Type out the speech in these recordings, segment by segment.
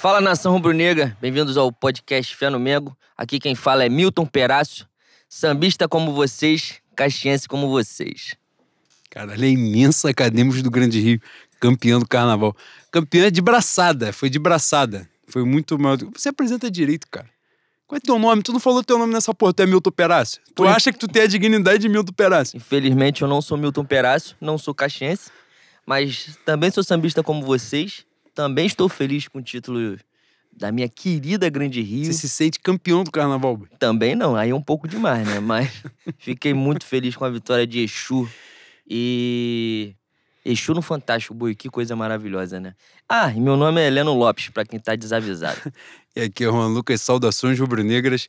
Fala nação rubro-negra, bem-vindos ao podcast Fé no Mengo. Aqui quem fala é Milton Perácio, sambista como vocês, caxiense como vocês. Cara, ela é imensa acadêmicos do Grande Rio, campeão do carnaval. Campeã de braçada, foi de braçada. Foi muito mal. Você apresenta direito, cara. Qual é teu nome? Tu não falou teu nome nessa porra, tu é Milton Perácio. Tu Por- acha que tu tem a dignidade de Milton Perácio? Infelizmente eu não sou Milton Perácio, não sou caxiense, mas também sou sambista como vocês. Também estou feliz com o título da minha querida Grande Rio. Você se sente campeão do carnaval. Também não, aí é um pouco demais, né? Mas fiquei muito feliz com a vitória de Exu. E. Exu no Fantástico, boi, que coisa maravilhosa, né? Ah, e meu nome é Heleno Lopes, pra quem tá desavisado. E aqui é o Juan Lucas, saudações rubro-negras.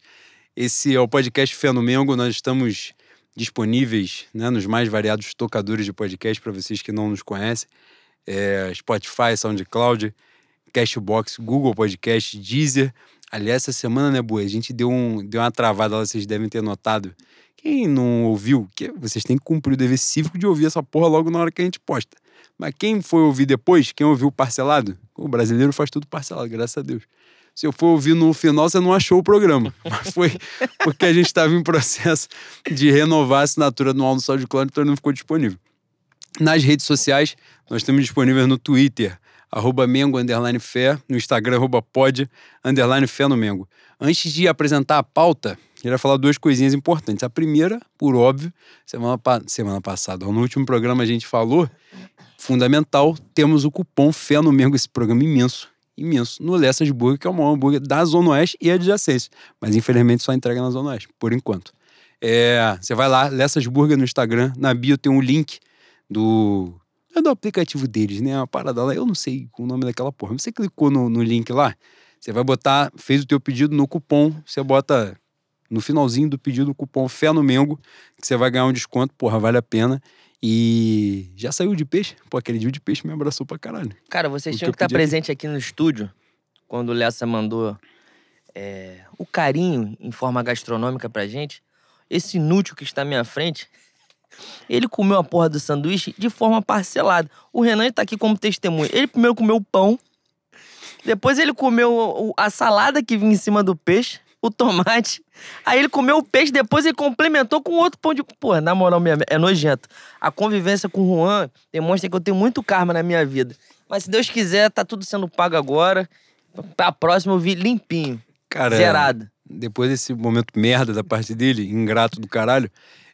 Esse é o podcast Fé no Mengo. Nós estamos disponíveis né, nos mais variados tocadores de podcast para vocês que não nos conhecem. É, Spotify, SoundCloud, Cashbox, Google Podcast, Deezer. Aliás, essa semana, né, Boa? A gente deu, um, deu uma travada lá, vocês devem ter notado. Quem não ouviu, que vocês têm que cumprir o dever cívico de ouvir essa porra logo na hora que a gente posta. Mas quem foi ouvir depois, quem ouviu parcelado, o brasileiro faz tudo parcelado, graças a Deus. Se eu for ouvir no final, você não achou o programa. Mas foi porque a gente estava em processo de renovar a assinatura anual do SoundCloud, então não ficou disponível. Nas redes sociais, nós estamos disponíveis no Twitter, arroba Mengo, underline Fé, no Instagram, arroba pod, underline Fé no Mengo. Antes de apresentar a pauta, queria falar duas coisinhas importantes. A primeira, por óbvio, semana, semana passada, no último programa a gente falou, fundamental, temos o cupom Fé no Mengo, esse programa imenso, imenso, no Lessas Burger, que é o maior hambúrguer da Zona Oeste e adjacência. Mas infelizmente só entrega na Zona Oeste, por enquanto. É, você vai lá, Lessas Burger no Instagram, na bio tem um link do. É do aplicativo deles, né? Uma parada lá, eu não sei o nome daquela porra. Mas Você clicou no, no link lá, você vai botar, fez o teu pedido no cupom, você bota no finalzinho do pedido o cupom Fé no Mengo, que você vai ganhar um desconto, porra, vale a pena. E já saiu de peixe? Pô, aquele dia de peixe me abraçou pra caralho. Cara, vocês tinham que estar aqui? presente aqui no estúdio quando o Lessa mandou é, o carinho em forma gastronômica pra gente. Esse inútil que está à minha frente, ele comeu a porra do sanduíche de forma parcelada. O Renan tá aqui como testemunha. Ele primeiro comeu o pão, depois ele comeu a salada que vinha em cima do peixe, o tomate. Aí ele comeu o peixe, depois ele complementou com outro pão de. Porra, na moral mesmo, é nojento. A convivência com o Juan demonstra que eu tenho muito karma na minha vida. Mas se Deus quiser, tá tudo sendo pago agora. Pra próxima eu vi limpinho, Cara, zerado. depois desse momento merda da parte dele, ingrato do caralho,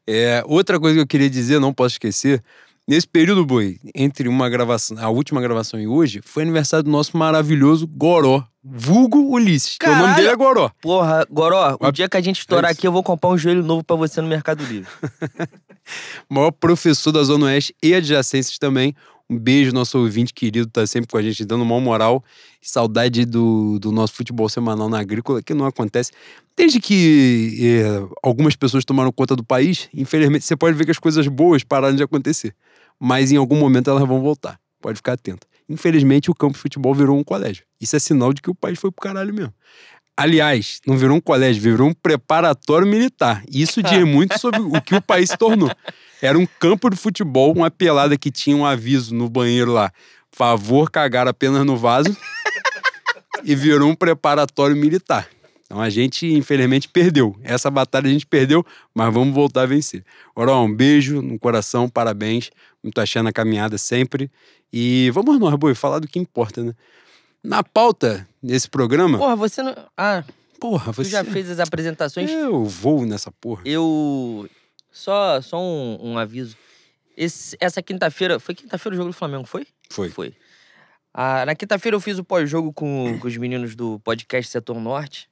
é, outra coisa que eu queria dizer, não posso esquecer, nesse período, boi, entre uma gravação, a última gravação e hoje, foi aniversário do nosso maravilhoso Goró, vulgo Ulisses, que o nome dele é Goró. Porra, Goró, o Ah, dia que a gente estourar é aqui, eu vou comprar um joelho novo pra você no Mercado Livre. maior professor da Zona Oeste e adjacências também. Um beijo, nosso ouvinte querido, tá sempre com a gente, dando uma moral. Saudade do, do nosso futebol semanal na agrícola, que não acontece. Desde que eh, algumas pessoas tomaram conta do país, infelizmente você pode ver que as coisas boas pararam de acontecer. Mas em algum momento elas vão voltar. Pode ficar atento. Infelizmente, o campo de futebol virou um colégio. Isso é sinal de que o país foi pro caralho mesmo. Aliás, não virou um colégio, virou um preparatório militar. Isso diz muito sobre o que o país se tornou. Era um campo de futebol, uma pelada que tinha um aviso no banheiro lá: favor cagar apenas no vaso. e virou um preparatório militar. Então a gente, infelizmente, perdeu. Essa batalha a gente perdeu, mas vamos voltar a vencer. Oró, um beijo no coração, parabéns. Muito achando a caminhada sempre. E vamos nós, boi, falar do que importa, né? Na pauta desse programa. Porra, você não. Ah, Porra, tu você. já fez as apresentações? Eu vou nessa porra. Eu. Só, só um, um aviso. Esse- essa quinta-feira. Foi quinta-feira o jogo do Flamengo, foi? Foi. Foi. Ah, na quinta-feira eu fiz o pós-jogo com, com os meninos do podcast Setor Norte.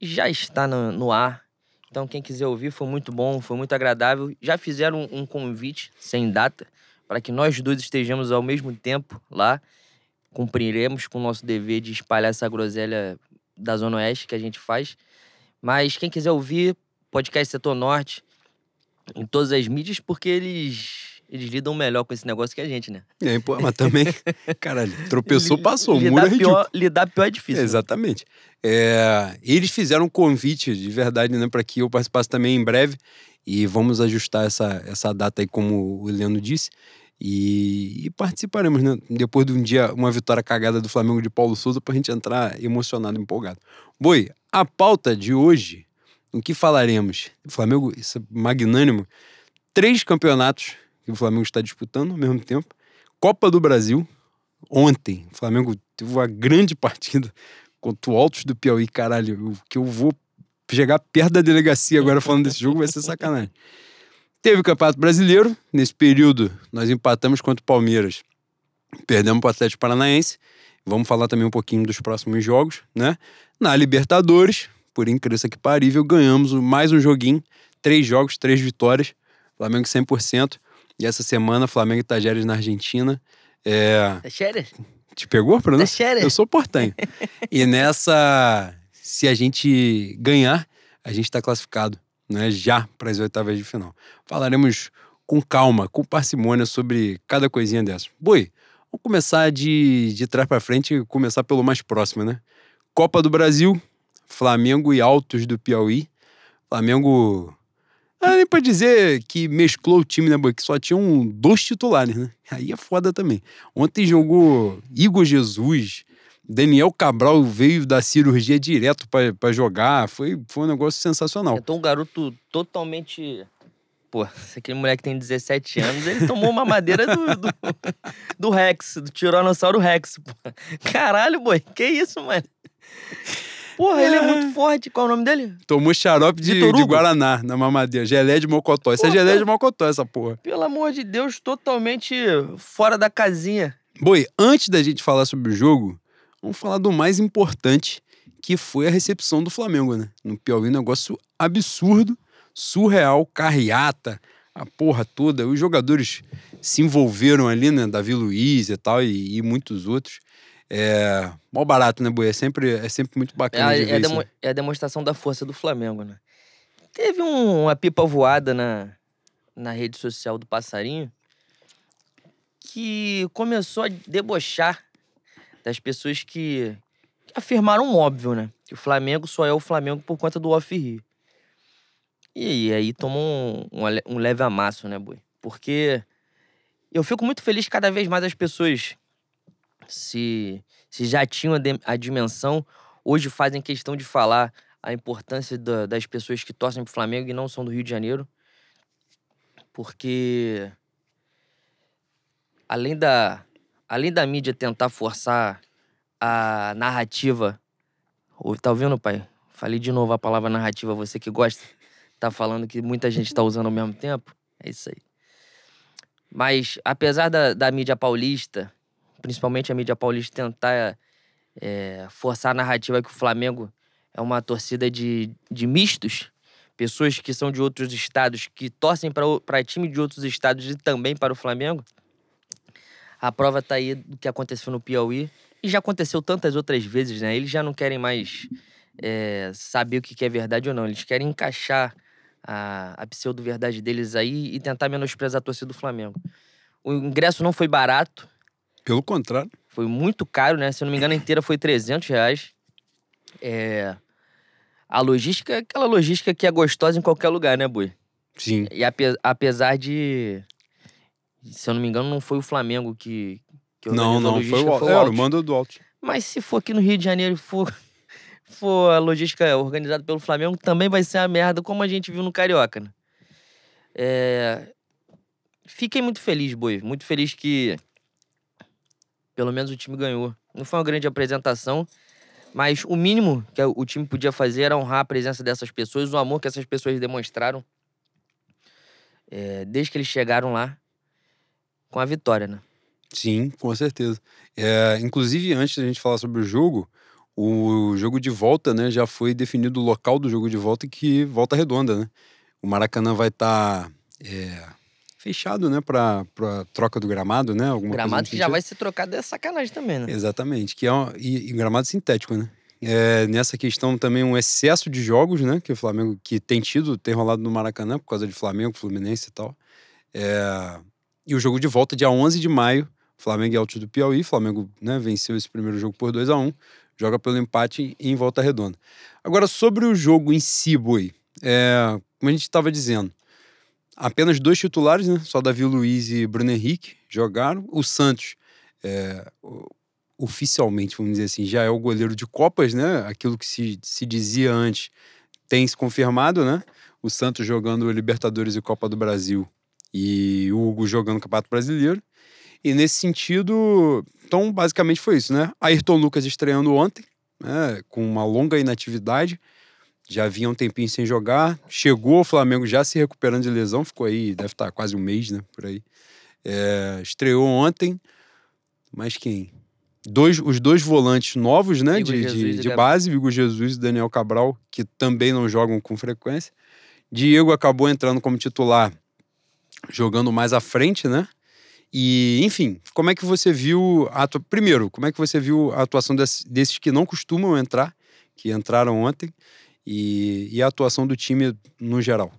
Já está no, no ar. Então, quem quiser ouvir, foi muito bom, foi muito agradável. Já fizeram um, um convite sem data para que nós dois estejamos ao mesmo tempo lá. Cumpriremos com o nosso dever de espalhar essa groselha da Zona Oeste que a gente faz. Mas quem quiser ouvir, podcast Setor Norte, em todas as mídias, porque eles, eles lidam melhor com esse negócio que a gente, né? É, pô, mas também, caralho, tropeçou, passou. Lidar muro é pior, lidar pior é difícil. né? Exatamente. É, eles fizeram um convite de verdade, né, para que eu participasse também em breve. E vamos ajustar essa, essa data aí, como o Heleno disse. E, e, participaremos, né? Depois de um dia, uma vitória cagada do Flamengo de Paulo Souza, pra gente entrar emocionado, empolgado. Boi, a pauta de hoje, o que falaremos? O Flamengo, isso é magnânimo, três campeonatos que o Flamengo está disputando ao mesmo tempo. Copa do Brasil, ontem, o Flamengo teve uma grande partida contra o Altos do Piauí, caralho, que eu vou chegar perto da delegacia agora falando desse jogo vai ser sacanagem. Teve o Campeonato Brasileiro. Nesse período, nós empatamos contra o Palmeiras. Perdemos para o Atlético Paranaense. Vamos falar também um pouquinho dos próximos jogos, né? Na Libertadores, por incrível que parível, ganhamos mais um joguinho. Três jogos, três vitórias. Flamengo 100%. E essa semana, Flamengo e Tajeres na Argentina. É... Tajeres? Te pegou, Bruno? Tajeres. Eu sou portanho. e nessa... Se a gente ganhar, a gente está classificado né, já para as oitavas de final. Falaremos com calma, com parcimônia sobre cada coisinha dessa. Boi, vamos começar de, de trás para frente e começar pelo mais próximo, né? Copa do Brasil, Flamengo e Altos do Piauí. Flamengo. Ah, nem pra dizer que mesclou o time, né, Boi? Que só tinham dois titulares, né? Aí é foda também. Ontem jogou Igor Jesus, Daniel Cabral veio da cirurgia direto para jogar. Foi, foi um negócio sensacional. Então um garoto totalmente. Pô, aquele moleque tem 17 anos, ele tomou uma madeira do, do, do Rex, do Tiranossauro Rex. Pô. Caralho, boi, que isso, mano? Porra, ele é muito é. forte. Qual é o nome dele? Tomou xarope de, de Guaraná na mamadeira. Gelé de mocotó. Isso é gelé de mocotó, essa porra. Pelo amor de Deus, totalmente fora da casinha. Boi, antes da gente falar sobre o jogo, Vamos falar do mais importante, que foi a recepção do Flamengo, né? No Piauí, um negócio absurdo, surreal, carreata, a porra toda. Os jogadores se envolveram ali, né? Davi Luiz e tal, e, e muitos outros. É. Mal barato, né, Boi? É sempre, é sempre muito bacana. É, a, é, a demo, é a demonstração da força do Flamengo, né? Teve um, uma pipa voada na, na rede social do Passarinho que começou a debochar das pessoas que, que afirmaram um óbvio, né? Que o Flamengo só é o Flamengo por conta do off-Rio. E aí tomou um, um, um leve amasso, né, Boi? Porque eu fico muito feliz cada vez mais as pessoas se, se já tinham a, dimensão, hoje fazem questão de falar a importância da, das pessoas que torcem pro Flamengo e não são do Rio de Janeiro. Porque além da, além da mídia tentar forçar a narrativa. Tá ouvindo, pai? Falei de novo a palavra narrativa, você que gosta. Tá falando que muita gente tá usando ao mesmo tempo. É isso aí. Mas, apesar da, da mídia paulista, principalmente a mídia paulista, tentar é, forçar a narrativa que o Flamengo é uma torcida de, de mistos, pessoas que são de outros estados, que torcem para time de outros estados e também para o Flamengo, a prova tá aí do que aconteceu no Piauí. E já aconteceu tantas outras vezes, né? Eles já não querem mais é, saber o que é verdade ou não. Eles querem encaixar a, a pseudo-verdade deles aí e tentar menosprezar a torcida do Flamengo. O ingresso não foi barato. Pelo contrário. Foi muito caro, né? Se eu não me engano, a inteira foi 300 reais. É... A logística é aquela logística que é gostosa em qualquer lugar, né, Bui? Sim. E ape apesar de se eu não me engano, não foi o Flamengo que, que Não, não, foi o, foi o Era o mando do Alto. Mas se for aqui no Rio de Janeiro e for, for a logística organizada pelo Flamengo, também vai ser uma merda, como a gente viu no Carioca, né? É... Fiquei muito feliz, Boi. Muito feliz que pelo menos o time ganhou. Não foi uma grande apresentação, mas o mínimo que o time podia fazer era honrar a presença dessas pessoas, o amor que essas pessoas demonstraram é, desde que eles chegaram lá com a vitória, né? Sim, com certeza. É, inclusive, antes da gente falar sobre o jogo, o jogo de volta, né, já foi definido o local do jogo de volta, que volta redonda, né? O Maracanã vai estar tá, é, fechado, né, para troca do gramado, né? Alguma gramado que já vai ser trocado é sacanagem também, né? Exatamente, que é um, e, e gramado sintético, né? É, nessa questão também um excesso de jogos, né? Que o Flamengo que tem tido, tem rolado no Maracanã por causa de Flamengo, Fluminense e tal. É, e o jogo de volta, dia 11 de maio, Flamengo e Altos do Piauí. Flamengo né, venceu esse primeiro jogo por 2 a 1 joga pelo empate em volta redonda. Agora, sobre o jogo em si, Boi, é, como a gente estava dizendo, apenas dois titulares, né? Só Davi Luiz e Bruno Henrique jogaram. O Santos, é, oficialmente, vamos dizer assim, já é o goleiro de Copas, né? Aquilo que se, se dizia antes tem se confirmado, né? O Santos jogando Libertadores e Copa do Brasil e o Hugo jogando Campeonato Brasileiro. E nesse sentido, então basicamente foi isso, né? Ayrton Lucas estreando ontem, né? com uma longa inatividade já vinha um tempinho sem jogar, chegou ao Flamengo já se recuperando de lesão, ficou aí, deve estar quase um mês, né, por aí. É, estreou ontem, mas quem? Dois, os dois volantes novos, né, de, de, de base, Vigo Jesus e Daniel Cabral, que também não jogam com frequência. Diego acabou entrando como titular, jogando mais à frente, né? E, enfim, como é que você viu a atua... Primeiro, como é que você viu a atuação desses que não costumam entrar, que entraram ontem? E, e a atuação do time no geral?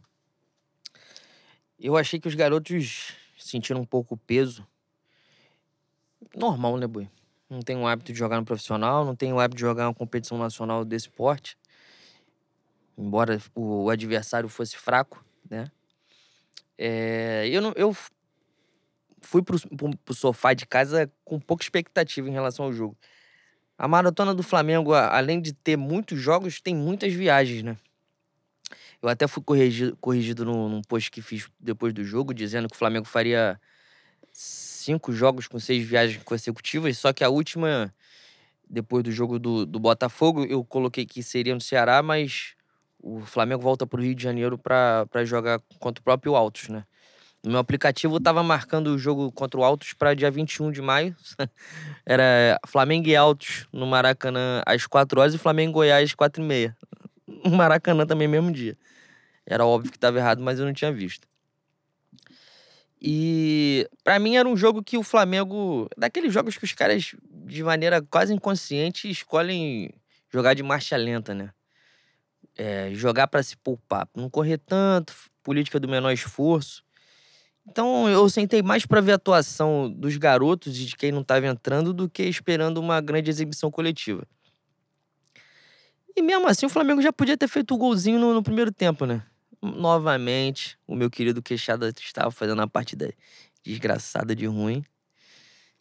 Eu achei que os garotos sentiram um pouco o peso. Normal, né, Boi? Não tem o hábito de jogar no profissional, não tem o hábito de jogar uma competição nacional desse porte. Embora o adversário fosse fraco, né? É, eu, não, eu fui pro, pro, pro sofá de casa com pouca expectativa em relação ao jogo. A maratona do Flamengo, além de ter muitos jogos, tem muitas viagens, né? Eu até fui corrigido, corrigido num, num post que fiz depois do jogo, dizendo que o Flamengo faria cinco jogos com seis viagens consecutivas, só que a última, depois do jogo do, do Botafogo, eu coloquei que seria no Ceará, mas o Flamengo volta para o Rio de Janeiro para jogar contra o próprio Altos, né? Meu aplicativo eu tava marcando o jogo contra o Altos para dia 21 de maio. Era Flamengo e Altos no Maracanã às 4 horas e Flamengo e Goiás às 4 e meia. No Maracanã também mesmo dia. Era óbvio que tava errado, mas eu não tinha visto. E para mim era um jogo que o Flamengo, daqueles jogos que os caras de maneira quase inconsciente escolhem jogar de marcha lenta, né? É, jogar para se poupar, não correr tanto, política do menor esforço. Então eu sentei mais para ver a atuação dos garotos e de quem não estava entrando do que esperando uma grande exibição coletiva. E mesmo assim o Flamengo já podia ter feito o golzinho no, no primeiro tempo, né? Novamente, o meu querido Queixada estava fazendo uma partida desgraçada de ruim.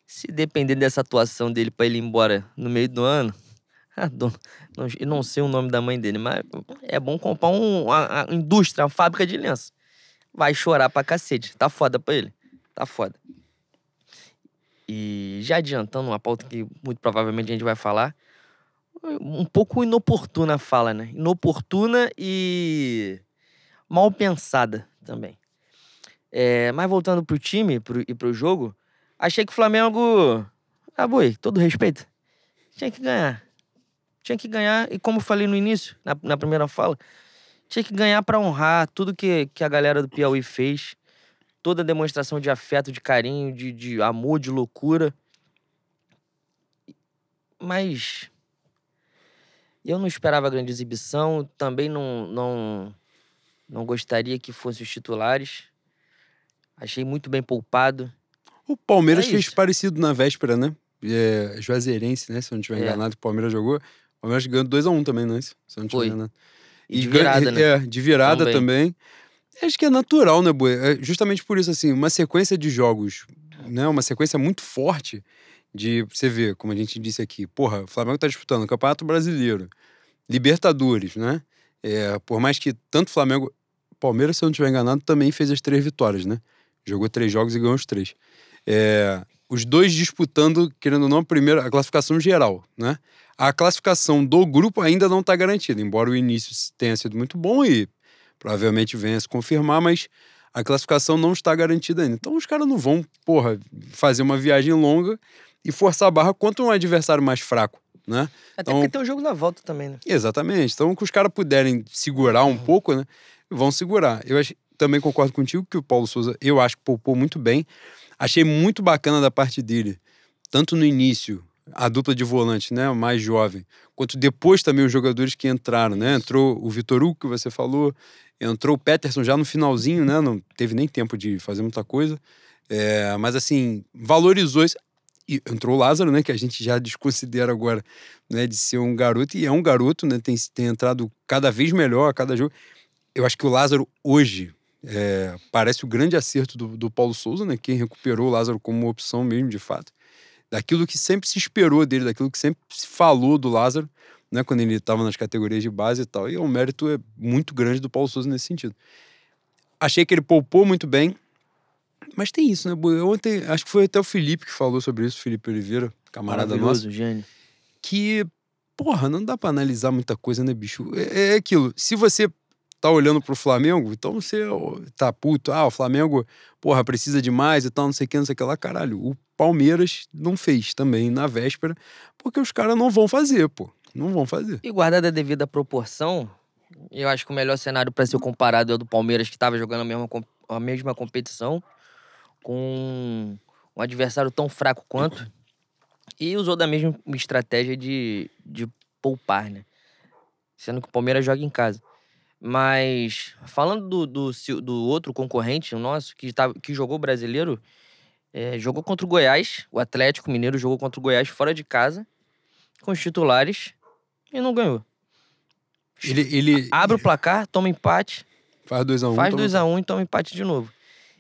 Se depender dessa atuação dele para ele ir embora no meio do ano, eu não sei o nome da mãe dele, mas é bom comprar um, uma, uma indústria, uma fábrica de lenço vai chorar pra cacete. Tá foda pra ele. Tá foda. E já adiantando uma pauta que muito provavelmente a gente vai falar, um pouco inoportuna a fala, né? Inoportuna e mal pensada também. É, mas voltando pro time pro, e pro jogo, achei que o Flamengo. Ah, boi, todo respeito. Tinha que ganhar. Tinha que ganhar, e como eu falei no início, na, na primeira fala, tinha que ganhar para honrar tudo que, que a galera do Piauí fez. Toda demonstração de afeto, de carinho, de, de amor, de loucura. Mas eu não esperava grande exibição, também não, não, não gostaria que fossem os titulares. Achei muito bem poupado. O Palmeiras é fez parecido na véspera, né? É, Juazeirense, né? Se eu não estiver é. enganado, o Palmeiras jogou. O Palmeiras ganhou 2x1 um também, não é isso? Se eu não estiver enganado. E de virada, né? É, de virada também. também. Acho que é natural, né, Boi? É justamente por isso, assim, uma sequência de jogos, né? Uma sequência muito forte de você ver, como a gente disse aqui, porra, o Flamengo tá disputando o Campeonato Brasileiro, Libertadores, né? É, por mais que tanto Flamengo. Palmeiras, se eu não estiver enganado, também fez as três vitórias, né? Jogou três jogos e ganhou os três. É, os dois disputando, querendo ou não, a primeira, a classificação geral, né? A classificação do grupo ainda não está garantida, embora o início tenha sido muito bom e provavelmente venha se confirmar, mas a classificação não está garantida ainda. Então os caras não vão, porra, fazer uma viagem longa e forçar a barra contra um adversário mais fraco, né? Até então, porque tem o jogo da volta também, né? Exatamente. Então, que os caras puderem segurar um pouco, né? Vão segurar. Eu acho, também concordo contigo que o Paulo Souza, eu acho que poupou muito bem. Achei muito bacana da parte dele, tanto no início, a dupla de volante, né, mais jovem, quanto depois também os jogadores que entraram, né? Entrou o Vitor Hugo, que você falou, entrou o Peterson já no finalzinho, né? Não teve nem tempo de fazer muita coisa. É, mas assim, valorizou isso. E entrou o Lázaro, né? Que a gente já desconsidera agora, né? De ser um garoto, e é um garoto, né? Tem, tem entrado cada vez melhor a cada jogo. Eu acho que o Lázaro hoje, É, parece o grande acerto do, do Paulo Souza, né? Quem recuperou o Lázaro como uma opção mesmo, de fato. Daquilo que sempre se esperou dele, daquilo que sempre se falou do Lázaro, né? Quando ele estava nas categorias de base e tal. E o mérito é muito grande do Paulo Souza nesse sentido. Achei que ele poupou muito bem. Mas tem isso, né? Eu ontem, acho que foi até o Felipe que falou sobre isso, Felipe Oliveira, camarada nosso. gênio. Que, porra, não dá para analisar muita coisa, né, bicho? É, é aquilo. Se você tá olhando pro Flamengo, então você tá puto, ah, o Flamengo, porra, precisa de mais e tal, não sei o que, não sei o que lá, caralho. O Palmeiras não fez também na véspera, porque os caras não vão fazer, pô. Não vão fazer. E guardada a devida proporção, eu acho que o melhor cenário para ser comparado é o do Palmeiras, que estava jogando a mesma, a mesma competição, com um adversário tão fraco quanto, e usou da mesma estratégia de, de poupar, né? Sendo que o Palmeiras joga em casa. Mas, falando do, do, do outro concorrente nosso, que, tá, que jogou brasileiro, é, jogou contra o Goiás, o Atlético Mineiro jogou contra o Goiás fora de casa, com os titulares, e não ganhou. Ele, ele... Abre o placar, toma empate. Faz 2x1. Um, faz 2x1 um, e toma empate de novo.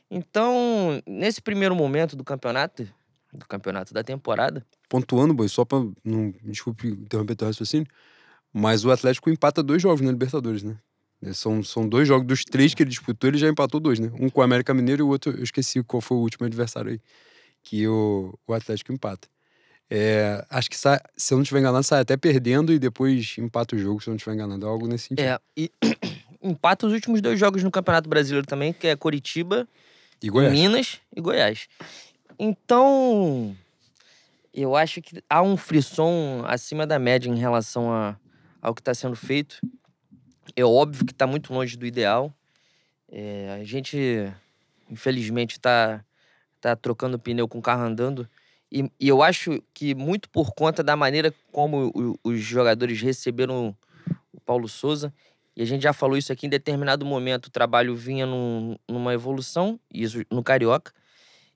Então, nesse primeiro momento do campeonato, do campeonato da temporada. Pontuando, boi, só pra. Não, desculpe interromper teu raciocínio. Mas o Atlético empata dois jogos na Libertadores, né? É, são, são dois jogos, dos três que ele disputou, ele já empatou dois, né? Um com o América Mineiro e o outro, eu esqueci qual foi o último adversário aí, que o, o Atlético empata. É, acho que sai, se eu não estiver enganado, sai até perdendo e depois empata o jogo, se eu não estiver enganado. É algo nesse sentido. É, e empata os últimos dois jogos no Campeonato Brasileiro também, que é Coritiba, e Goiás. Minas e Goiás. Então, eu acho que há um frisson acima da média em relação a, ao que está sendo feito. É óbvio que está muito longe do ideal. É, a gente, infelizmente, está tá trocando pneu com o carro andando. E, e, eu acho que muito por conta da maneira como o, os jogadores receberam o Paulo Souza, e a gente já falou isso aqui em determinado momento, o trabalho vinha num, numa evolução, isso no Carioca,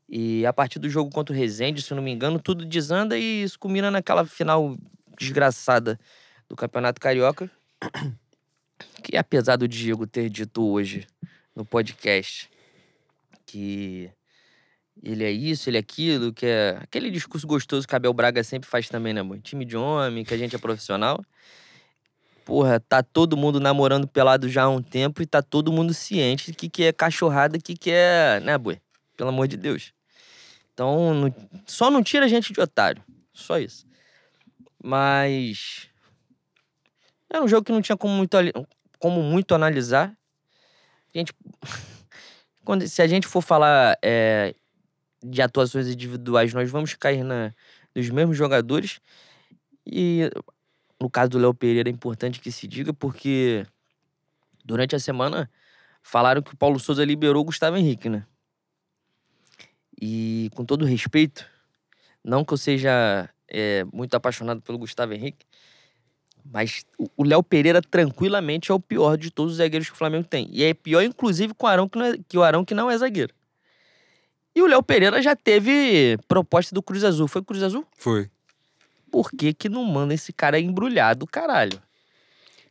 e a partir do jogo contra o Rezende, se não me engano, tudo desanda e isso culmina naquela final desgraçada do Campeonato Carioca, que apesar do Diego ter dito hoje no podcast que ele é isso, ele é aquilo, que é aquele discurso gostoso que Abel Braga sempre faz também, né, amor? Time de homem, que a gente é profissional. Porra, tá todo mundo namorando pelado já há um tempo e tá todo mundo ciente do que, que é cachorrada, que, que é, né, boi? Pelo amor de Deus. Então, não, só não tira a gente de otário. Só isso. Mas. Era um jogo que não tinha como muito, como muito analisar. A gente. Quando, se a gente for falar é, de atuações individuais, nós vamos cair na, nos mesmos jogadores. E no caso do Léo Pereira é importante que se diga, porque durante a semana falaram que o Paulo Souza liberou o Gustavo Henrique, né? E com todo respeito, não que eu seja é, muito apaixonado pelo Gustavo Henrique, mas o Léo Pereira tranquilamente é o pior de todos os zagueiros que o Flamengo tem. E é pior, inclusive, com o Arão, que, não é, que o Arão que não é zagueiro. E o Léo Pereira já teve proposta do Cruz Azul. Foi Cruz Azul? Foi. Por que que não manda esse cara embrulhado, caralho?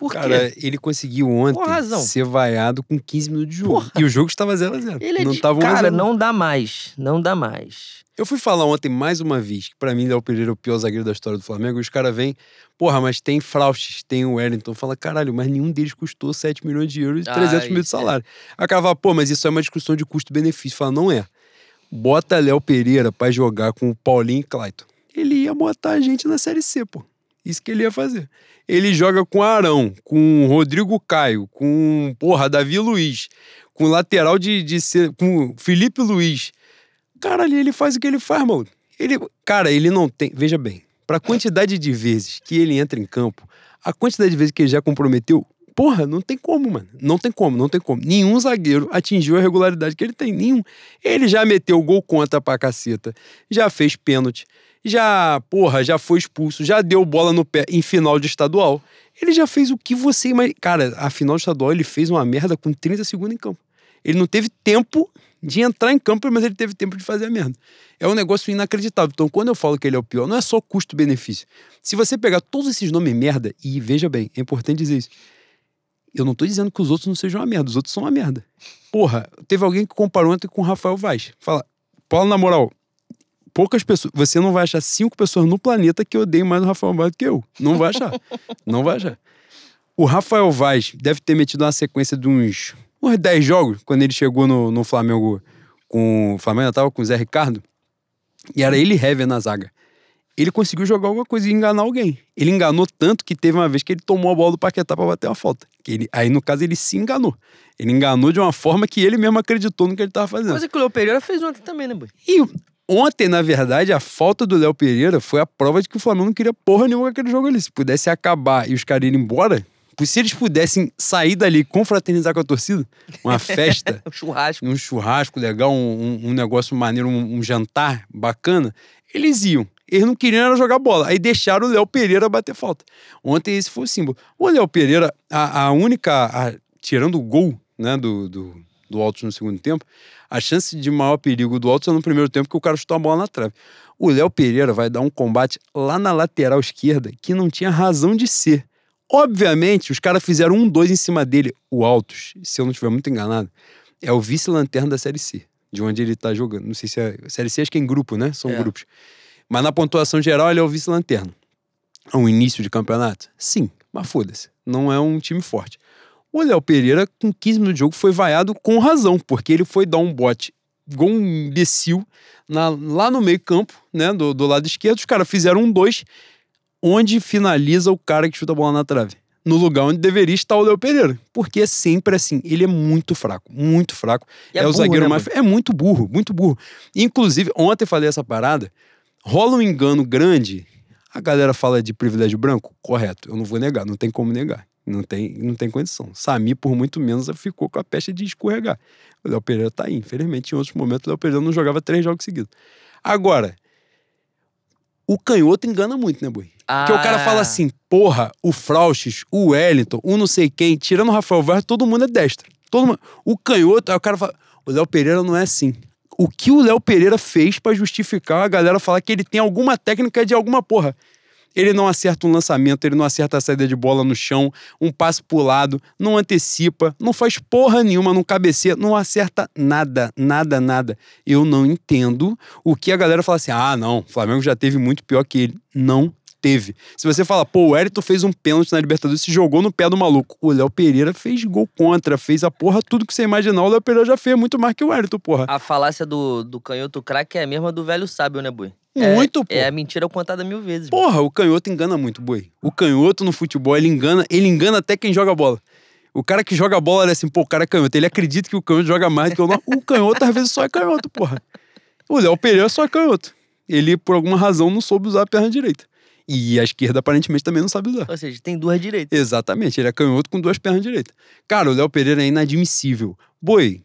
Por cara, quê? ele conseguiu ontem ser vaiado com 15 minutos de jogo. Porra. E o jogo estava 0x0. Ele é não de... tava 1 a Cara, 0. não dá mais. Não dá mais. Eu fui falar ontem mais uma vez que pra mim Léo Pereira é o pior zagueiro da história do Flamengo. E os caras vêm, porra, mas tem Fraustes, tem o Wellington. Fala, caralho, mas nenhum deles custou 7 milhões de euros e 300 mil de salário. Aí o cara fala, pô, mas isso é uma discussão de custo-benefício. Fala, não é. Bota Léo Pereira pra jogar com o Paulinho e Clayton. Ele ia botar a gente na Série C, pô. Isso que ele ia fazer. Ele joga com Arão, com Rodrigo Caio, com, porra, Davi Luiz, com lateral de, de ser, com Felipe Luiz. Cara, ali ele faz o que ele faz, mano. Ele, cara, ele não tem. Veja bem, pra quantidade de vezes que ele entra em campo, a quantidade de vezes que ele já comprometeu, porra, não tem como, mano. Não tem como, não tem como. Nenhum zagueiro atingiu a regularidade que ele tem. Nenhum. Ele já meteu gol contra pra caceta, já fez pênalti já, porra, já foi expulso, já deu bola no pé em final de estadual. Ele já fez o que você imagina. Cara, a final de estadual ele fez uma merda com 30 segundos em campo. Ele não teve tempo de entrar em campo, mas ele teve tempo de fazer a merda. É um negócio inacreditável. Então, quando eu falo que ele é o pior, não é só custo-benefício. Se você pegar todos esses nomes merda, e veja bem, é importante dizer isso. Eu não tô dizendo que os outros não sejam uma merda, os outros são uma merda. Porra, teve alguém que comparou ontem com o Rafael Vaz. Fala, Paulo, na moral, poucas pessoas. Você não vai achar cinco pessoas no planeta que odeiam mais o Rafael Vaz do que eu. Não vai achar. não vai achar. O Rafael Vaz deve ter metido uma sequência de uns, uns 10 jogos quando ele chegou no, no Flamengo com. O Flamengo ainda tava com o Zé Ricardo. E era ele e Hever na zaga ele conseguiu jogar alguma coisa e enganar alguém. Ele enganou tanto que teve uma vez que ele tomou a bola do Paquetá para bater uma falta. Que ele, aí, no caso, ele se enganou. Ele enganou de uma forma que ele mesmo acreditou no que ele estava fazendo. Coisa que o Léo Pereira fez ontem também, né, boy? E ontem, na verdade, a falta do Léo Pereira foi a prova de que o Flamengo não queria porra nenhuma com aquele jogo ali. Se pudesse acabar e os caras irem embora, se eles pudessem sair dali, confraternizar com a torcida, uma festa, um churrasco, um churrasco legal, um, um, negócio maneiro, um, um jantar bacana, eles iam. Eles não queriam jogar bola. Aí deixaram o Léo Pereira bater falta. Ontem esse foi o símbolo. O Léo Pereira, a, a única. A, tirando o gol né, do, do, do Altos no segundo tempo, a chance de maior perigo do Altos é no primeiro tempo que o cara chutou a bola na trave. O Léo Pereira vai dar um combate lá na lateral esquerda que não tinha razão de ser. Obviamente, os caras fizeram um dois em cima dele. O Altos, se eu não estiver muito enganado, é o vice-lanterna da Série C, de onde ele tá jogando. Não sei se é. Série C acho que é em grupo, né? São É. grupos. Mas na pontuação geral, ele é o vice-lanterna. É um início de campeonato? Sim, mas foda-se. Não é um time forte. O Léo Pereira, com 15 minutos de jogo, foi vaiado com razão, porque ele foi dar um bote igual um imbecil na- lá no meio-campo, né? Do, do lado esquerdo. Os caras fizeram um dois, onde finaliza o cara que chuta a bola na trave. No lugar onde deveria estar o Léo Pereira. Porque é sempre assim. Ele é muito fraco, muito fraco. E é é o burro, zagueiro né, mais. É muito burro, muito burro. Inclusive, ontem falei essa parada. Rola um engano grande. A galera fala de privilégio branco? Correto. Eu não vou negar, não tem como negar. Não tem, não tem condição. Sami, por muito menos, ficou com a peste de escorregar. O Léo Pereira tá aí. Infelizmente, em outros momentos, o Léo Pereira não jogava três jogos seguidos. Agora, o canhoto engana muito, né, Boi? Porque o cara Ah. fala assim, porra, o Frauches, o Wellington, o não sei quem, tirando o Rafael Vaz, todo mundo é destro. Todo mundo. O canhoto, aí o cara fala, o Léo Pereira não é assim. O que o Léo Pereira fez pra justificar a galera falar que ele tem alguma técnica de alguma porra? Ele não acerta um lançamento, ele não acerta a saída de bola no chão, um passe pro lado, não antecipa, não faz porra nenhuma, não cabeceia, não acerta nada, nada, nada. Eu não entendo o que a galera fala assim: ah, não, o Flamengo já teve muito pior que ele. Não teve. Se você fala, pô, o Wellington fez um pênalti na Libertadores, se jogou no pé do maluco. O Léo Pereira fez gol contra, fez a porra, tudo que você imaginar, o Léo Pereira já fez muito mais que o Wellington, porra. A falácia do, do canhoto craque é a mesma do velho sábio, né, Boi? Muito, é, pô. É a mentira contada mil vezes. Porra, o canhoto engana muito, boi. O canhoto no futebol, ele engana, ele engana até quem joga bola. O cara que joga bola, ele é assim, pô, o cara é canhoto. Ele acredita que o canhoto joga mais do que o nosso. O canhoto, às vezes, só é canhoto, porra. O Léo Pereira só é canhoto. Ele, por alguma razão, não soube usar a perna direita. E a esquerda, aparentemente, também não sabe usar. Ou seja, tem duas direitas. Exatamente, ele é canhoto com duas pernas direitas. Cara, o Léo Pereira é inadmissível. Boi,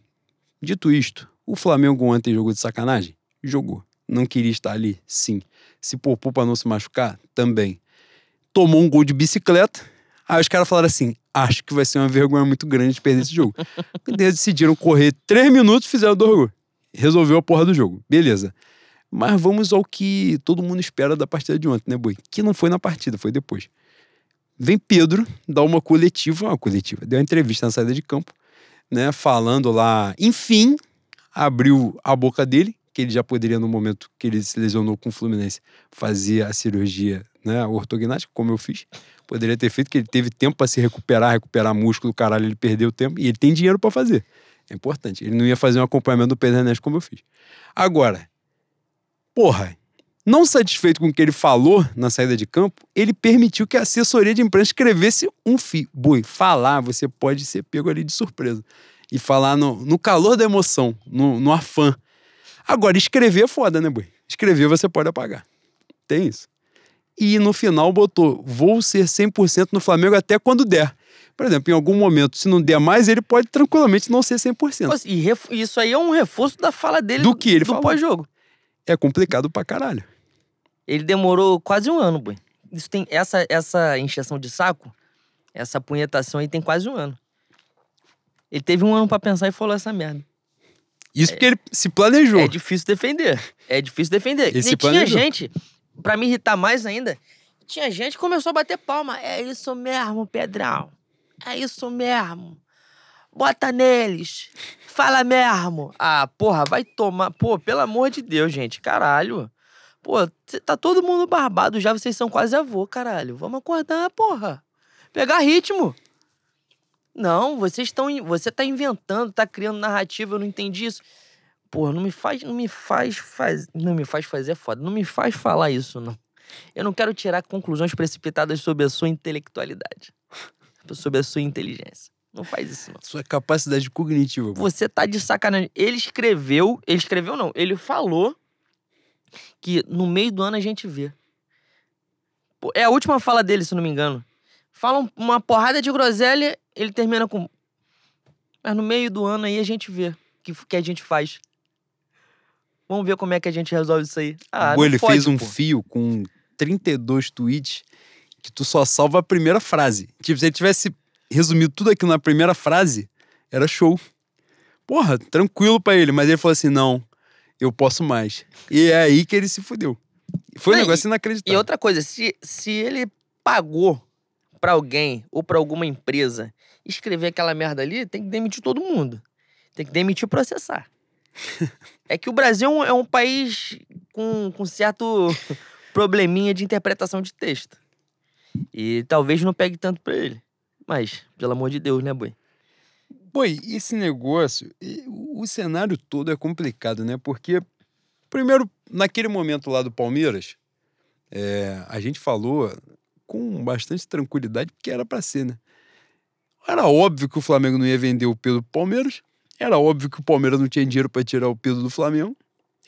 dito isto, o Flamengo ontem jogou de sacanagem? Jogou. Não queria estar ali? Sim. Se poupou pra não se machucar? Também. Tomou um gol de bicicleta. Aí os caras falaram assim: acho que vai ser uma vergonha muito grande de perder esse jogo. Eles decidiram correr três minutos fizeram dois gols. Resolveu a porra do jogo. Beleza. Mas vamos ao que todo mundo espera da partida de ontem, né, Boi? Que não foi na partida, foi depois. Vem Pedro dar uma coletiva, uma coletiva, deu uma entrevista na saída de campo, né, falando lá, enfim, abriu a boca dele, que ele já poderia no momento que ele se lesionou com o Fluminense fazer a cirurgia, né, ortognática, como eu fiz. Poderia ter feito que ele teve tempo para se recuperar, recuperar músculo, caralho, ele perdeu tempo e ele tem dinheiro para fazer. É importante. Ele não ia fazer um acompanhamento do Pedro Ernesto como eu fiz. Agora, porra, não satisfeito com o que ele falou na saída de campo, ele permitiu que a assessoria de imprensa escrevesse um fio. Boi, falar, você pode ser pego ali de surpresa. E falar no, no calor da emoção, no, no afã. Agora, escrever é foda, né, Boi? Escrever você pode apagar. Tem isso. E no final botou: vou ser 100% no Flamengo até quando der. Por exemplo, em algum momento, se não der mais, ele pode tranquilamente não ser 100%. Pô, E isso aí é um reforço da fala dele Do que ele do falou. pós-jogo. É complicado pra caralho. Ele demorou quase um ano, Boi. Isso tem essa, essa encheção de saco, essa punhetação aí tem quase um ano. Ele teve um ano pra pensar e falou essa merda. Isso porque ele se planejou. É difícil defender. É difícil defender. Ele se e tinha gente, pra me irritar mais ainda, tinha gente que começou a bater palma. É isso mesmo, Pedrão. É isso mesmo. Bota neles. Fala mesmo. Ah, porra, vai tomar. Pô, pelo amor de Deus, gente. Caralho. Pô, tá todo mundo barbado já, vocês são quase avô, caralho. Vamos acordar, porra. Pegar ritmo. Não, vocês estão. Você tá inventando, tá criando narrativa, eu não entendi isso. Porra, não me faz. Não me faz faz, Não me faz fazer é foda. Não me faz falar isso, não. Eu não quero tirar conclusões precipitadas sobre a sua intelectualidade. Sobre a sua inteligência. Não faz isso, não. Sua capacidade cognitiva. pô. Você tá de sacanagem. Ele escreveu. Ele escreveu, não. Ele falou que no meio do ano a gente vê. É a última fala dele, se não me engano. Fala um- uma porrada de groselha, ele termina com. Mas no meio do ano aí a gente vê o que, que a gente faz. Vamos ver como é que a gente resolve isso aí. Ah, Pô, ele fode, fez um pô. fio com 32 tweets que tu só salva a primeira frase. Tipo, se ele tivesse resumido tudo aquilo na primeira frase, era show. Porra, tranquilo pra ele, mas ele falou assim: não, eu posso mais. E é aí que ele se fudeu. Foi um Não, negócio E inacreditável. outra coisa, se, se ele pagou pra alguém ou pra alguma empresa escrever aquela merda ali, tem que demitir todo mundo. Tem que demitir e processar. é que o Brasil é um, é um país com, com certo probleminha de interpretação de texto. E talvez não pegue tanto pra ele. Mas, pelo amor de Deus, né, boi? E esse negócio, o cenário todo é complicado, né? Porque, primeiro, naquele momento lá do Palmeiras, é, a gente falou com bastante tranquilidade, porque era pra ser, né? Era óbvio que o Flamengo não ia vender o Pedro pro Palmeiras, era óbvio que o Palmeiras não tinha dinheiro pra tirar o Pedro do Flamengo.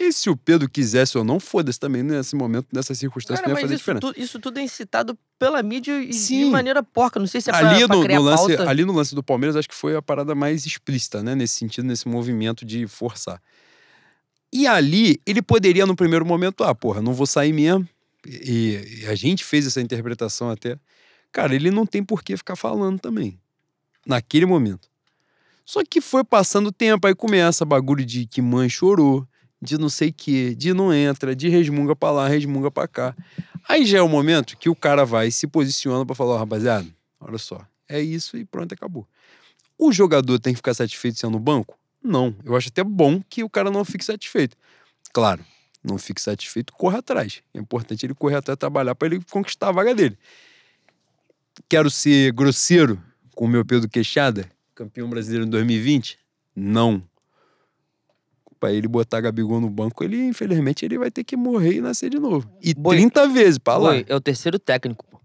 E se o Pedro quisesse ou não, foda-se também nesse momento, nessa circunstância, Cara, não ia fazer isso, diferença. tu- isso tudo é incitado pela mídia e de Sim. maneira porca. Não sei se é pra, ali, pra no, criar no lance, pauta. ali no lance do Palmeiras, acho que foi a parada mais explícita, né? Nesse sentido, nesse movimento de forçar. E ali, ele poderia, no primeiro momento, ah, porra, não vou sair mesmo. E, e a gente fez essa interpretação até. Cara, ele não tem por que ficar falando também. Naquele momento. Só que foi passando o tempo, aí começa bagulho de que mãe chorou, de não sei o quê, de não entra, de resmunga pra lá, resmunga pra cá. Aí já é o momento que o cara vai se posiciona pra falar, ó, rapaziada, olha só, é isso e pronto, acabou. O jogador tem que ficar satisfeito sendo no banco? Não. Eu acho até bom que o cara não fique satisfeito. Claro, não fique satisfeito, corra atrás. É importante ele correr atrás, trabalhar pra ele conquistar a vaga dele. Quero ser grosseiro com o meu Pedro Queixada, campeão brasileiro em 2020? Não. Pra ele botar Gabigol no banco, ele, infelizmente, ele vai ter que morrer e nascer de novo. E Boi, 30 vezes pra lá. Boi, é o terceiro técnico, pô.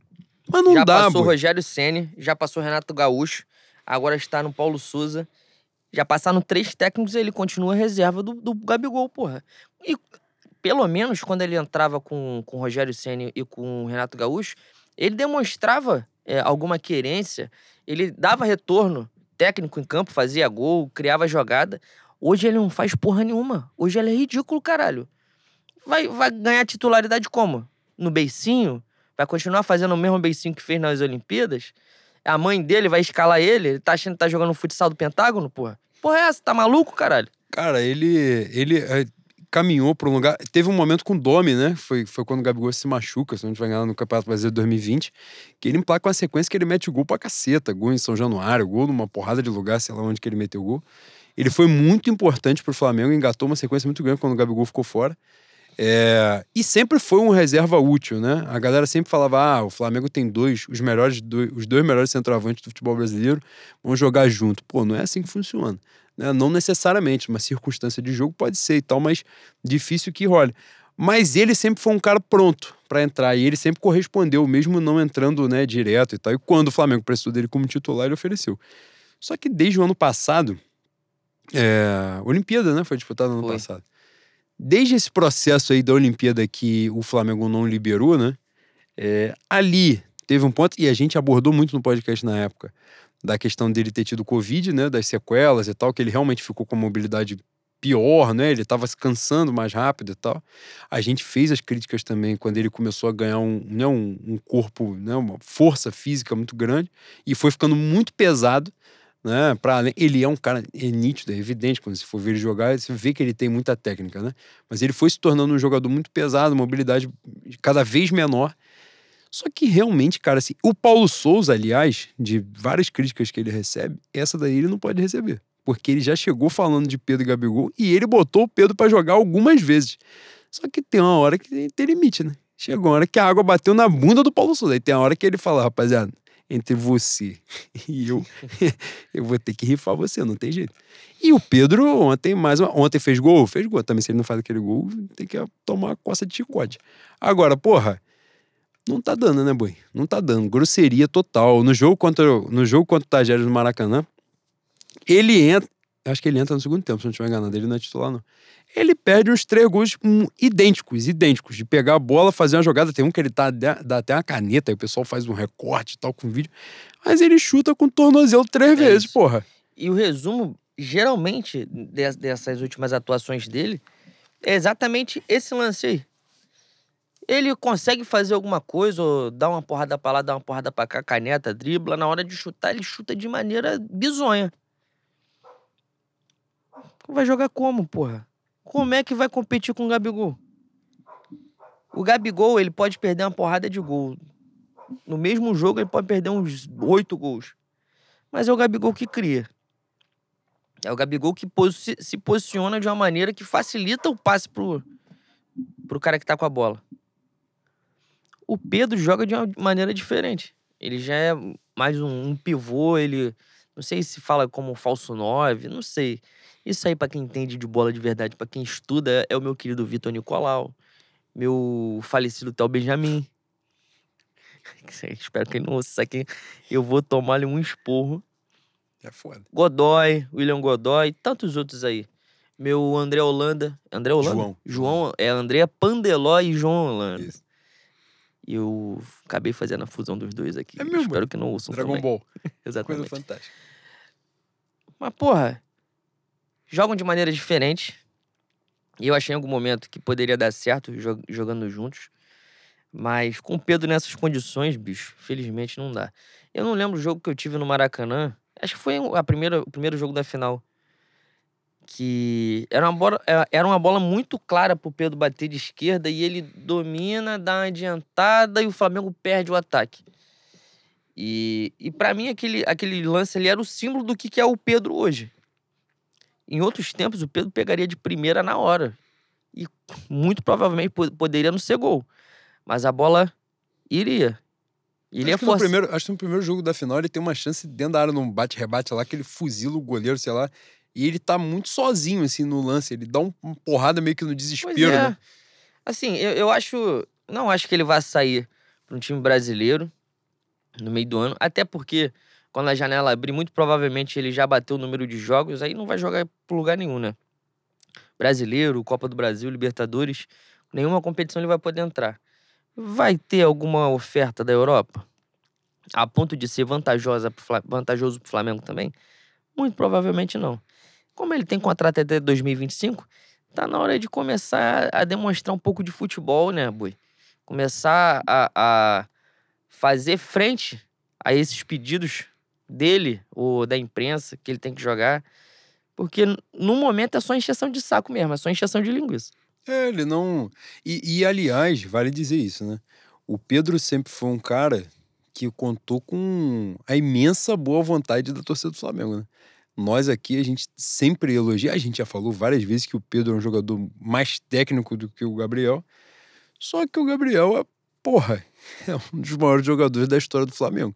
Mas não já dá, passou boi. Rogério Ceni, já passou Renato Gaúcho, agora está no Paulo Souza. Já passaram três técnicos e ele continua reserva do, do Gabigol, porra. E pelo menos quando ele entrava com, com o Rogério Ceni e com o Renato Gaúcho, ele demonstrava é, alguma querência, ele dava retorno técnico em campo, fazia gol, criava jogada. Hoje ele não faz porra nenhuma. Hoje ele é ridículo, caralho. Vai, vai ganhar titularidade como? No beicinho? Vai continuar fazendo o mesmo beicinho que fez nas Olimpíadas? A mãe dele vai escalar ele? Ele tá achando que tá jogando futsal do Pentágono, porra? Porra é essa? Tá maluco, caralho? Cara, ele, ele é, caminhou para um lugar. Teve um momento com o Domi, né? Foi, foi quando o Gabigol se machuca, se não tiver enganado, no Campeonato Brasileiro de 2020. Que ele emplaca uma sequência que ele mete gol pra caceta. Gol em São Januário, gol numa porrada de lugar, sei lá onde que ele meteu gol. Ele foi muito importante pro Flamengo, engatou uma sequência muito grande quando o Gabigol ficou fora. É, e sempre foi um reserva útil, né? A galera sempre falava: ah, o Flamengo tem dois, os melhores, dois, os dois melhores centroavantes do futebol brasileiro, vão jogar junto. Pô, não é assim que funciona. Né? Não necessariamente, uma circunstância de jogo pode ser e tal, mas difícil que role. Mas ele sempre foi um cara pronto para entrar e ele sempre correspondeu, mesmo não entrando né, direto e tal. E quando o Flamengo precisou dele como titular, ele ofereceu. Só que desde o ano passado, é, Olimpíada, né? Foi disputada no ano Foi. passado. Desde esse processo aí da Olimpíada que o Flamengo não liberou, né? É, ali teve um ponto, e a gente abordou muito no podcast na época, da questão dele ter tido Covid, né? Das sequelas e tal, que ele realmente ficou com a mobilidade pior, né? Ele tava se cansando mais rápido e tal. A gente fez as críticas também quando ele começou a ganhar um, né, um, um corpo, né, uma força física muito grande e foi ficando muito pesado, né? Além, ele é um cara é nítido, é evidente quando você for ver ele jogar, você vê que ele tem muita técnica, né? Mas ele foi se tornando um jogador muito pesado, mobilidade cada vez menor. Só que realmente, cara, assim, o Paulo Souza, aliás, de várias críticas que ele recebe, essa daí ele não pode receber. Porque ele já chegou falando de Pedro e Gabigol e ele botou o Pedro para jogar algumas vezes. Só que tem uma hora que tem limite, né? Chegou uma hora que a água bateu na bunda do Paulo Souza. Aí tem uma hora que ele fala, rapaziada, entre você e eu, eu vou ter que rifar você, não tem jeito. E o Pedro ontem, mais uma, ontem fez gol, fez gol. Também se ele não faz aquele gol, tem que tomar uma coça de chicote. Agora, porra, não tá dando, né, boi? Não tá dando. Grosseria total. No jogo contra, no jogo contra o Tajeres no Maracanã, ele entra. Acho que ele entra no segundo tempo, se não estiver enganado. Ele não é titular, não. Ele perde uns três gols um, idênticos, idênticos. De pegar a bola, fazer uma jogada. Tem um que ele tá, dá até uma caneta, aí o pessoal faz um recorte e tal com vídeo. Mas ele chuta com o tornozelo três é vezes, isso. porra. E o resumo, geralmente, dessas últimas atuações dele, é exatamente esse lance aí. Ele consegue fazer alguma coisa, ou dar uma porrada pra lá, dar uma porrada pra cá, caneta, dribla. Na hora de chutar, ele chuta de maneira bizonha. Vai jogar como, porra? Como é que vai competir com o Gabigol? O Gabigol, ele pode perder uma porrada de gol. No mesmo jogo, ele pode perder uns oito gols. Mas é o Gabigol que cria. É o Gabigol que se posiciona de uma maneira que facilita o passe pro, pro cara que tá com a bola. O Pedro joga de uma maneira diferente. Ele já é mais um, um pivô, ele. Não sei se fala como falso 9, não sei. Isso aí, para quem entende de bola de verdade, para quem estuda, é o meu querido Vitor Nicolau, meu falecido Théo Benjamin. Espero que ele não ouça isso aqui. Eu vou tomar-lhe um esporro. É foda. Godoy, William Godoy, tantos outros aí. Meu André Holanda. André Holanda? João. João é André Pandeló e João Holanda. Isso. E eu acabei fazendo a fusão dos dois aqui. É mesmo? Espero que não ouçam Dragon também. Ball. Exatamente. Coisa fantástica. Mas, porra, jogam de maneira diferente. E eu achei em algum momento que poderia dar certo jogando juntos. Mas com o Pedro nessas condições, bicho, felizmente não dá. Eu não lembro o jogo que eu tive no Maracanã. Acho que foi a primeira, o primeiro jogo da final que era uma bola, é, era uma bola muito clara pro Pedro bater de esquerda e ele domina, dá uma adiantada e o Flamengo perde o ataque. E, e para mim aquele, aquele lance ali era o símbolo do que, que é o Pedro hoje. Em outros tempos o Pedro pegaria de primeira na hora e muito provavelmente poderia não ser gol, mas a bola iria. Ele acho, que no primeiro, acho que no primeiro jogo da final ele tem uma chance dentro da área num bate-rebate lá, que ele fuzila o goleiro, sei lá, e ele tá muito sozinho, assim, no lance. Ele dá um, uma porrada meio que no desespero, é. né? Assim, eu, eu acho. Não acho que ele vá sair para um time brasileiro no meio do ano. Até porque, quando a janela abrir, muito provavelmente ele já bateu o número de jogos, aí não vai jogar por lugar nenhum, né? Brasileiro, Copa do Brasil, Libertadores, nenhuma competição ele vai poder entrar. Vai ter alguma oferta da Europa? A ponto de ser vantajosa, vantajoso para o Flamengo também? Muito provavelmente não. Como ele tem contrato até 2025, tá na hora de começar a demonstrar um pouco de futebol, né, Bui? Começar a, a fazer frente a esses pedidos dele ou da imprensa que ele tem que jogar. Porque no momento é só encheção de saco mesmo, é só encheção de linguiça. É, ele não. E, e, aliás, vale dizer isso, né? O Pedro sempre foi um cara que contou com a imensa boa vontade da torcida do Flamengo, né? Nós aqui, a gente sempre elogia. A gente já falou várias vezes que o Pedro é um jogador mais técnico do que o Gabriel. Só que o Gabriel é, porra, é um dos maiores jogadores da história do Flamengo.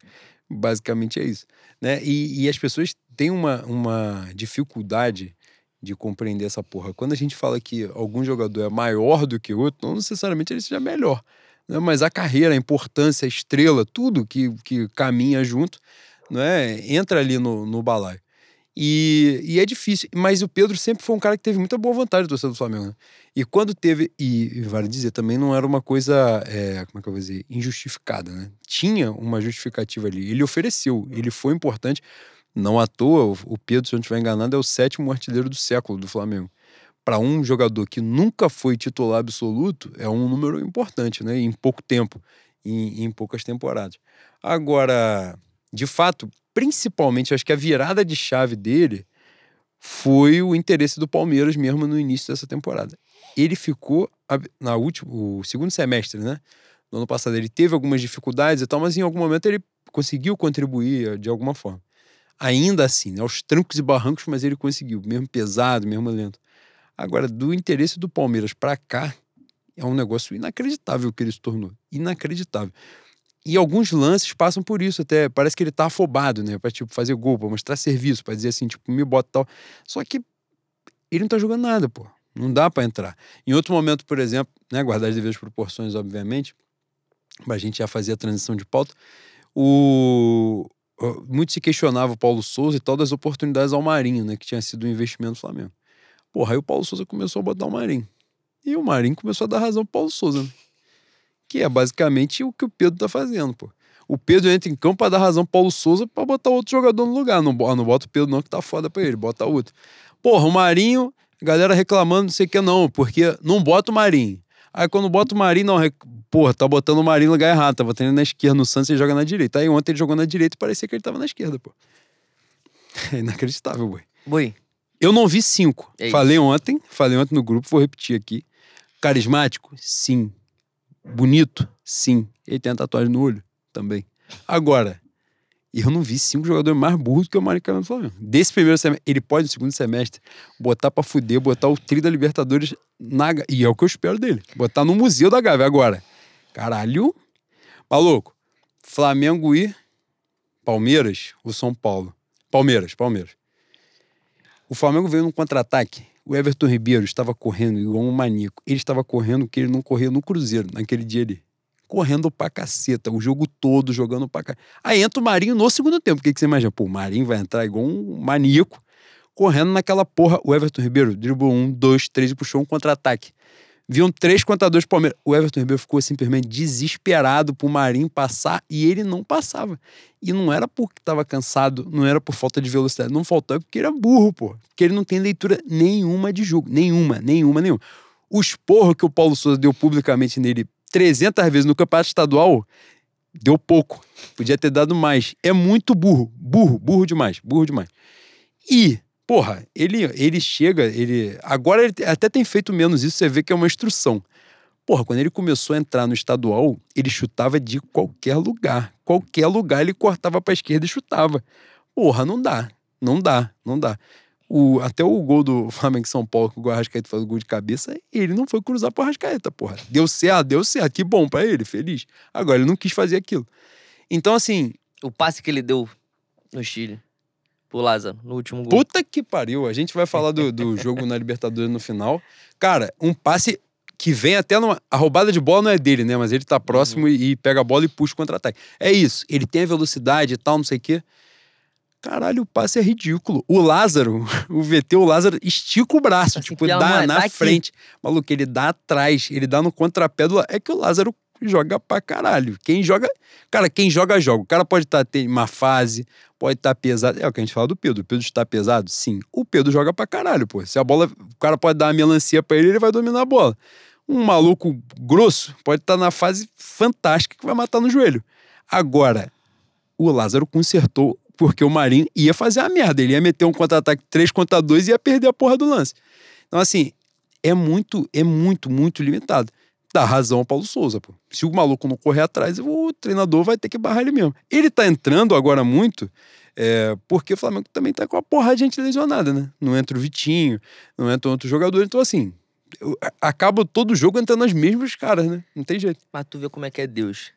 Basicamente é isso. Né? E, e as pessoas têm uma, uma dificuldade de compreender essa porra. Quando a gente fala que algum jogador é maior do que outro, não necessariamente ele seja melhor. Né? Mas a carreira, a importância, a estrela, tudo que, que caminha junto, não é? entra ali no, no balaio. E, e, é difícil. Mas o Pedro sempre foi um cara que teve muita boa vontade do torcedor do Flamengo. Né? E quando teve. E, vale dizer, também não era uma coisa. É, como é que eu vou dizer? Injustificada, né? Tinha uma justificativa ali. Ele ofereceu, ele foi importante. Não à toa, o Pedro, se eu não estiver enganado, é o sétimo artilheiro do século do Flamengo. Para um jogador que nunca foi titular absoluto, é um número importante, né? Em pouco tempo, em, em poucas temporadas. Agora, de fato, principalmente, acho que a virada de chave dele foi o interesse do Palmeiras mesmo no início dessa temporada. Ele ficou na última, o segundo semestre, né, no ano passado ele teve algumas dificuldades e tal, mas em algum momento ele conseguiu contribuir eh, de alguma forma. Ainda assim, né, aos trancos e barrancos, mas ele conseguiu, mesmo pesado, mesmo lento. Agora, do interesse do Palmeiras para cá, é um negócio inacreditável que ele se tornou. Inacreditável. E alguns lances passam por isso até. Parece que ele tá afobado, né? Pra, tipo, fazer gol, pra mostrar serviço, pra dizer assim, tipo, me bota tal. Só que ele não tá jogando nada, pô. Não dá para entrar. Em outro momento, por exemplo, né, guardar as devidas proporções, obviamente, a gente já fazia a transição de pauta, o... muito se questionava o Paulo Souza e tal das oportunidades ao Marinho, né, que tinha sido um investimento do Flamengo. Porra, aí o Paulo Souza começou a botar o Marinho. E o Marinho começou a dar razão pro Paulo Souza, né? Que é basicamente o que o Pedro tá fazendo, pô. O Pedro entra em campo para dar razão pro Paulo Souza para botar outro jogador no lugar. Não, não bota o Pedro, não, que tá foda pra ele, bota outro. Porra, o Marinho, galera reclamando, não sei o que, não, porque não bota o Marinho. Aí quando bota o Marinho, não, porra, tá botando o Marinho no lugar errado, tá botando ele na esquerda, no Santos e joga na direita. Aí ontem ele jogou na direita e parecia que ele tava na esquerda, pô. É inacreditável, boi. Boi. Eu não vi cinco. É falei ontem, falei ontem no grupo, vou repetir aqui. Carismático? Sim. Bonito? Sim. Ele tem a tatuagem no olho? Também. Agora, eu não vi cinco jogadores mais burros que o Mário Carlos Flamengo. Desse primeiro semestre, ele pode, no segundo semestre, botar pra fuder, botar o tri da Libertadores na. E é o que eu espero dele. Botar no Museu da Gávea. Agora, caralho. Maluco, Flamengo e Palmeiras ou São Paulo? Palmeiras, Palmeiras. O Flamengo veio num contra-ataque. O Everton Ribeiro estava correndo igual um maníaco. Ele estava correndo que ele não corria no Cruzeiro, naquele dia ali. Correndo pra caceta, o jogo todo jogando pra caceta. Aí entra o Marinho no segundo tempo. O que, que você imagina? Pô, o Marinho vai entrar igual um maníaco, correndo naquela porra. O Everton Ribeiro driblou um, dois, três e puxou um contra-ataque. Viam três contadores do Palmeiras. O Everton Ribeiro ficou simplesmente desesperado pro Marinho passar e ele não passava. E não era porque estava cansado, não era por falta de velocidade, não faltou, é porque ele é burro, pô. Porque ele não tem leitura nenhuma de jogo. Nenhuma, nenhuma, nenhuma. O esporro que o Paulo Souza deu publicamente nele 300 vezes no campeonato estadual, deu pouco. Podia ter dado mais. É muito burro. Burro, burro demais, burro demais. E Porra, ele, ele chega, ele. Agora ele até tem feito menos isso, você vê que é uma instrução. Porra, quando ele começou a entrar no estadual, ele chutava de qualquer lugar. Qualquer lugar ele cortava pra esquerda e chutava. Porra, não dá. Não dá, não dá. O, até o gol do Flamengo São Paulo, que o Arrascaeta faz o gol de cabeça, ele não foi cruzar pro Arrascaeta, porra. Deu certo, deu certo. Que bom para ele, feliz. Agora, ele não quis fazer aquilo. Então, assim. O passe que ele deu no Chile pro Lázaro, no último gol. Puta que pariu. A gente vai falar do, do jogo na Libertadores no final. Cara, um passe que vem até numa. A roubada de bola não é dele, né? Mas ele tá próximo uhum. e, e, pega a bola e puxa o contra-ataque. É isso. Ele tem a velocidade e tal, não sei o quê. Caralho, o passe é ridículo. O Lázaro, o VT, o Lázaro estica o braço, assim, tipo, dá na frente. Maluco, ele dá atrás, ele dá no contrapé do. É que o Lázaro joga pra caralho. Quem joga. Cara, quem joga, joga. O cara pode estar tá, tem uma fase, pode estar tá pesado. É o que a gente fala do Pedro. O Pedro está pesado? Sim. O Pedro joga pra caralho, pô. Se a bola. O cara pode dar uma melancia pra ele, ele vai dominar a bola. Um maluco grosso pode estar tá na fase fantástica que vai matar no joelho. Agora, o Lázaro consertou porque o Marinho ia fazer a merda. Ele ia meter um contra-ataque 3 contra 2 e ia perder a porra do lance. Então, assim, é muito, é muito, muito limitado dá razão ao Paulo Souza, pô. Se o maluco não correr atrás, o treinador vai ter que barrar ele mesmo. Ele tá entrando agora muito é, porque o Flamengo também tá com a porra de gente lesionada, né? Não entra o Vitinho, não entra outro jogador. Então, assim, acaba todo jogo entrando as mesmas caras, né? Não tem jeito. Mas tu vê como é que é Deus.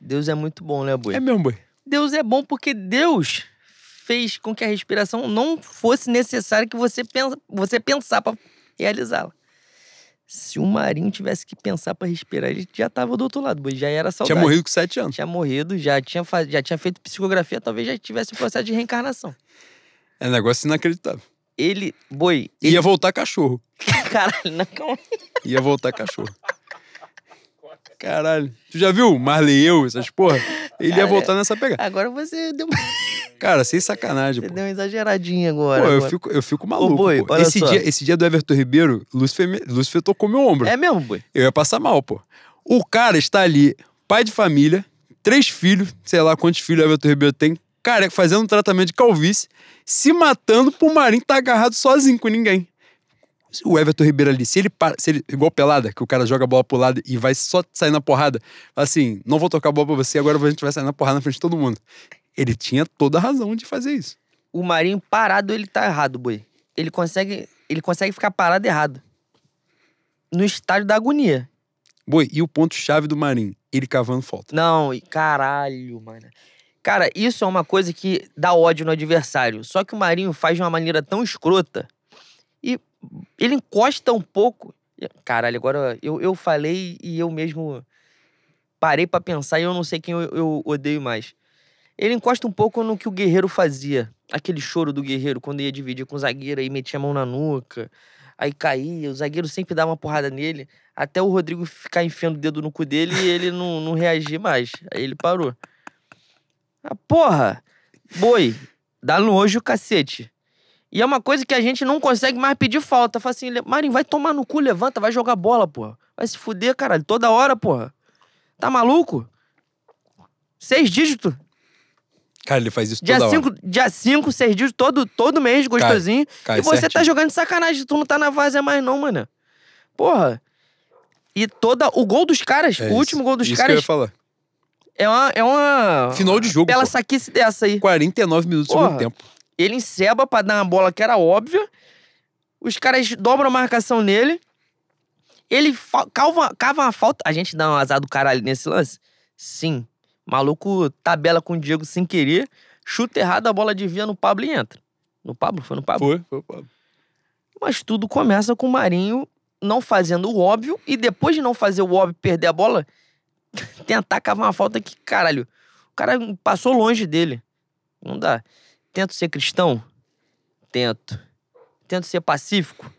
Deus é muito bom, né, Boi? É mesmo, Boi. Deus é bom porque Deus fez com que a respiração não fosse necessária que você, pensa, você pensar para realizá-la. Se o Marinho tivesse que pensar para respirar, ele já tava do outro lado, já era saudade. Tinha morrido com sete anos. Tinha morrido, já tinha, já tinha feito psicografia, talvez já tivesse o processo de reencarnação. É um negócio inacreditável. Ele, boi. Ele... Ia voltar cachorro. Caralho, não, calma. Ia voltar cachorro. Caralho. Tu já viu Marley eu, essas porra? Ele Cara, ia voltar nessa pegada. Agora você deu. Cara, sem sacanagem, você pô. deu uma exageradinha agora. Pô, eu, agora. Fico, eu fico maluco. Ô, boi, pô. Esse, dia, esse dia do Everton Ribeiro, Lúcifer, Lúcifer tocou meu ombro. É mesmo, boi? Eu ia passar mal, pô. O cara está ali, pai de família, três filhos, sei lá quantos filhos o Everton Ribeiro tem, cara, fazendo um tratamento de calvície, se matando pro Marinho tá agarrado sozinho com ninguém. O Everton Ribeiro ali, se ele, para, se ele igual pelada, que o cara joga a bola pro lado e vai só sair na porrada, assim, não vou tocar a bola pra você, agora a gente vai sair na porrada na frente de todo mundo. Ele tinha toda a razão de fazer isso. O Marinho parado, ele tá errado, boi. Ele consegue, ele consegue ficar parado errado. No estádio da agonia. Boi, e o ponto-chave do Marinho? Ele cavando falta. Não, e caralho, mano. Cara, isso é uma coisa que dá ódio no adversário. Só que o Marinho faz de uma maneira tão escrota e ele encosta um pouco. Caralho, agora eu, eu falei e eu mesmo parei pra pensar e eu não sei quem eu, eu odeio mais. Ele encosta um pouco no que o Guerreiro fazia. Aquele choro do Guerreiro quando ia dividir com o zagueiro e metia a mão na nuca. Aí caía, o zagueiro sempre dava uma porrada nele, até o Rodrigo ficar enfiando o dedo no cu dele e ele não, não reagir mais. Aí ele parou. Ah, porra! Boi, dá nojo, cacete. E é uma coisa que a gente não consegue mais pedir falta. Fala assim, Marinho, vai tomar no cu, levanta, vai jogar bola, porra. Vai se fuder, caralho, toda hora, porra. Tá maluco? Seis dígitos. Cara, ele faz isso Dia toda cinco, hora. dia cinco, seis dígitos, todo, todo mês, gostosinho. Cai e você tá certinho. jogando de sacanagem, tu não tá na várzea mais não, mano. Porra. E toda... O gol dos caras, É o isso. último gol dos isso que eu ia caras falar. é uma... É uma... Final de jogo, Bela pô. saquice dessa aí. 49 minutos do Porra. segundo tempo. Ele enceba pra dar uma bola que era óbvia. Os caras dobram a marcação nele. Ele cava, cava uma falta. A gente dá um azar do caralho nesse lance? Sim. Maluco tabela com o Diego sem querer. Chuta errado, a bola desvia no Pablo e entra. No Pablo? Foi no Pablo? Foi, foi, foi. Mas tudo começa com o Marinho não fazendo o óbvio. E depois de não fazer o óbvio perder a bola, tentar cavar uma falta que, caralho, o cara passou longe dele. Não dá. Tento ser cristão? Tento. Tento ser pacífico?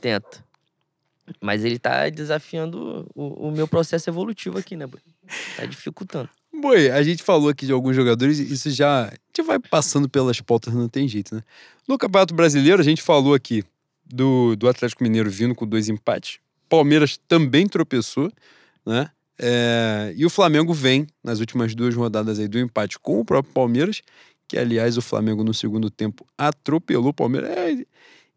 Tento. Mas ele tá desafiando o, o meu processo evolutivo aqui, né? Tá dificultando. Boi, a gente falou aqui de alguns jogadores, isso já. A gente vai passando pelas pautas, não tem jeito, né? No Campeonato Brasileiro, a gente falou aqui do, do Atlético Mineiro vindo com dois empates. Palmeiras também tropeçou, né? É, e o Flamengo vem nas últimas duas rodadas aí do empate com o próprio Palmeiras, que aliás o Flamengo no segundo tempo atropelou o Palmeiras. É,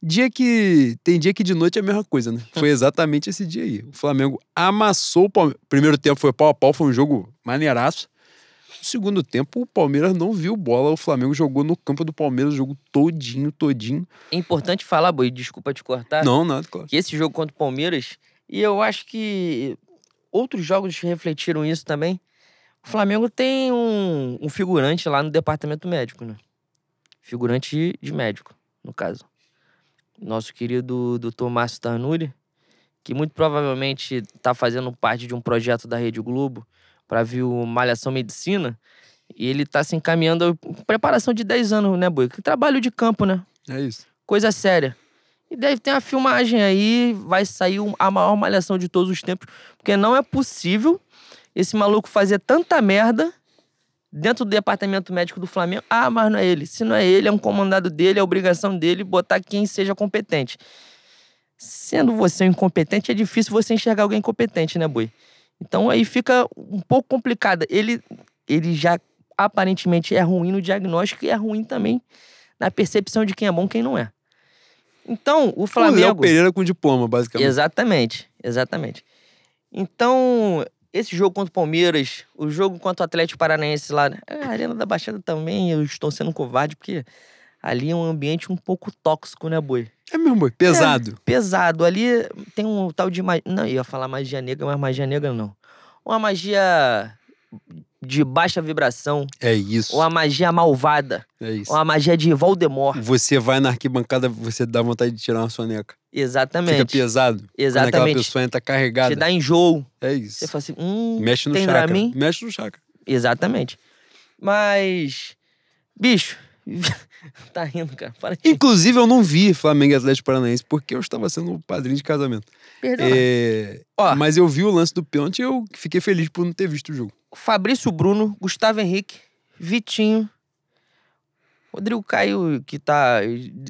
dia que. Tem dia que de noite é a mesma coisa, né? Foi exatamente esse dia aí. O Flamengo amassou o Palmeiras. Primeiro tempo foi pau a pau, foi um jogo maneiraço. Segundo tempo, o Palmeiras não viu bola. O Flamengo jogou no campo do Palmeiras o jogo todinho, todinho. É importante falar, boi, desculpa te cortar. Não, nada, claro. que esse jogo contra o Palmeiras, e eu acho que outros jogos refletiram isso também. O Flamengo tem um, um figurante lá no departamento médico, né? Figurante de médico, no caso. Nosso querido doutor Márcio Tarnuri, que muito provavelmente está fazendo parte de um projeto da Rede Globo para ver o Malhação Medicina. E ele está se encaminhando a preparação de 10 anos, né, Boi? Que trabalho de campo, né? É isso. coisa séria. E deve ter uma filmagem aí, vai sair a maior malhação de todos os tempos. Porque não é possível esse maluco fazer tanta merda dentro do departamento médico do Flamengo. Ah, mas não é ele. Se não é ele, é um comandado dele, é obrigação dele botar quem seja competente. Sendo você um incompetente, é difícil você enxergar alguém competente, né, Boi? Então aí fica um pouco complicado. Ele, ele já aparentemente é ruim no diagnóstico e é ruim também na percepção de quem é bom e quem não é. Então, o O Léo Flamengo. Pereira com diploma, basicamente. Exatamente, exatamente. Então, esse jogo contra o Palmeiras, o jogo contra o Atlético Paranaense lá, é, a Arena da Baixada também, eu estou sendo covarde, porque ali é um ambiente um pouco tóxico, né, boi? É mesmo, boi. Pesado. Pesado. Ali tem um tal de magia. Não, eu ia falar magia negra, mas magia negra não. Uma magia de baixa vibração, É, isso. ou a magia malvada, É isso. ou a magia de Voldemort. Você vai na arquibancada, você dá vontade de tirar uma soneca. Fica Exatamente. pesado. Quando aquela Exatamente. pessoa entra carregada. Te dá enjoo. É isso. Você fala assim, hum, Mexe no tem chakra. Mexe no chakra. Exatamente. Mas, bicho, tá rindo, cara. Para Inclusive, eu não vi Flamengo e Atlético Paranaense porque eu estava sendo o padrinho de casamento. perder. É, Mas eu vi o lance do pênalti e eu fiquei feliz por não ter visto o jogo. Fabrício Bruno, Gustavo Henrique, Vitinho, Rodrigo Caio, que tá,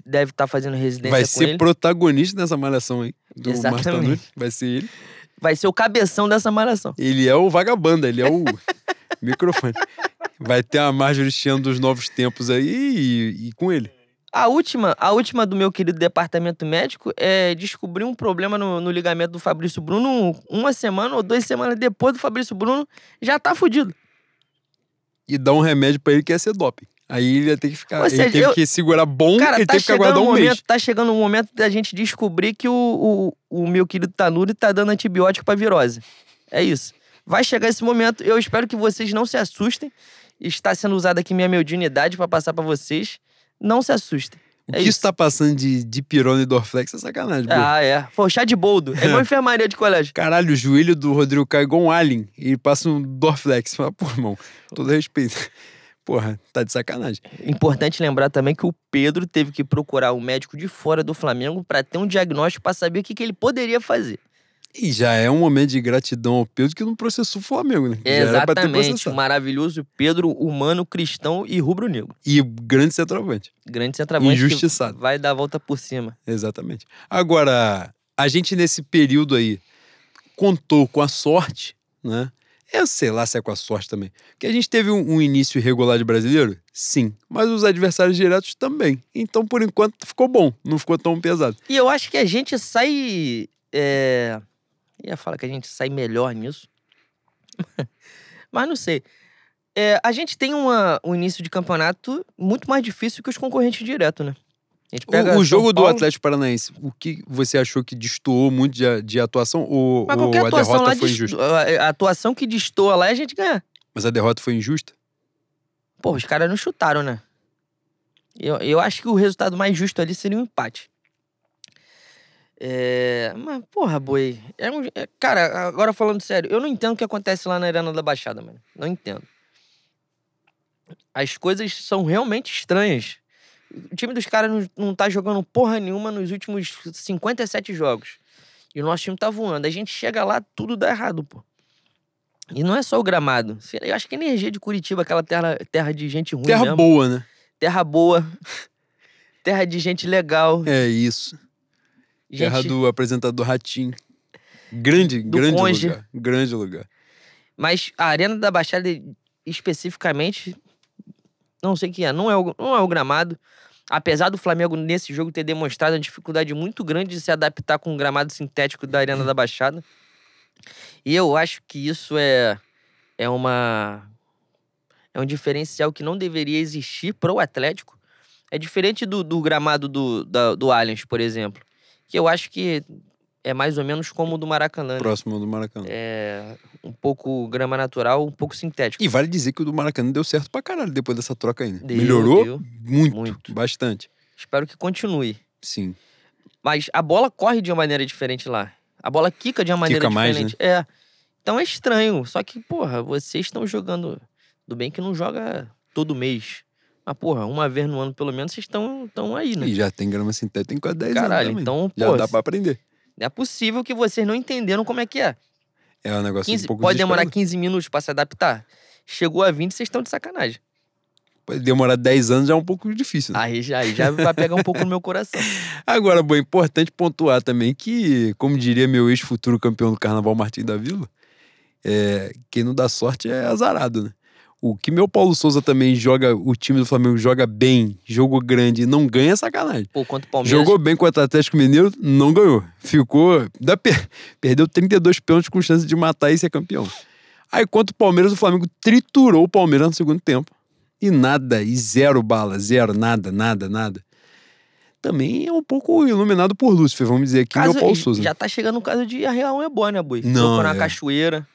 deve estar fazendo residência Vai ser ele. protagonista nessa malhação aí. Do Exatamente. Vai ser ele. Vai ser o cabeção dessa malhação. Ele é o vagabanda, ele é o microfone. Vai ter a Marjorie Chan dos novos tempos aí e, e com ele. A última, a última do meu querido departamento médico é descobrir um problema no, no ligamento do Fabrício Bruno uma semana ou duas semanas depois do Fabrício Bruno já tá fudido. E dá um remédio pra ele que ia ser doping. Aí ele ia ter que ficar. Ou ele seja, teve eu- que segurar bom, Cara, ele tá teve que aguardar um um momento, mês. tá chegando um momento da gente descobrir que o, o, o meu querido Tanuri tá dando antibiótico pra virose. É isso. Vai chegar esse momento. Eu espero que vocês não se assustem. Está sendo usada aqui minha mediunidade pra passar pra vocês. Não se assustem. O É que isso isso. tá passando de, de pirona e Dorflex é sacanagem, pô. Ah, é. Pô, chá de boldo. É igual enfermaria de colégio. Caralho, o joelho do Rodrigo cai igual um alien e passa um Dorflex. Fala, pô, irmão, todo respeito. Porra, tá de sacanagem. Importante lembrar também que o Pedro teve que procurar um médico de fora do Flamengo pra ter um diagnóstico pra saber o que, que ele poderia fazer. E já é um momento de gratidão ao Pedro que não processou o Flamengo, né? Exatamente. Maravilhoso Pedro, humano, cristão e rubro-negro. E grande centroavante. Grande centroavante. Injustiçado. Vai dar a volta por cima. Exatamente. Agora, a gente nesse período aí contou com a sorte, né? Eu sei lá se é com a sorte também. Que a gente teve um, um início irregular de brasileiro? Sim. Mas os adversários diretos também. Então, por enquanto, ficou bom. Não ficou tão pesado. E eu acho que a gente sai. É... Ia falar que a gente sai melhor nisso. Mas não sei. É, a gente tem uma, um início de campeonato muito mais difícil que os concorrentes diretos, né? O, o jogo do Paulo, Atlético Paranaense, o que você achou que destoou muito de, de atuação? Ou, Mas ou qualquer a atuação derrota foi injusta? a a atuação que destoa lá é a gente ganhar. Mas a derrota foi injusta? Pô, os caras não chutaram, né? Eu, eu acho que o resultado mais justo ali seria um empate. É, mas, porra, boi. É um, é- cara, agora falando sério, eu não entendo o que acontece lá na Arena da Baixada, mano. Não entendo. As coisas são realmente estranhas. O time dos caras não, não tá jogando porra nenhuma nos últimos 57 jogos. E o nosso time tá voando. A gente chega lá, tudo dá errado, pô. E não é só o gramado. Eu acho que a energia de Curitiba, aquela terra, terra de gente ruim Terra mesmo. boa, né? Terra boa. terra de gente legal. É isso. Terra Gente... do apresentador Ratinho. Grande, Do grande conge. lugar. Grande lugar. Mas a Arena da Baixada, especificamente, não sei o que é. Não é o, não é o gramado. Apesar do Flamengo, nesse jogo, ter demonstrado uma dificuldade muito grande de se adaptar com o gramado sintético da Arena da Baixada. E eu acho que isso é, é uma. É um diferencial que não deveria existir para o Atlético. É diferente do, do gramado do, da- do Allianz, por exemplo. Que eu acho que é mais ou menos como o do Maracanã. né? Próximo do Maracanã. É um pouco grama natural, um pouco sintético. E vale dizer que o do Maracanã deu certo pra caralho depois dessa troca aí. né? Deu, Melhorou deu. muito, Muito. bastante. Espero que continue. Sim. Mas a bola corre de uma maneira diferente lá. A bola quica de uma maneira Quica mais, né? diferente. É. Então é estranho. Só que, porra, vocês estão jogando. Tudo bem que não joga todo mês. Mas, porra, uma vez no ano, pelo menos, vocês estão estão aí, né? E já tem grama sintética, tem quase 10 Caralho, anos também. então, Já pô, dá pra aprender. é possível que vocês não entenderam como é que é. É um negócio 15 um pouco pode demorar desesperador. 15 minutos pra se adaptar. Chegou a 20, vocês estão de sacanagem. Pode demorar 10 anos já é um pouco difícil. né? Aí já, aí já vai pegar um pouco no meu coração. Agora, bom, é importante pontuar também que, como diria meu ex-futuro campeão do Carnaval Martins da Vila, é, quem não dá sorte é azarado, né? O que meu Paulo Souza também joga, o time do Flamengo joga bem, jogo grande não ganha é sacanagem. Pô, quanto o Palmeiras. Jogou bem contra o Atlético Mineiro, não ganhou. Ficou. Per- perdeu 32 pênaltis com chance de matar e ser campeão. Aí, contra o Palmeiras, o Flamengo triturou o Palmeiras no segundo tempo. E nada, e zero bala, zero, nada, nada, nada. Também é um pouco iluminado por Lúcifer, vamos dizer aqui, Caso- meu Paulo Souza. Já tá chegando o caso de arrear um é boa, né, Boi? Não, Tocou na é. cachoeira.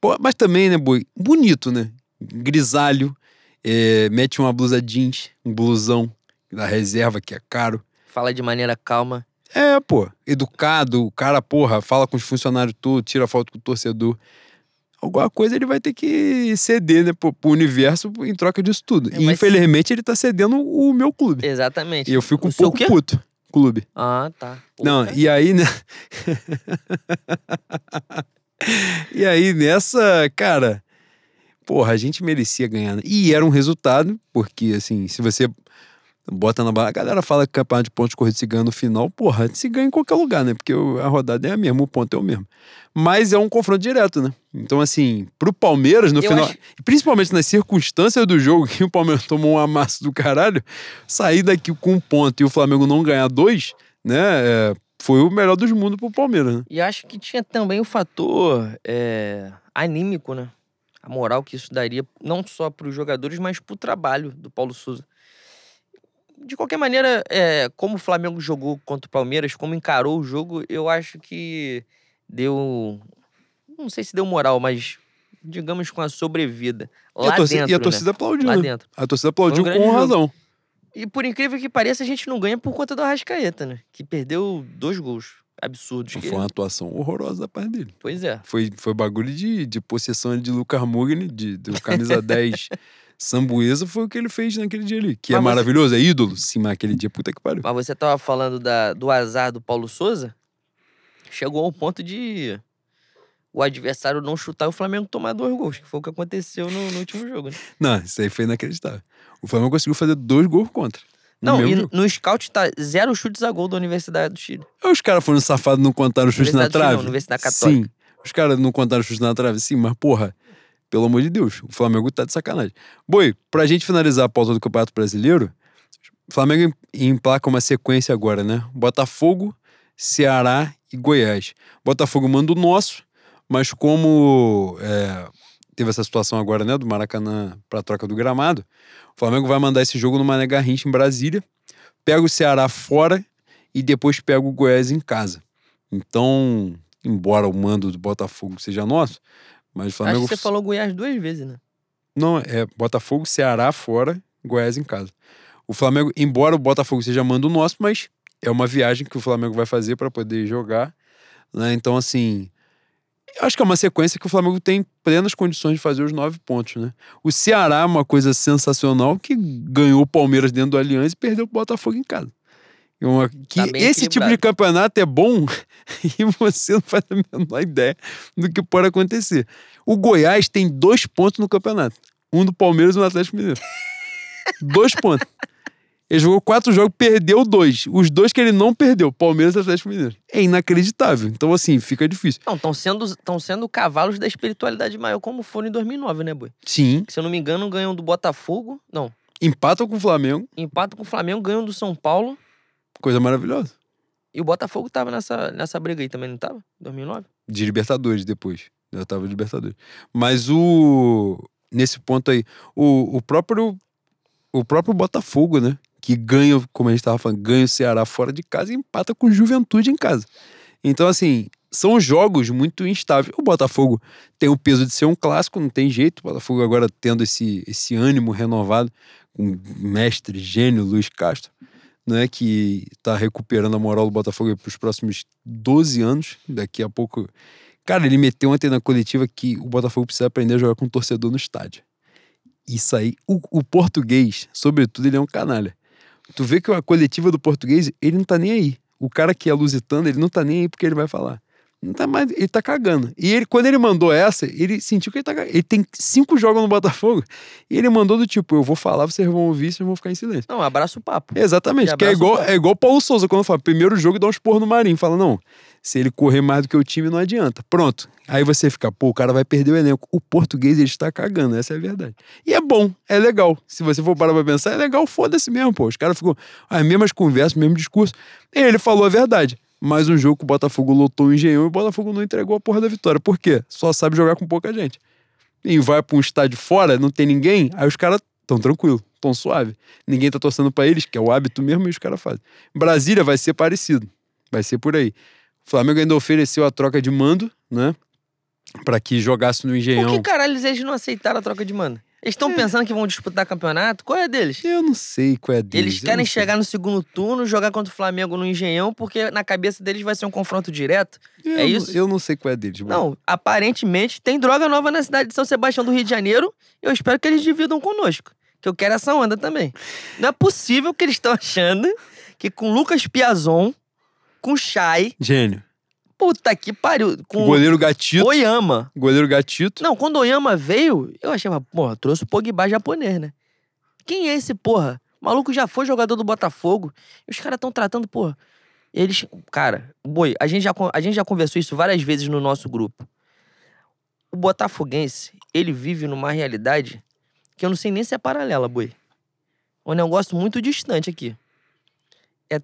Pô, mas também, né, boi? Bonito, né? Grisalho, é, mete uma blusa jeans, um blusão da reserva, que é caro. Fala de maneira calma. É, pô, educado, o cara, porra, fala com os funcionários tudo, tira foto com o torcedor. Alguma coisa ele vai ter que ceder, né, pro, pro universo em troca disso tudo. É, e infelizmente ele tá cedendo o meu clube. Exatamente. E eu fico O um pouco quê? puto. Clube. Ah, tá. Pô, Não, e aí, né? e aí, nessa, cara, porra, a gente merecia ganhar. né? E era um resultado, porque, assim, se você Bota na barra. A galera fala que campeonato de pontos corridos se ganha no final. Porra, se ganha em qualquer lugar, né? Porque a rodada é a mesma, o ponto é o mesmo. Mas é um confronto direto, né? Então, assim, pro Palmeiras, no Eu final. acho- Principalmente nas circunstâncias do jogo, que o Palmeiras tomou um amasso do caralho, sair daqui com um ponto e o Flamengo não ganhar dois, né? é, foi o melhor dos mundos pro Palmeiras, né? E acho que tinha também o fator é, anímico, né? A moral que isso daria, não só para os jogadores, mas para o trabalho do Paulo Souza. De qualquer maneira, é, como o Flamengo jogou contra o Palmeiras, como encarou o jogo, eu acho que deu. Não sei se deu moral, mas digamos com a sobrevida. E Lá a torcida, dentro. e a né? torcida aplaudiu, Lá né? dentro. A torcida aplaudiu um com jogo. razão. E por incrível que pareça, a gente não ganha por conta do Arrascaeta, né? Que perdeu dois gols absurdos. que- Foi uma atuação horrorosa da parte dele. Pois é. Foi, foi bagulho de, de possessão de Lucas Mugni, de, do camisa 10 Sambuesa, foi o que ele fez naquele dia ali. Que é Mas você- maravilhoso, é ídolo. Sim, mas aquele dia, puta que pariu. Mas você tava falando da, do azar do Paulo Souza. Chegou ao ponto de o adversário não chutar e o Flamengo tomar dois gols, que foi o que aconteceu no, no último jogo. Né? Não, isso aí foi inacreditável. O Flamengo conseguiu fazer dois gols contra. Não, e jogo. no scout tá zero chutes a gol da Universidade do Chile. Aí Os caras foram safados não contaram o chute na Chile, não, trave. Universidade Católica. Sim. Os caras não contaram o chute na trave, sim, mas porra, pelo amor de Deus, o Flamengo tá de sacanagem. Boi, pra gente finalizar a pauta do Campeonato Brasileiro, o Flamengo em- emplaca uma sequência agora, né? Botafogo, Ceará e Goiás. Botafogo manda o nosso, mas como é, teve essa situação agora, né, do Maracanã pra troca do gramado, o Flamengo vai mandar esse jogo no Mané Garrincha, em Brasília, pega o Ceará fora e depois pega o Goiás em casa. Então, embora o mando do Botafogo seja nosso, mas o Acho Flamengo. que você falou Goiás duas vezes, né? Não, é Botafogo, Ceará fora, Goiás em casa. O Flamengo, embora o Botafogo seja mando nosso, mas é uma viagem que o Flamengo vai fazer para poder jogar. Né? Então, assim. Eu Acho que é uma sequência que o Flamengo tem plenas condições de fazer os nove pontos, né? O Ceará é uma coisa sensacional que ganhou o Palmeiras dentro do Aliança e perdeu o Botafogo em casa. Uma- que Tá esse tipo de campeonato é bom e você não faz a menor ideia do que pode acontecer. O Goiás tem dois pontos no campeonato. Um do Palmeiras e um do Atlético Mineiro. dois pontos. Ele jogou quatro jogos, perdeu dois. Os dois que ele não perdeu, Palmeiras e Atlético Mineiro. É inacreditável. Então, assim, fica difícil. Não, estão sendo, tão sendo cavalos da espiritualidade maior, como foram em 2009, né, Boi? Sim. Se eu não me engano, ganham do Botafogo. Não, Empatam com o Flamengo, empatam com o Flamengo, ganham do São Paulo. coisa maravilhosa. E o Botafogo tava nessa, nessa briga aí também, não tava? 2009? De Libertadores depois. Já tava de Libertadores. Mas o. Nesse ponto aí, o, o próprio. O próprio Botafogo, né? Que ganha, como a gente tava falando, ganha o Ceará fora de casa e empata com Juventude em casa. Então, assim, são jogos muito instáveis. O Botafogo tem o peso de ser um clássico, não tem jeito. O Botafogo agora tendo esse, esse ânimo renovado, com o mestre, gênio Luiz Castro, né, que tá recuperando a moral do Botafogo para os próximos 12 anos. Daqui a pouco. Cara, ele meteu ontem na coletiva que o Botafogo precisa aprender a jogar com o torcedor no estádio. Isso aí, o, o português, sobretudo, ele é um canalha. Tu vê que a coletiva do português, ele não tá nem aí. O cara que é lusitano, ele não tá nem aí porque ele vai falar. Não tá mais, ele tá cagando. E ele, quando ele mandou essa, ele sentiu que ele tá cagando. Ele tem cinco jogos no Botafogo. E ele mandou do tipo: eu vou falar, vocês vão ouvir, vocês vão ficar em silêncio. Não, abraça o papo. Exatamente, Que é igual, é igual Paulo Souza, quando fala, primeiro jogo dá uns porros no Marinho. Fala, não, se ele correr mais do que o time, não adianta. Pronto. Aí você fica, pô, o cara vai perder o elenco. O português, ele está cagando, essa é a verdade. E é bom, é legal. Se você for parar pra pensar, é legal, foda-se mesmo, pô. Os caras ficam, as mesmas conversas, mesmo discurso. E ele falou a verdade. Mais um jogo que o Botafogo lotou o engenhão e o Botafogo não entregou a porra da vitória. Por quê? Só sabe jogar com pouca gente. E vai pra um estádio fora, não tem ninguém, aí os caras tão tranquilo, tão suave. Ninguém tá torcendo pra eles, que é o hábito mesmo, e os caras fazem. Brasília vai ser parecido. Vai ser por aí. O Flamengo ainda ofereceu a troca de mando, né? Pra que jogasse no Por engenhão. que caralho eles não aceitaram a troca de mando? Eles estão pensando que vão disputar campeonato? Qual é a deles? Eu não sei qual é a deles. Eles querem chegar no segundo turno, jogar contra o Flamengo no Engenhão, porque na cabeça deles vai ser um confronto direto. Eu é não- isso? Eu não sei qual é a deles. mano. Não, aparentemente tem droga nova na cidade de São Sebastião do Rio de Janeiro. Eu espero que eles dividam conosco. Que eu quero essa onda também. Não é possível que eles estão achando que com Lucas Piazon, com Chay, Gênio. Puta que pariu, com Goleiro Gatito. Oyama. Goleiro Gatito. Não, quando Oyama veio, eu achei, porra, trouxe o Pogba japonês, né? Quem é esse porra? O maluco já foi jogador do Botafogo. E os caras estão tratando, pô. Eles. Cara, boi, a gente, já, a gente já conversou isso várias vezes no nosso grupo. O Botafoguense, ele vive numa realidade que eu não sei nem se é paralela, boi. É um negócio muito distante aqui. É,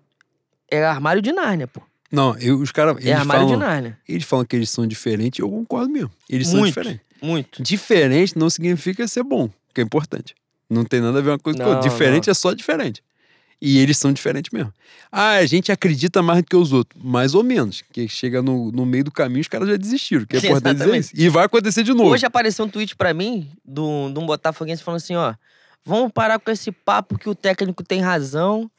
é armário de Nárnia, pô. Não, eu- os caras. É Eles, armário de falam, Nárnia. eles falam que eles são diferentes, eu concordo mesmo. Eles são Muito, diferentes. muito. Diferente não significa ser bom, que é importante. Não tem nada a ver uma coisa com a outra. Não, Diferente é só diferente. E eles são diferentes mesmo. Ah, a gente acredita mais do que os outros. Mais ou menos. Que chega no, no meio do caminho, os caras já desistiram. Que é importante dizer isso. E vai acontecer de novo. Hoje apareceu um tweet pra mim de um, de um Botafoguense falando assim, ó. Vamos parar com esse papo que o técnico tem razão,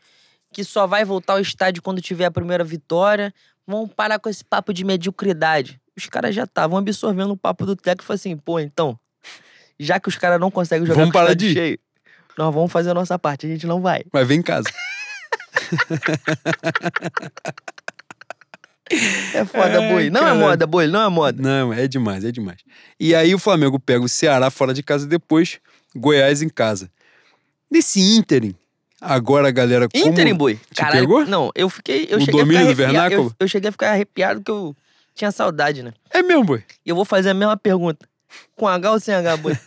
que só vai voltar ao estádio quando tiver a primeira vitória. Vamos parar com esse papo de mediocridade. Os caras já estavam absorvendo o papo do técnico e falaram assim, pô, então, já que os caras não conseguem jogar Vamos com o parar estádio de cheio, nós vamos fazer a nossa parte, a gente não vai. Mas vem em casa. É foda, Ai, boi. Não é cara. moda, boi, não é moda. Não, é demais, é demais. E aí o Flamengo pega o Ceará fora de casa e depois Goiás em casa. Nesse ínterim, agora a galera. como- Ínterim, boi. Caralho, pegou? Não, eu fiquei. Eu O cheguei a domínio ficar do arrepiado. Eu, vernáculo? eu cheguei a ficar arrepiado que eu tinha saudade, né? É mesmo, boi. E eu vou fazer a mesma pergunta. Com H ou sem H, boi?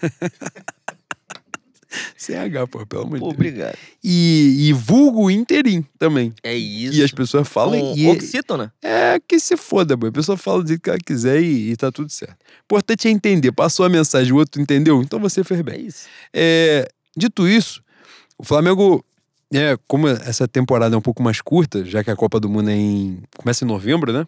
Sem H, pô, pelo amor de Deus. obrigado. E, e vulgo ínterim também. É isso. E as pessoas falam. Com e oxítona? é que se foda, boi. A pessoa fala do jeito que ela quiser e, e tá tudo certo. Importante é entender. Passou a mensagem, o outro entendeu? Então você fez É bem. isso. É, dito isso, o Flamengo, é, como essa temporada é um pouco mais curta, já que a Copa do Mundo é em, começa em novembro, né?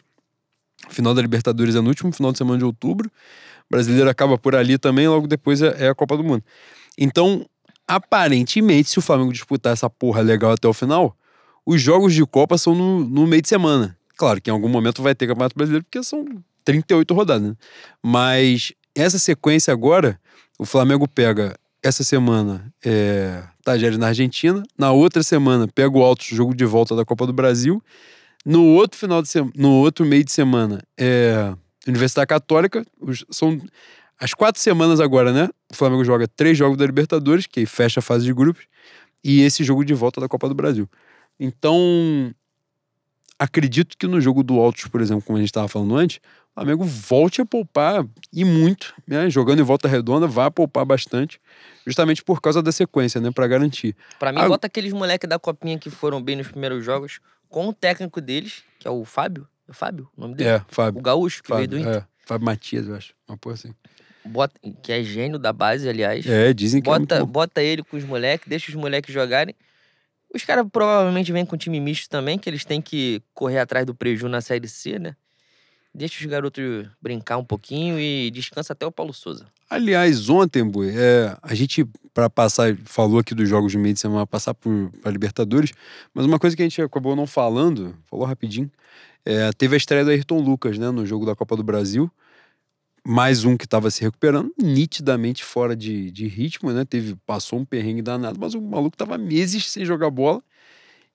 Final da Libertadores é no último final de semana de outubro. O brasileiro acaba por ali também, logo depois é, é a Copa do Mundo. Então, aparentemente, se o Flamengo disputar essa porra legal até o final, os jogos de Copa são no, no meio de semana. Claro que em algum momento vai ter Campeonato Brasileiro, porque são 38 rodadas, né? Mas essa sequência agora, o Flamengo pega essa semana é, Tajeres na Argentina, na outra semana pega o Altos, jogo de volta da Copa do Brasil, no outro final de semana, no outro meio de semana é Universidade Católica, os- são as quatro semanas agora, né? O Flamengo joga três jogos da Libertadores, que fecha a fase de grupos, e esse jogo de volta da Copa do Brasil. Então, acredito que no jogo do Altos, por exemplo, como a gente estava falando antes, o Flamengo volte a poupar e muito, né? Jogando em volta redonda, vai poupar bastante, justamente por causa da sequência, né? Para garantir. Pra mim, Ah, bota aqueles moleques da copinha que foram bem nos primeiros jogos com o técnico deles, que é o Fábio. É o Fábio o nome dele? É, O Fábio. gaúcho, que veio do Fábio, Inter. é, Fábio Matias, eu acho. Uma porra assim. Bota, que é gênio da base, aliás. É, dizem que é bota, muito bom. bota ele com os moleques, deixa os moleques jogarem. Os caras provavelmente vêm com time misto também, que eles têm que correr atrás do preju na Série C, né? Deixa os garotos brincar um pouquinho e descansa até o Paulo Souza. Aliás, ontem, Bui, é, a gente, para passar, falou aqui dos jogos de meio de semana, passar por pra Libertadores, mas uma coisa que a gente acabou não falando, falou rapidinho, é, teve a estreia do Ayrton Lucas, né, no jogo da Copa do Brasil. Mais um que estava se recuperando, nitidamente fora de, de ritmo, né? Teve, passou um perrengue danado, mas o maluco tava meses sem jogar bola.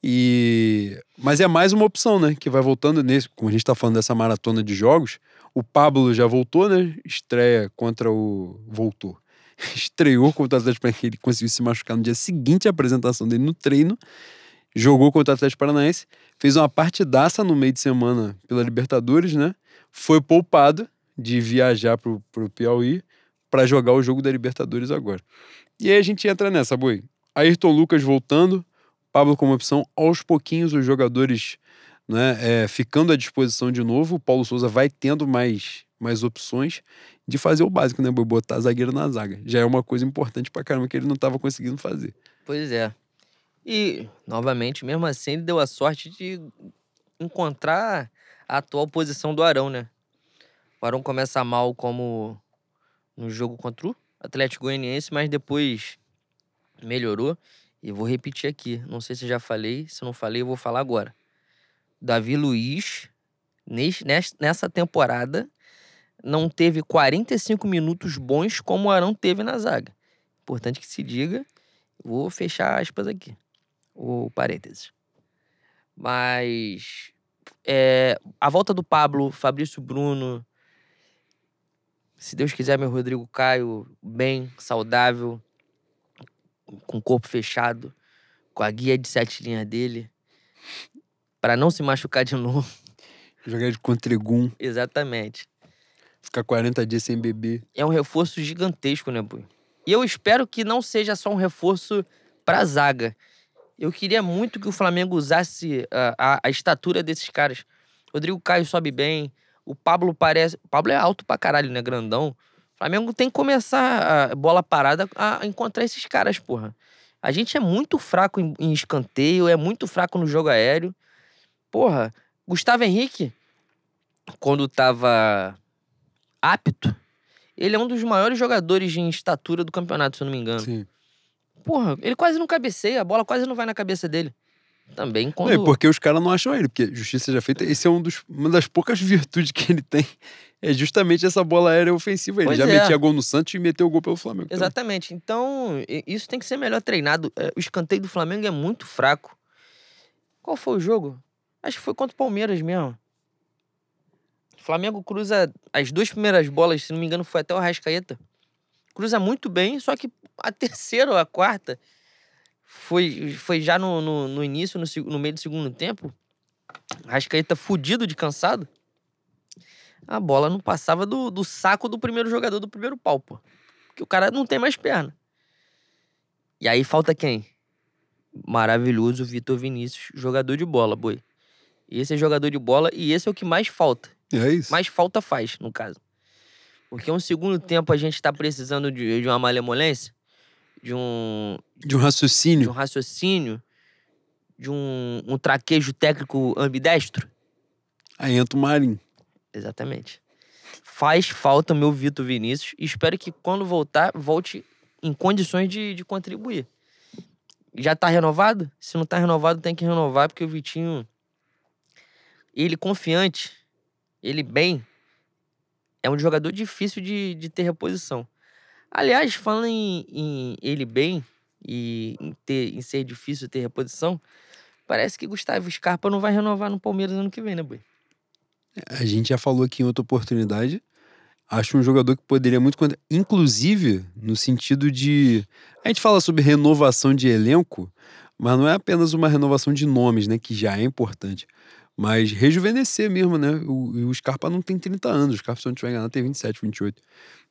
E mas é mais uma opção, né? Que vai voltando nesse, como a gente tá falando dessa maratona de jogos, o Pablo já voltou, né? Estreia contra o voltou. Estreou contra o Atlético Paranaense, ele conseguiu se machucar no dia seguinte à apresentação dele no treino. Jogou contra o Atlético Paranaense, fez uma partidaça no meio de semana pela Libertadores, né? Foi poupado de viajar pro, pro Piauí para jogar o jogo da Libertadores agora. E aí a gente entra nessa, boi. Ayrton Lucas voltando, Pablo como opção, aos pouquinhos os jogadores né, é, ficando à disposição de novo, o Paulo Souza vai tendo mais, mais opções de fazer o básico, né? Botar zagueiro na zaga. Já é uma coisa importante pra caramba que ele não estava conseguindo fazer. Pois é. E, novamente, mesmo assim, ele deu a sorte de encontrar a atual posição do Arão, né? O Arão começa mal como no jogo contra o Atlético Goianiense, mas depois melhorou. E vou repetir aqui, não sei se já falei, se não falei, eu vou falar agora. Davi Luiz, nes- nes- nessa temporada, não teve 45 minutos bons como o Arão teve na zaga. Importante que se diga. Vou fechar aspas aqui, o parênteses. Mas é, a volta do Pablo, Fabrício Bruno, se Deus quiser, meu Rodrigo Caio, bem, saudável, com o corpo fechado, com a guia de sete linhas dele, para não se machucar de novo. Jogar de contregum, Exatamente. ficar 40 dias sem beber. É um reforço gigantesco, né, Bui? E eu espero que não seja só um reforço pra zaga. Eu queria muito que o Flamengo usasse a, a, a estatura desses caras. Rodrigo Caio sobe bem. O Pablo parece. O Pablo é alto pra caralho, né? Grandão. O Flamengo tem que começar a bola parada a encontrar esses caras, porra. A gente é muito fraco em, em escanteio, é muito fraco no jogo aéreo. Porra, Gustavo Henrique, quando tava apto, ele é um dos maiores jogadores em estatura do campeonato, se eu não me engano. Sim. Porra, ele quase não cabeceia, a bola quase não vai na cabeça dele. Também quando. E porque os caras não acham ele, porque justiça já feita, esse é um dos, uma das poucas virtudes que ele tem. É justamente essa bola aérea ofensiva. Ele Pois já é. metia gol no Santos e meteu gol pelo Flamengo. também. Exatamente. Então, i- isso tem que ser melhor treinado. É, O escanteio do Flamengo é muito fraco. Qual foi o jogo? Acho que foi contra o Palmeiras mesmo. O Flamengo cruza as duas primeiras bolas, se não me engano, foi até o Arrascaeta. Cruza muito bem, só que a terceira ou a quarta foi, foi já no, no, no início, no, no meio do segundo tempo. Arrascaeta fudido de cansado. A bola não passava do, do saco do primeiro jogador do primeiro pau, pô. Porque o cara não tem mais perna. E aí falta quem? Maravilhoso Vitor Vinícius, jogador de bola, boi. Esse é jogador de bola e esse é o que mais falta. É isso. Mais falta faz, no caso. Porque um segundo tempo a gente tá precisando de, de uma malemolência, de um, De um de um raciocínio. raciocínio, de um, um traquejo técnico ambidestro. Aí entra o Marinho. Exatamente. Faz falta o meu Vitor Vinícius e espero que quando voltar, volte em condições de, de contribuir. Já tá renovado? Se não tá renovado, tem que renovar, porque o Vitinho, ele confiante, ele bem, é um jogador difícil de, de ter reposição. Aliás, falando em, em ele bem e em, ter, em ser difícil ter reposição, parece que Gustavo Scarpa não vai renovar no Palmeiras ano que vem, né, Boi? A gente já falou aqui em outra oportunidade. Acho um jogador que poderia muito. Inclusive, no sentido de. A gente fala sobre renovação de elenco, mas não é apenas uma renovação de nomes, né? Que já é importante. Mas rejuvenescer mesmo, né? O, o Scarpa não tem 30 anos. O Scarpa, se eu não estiver enganado, tem 27, 28.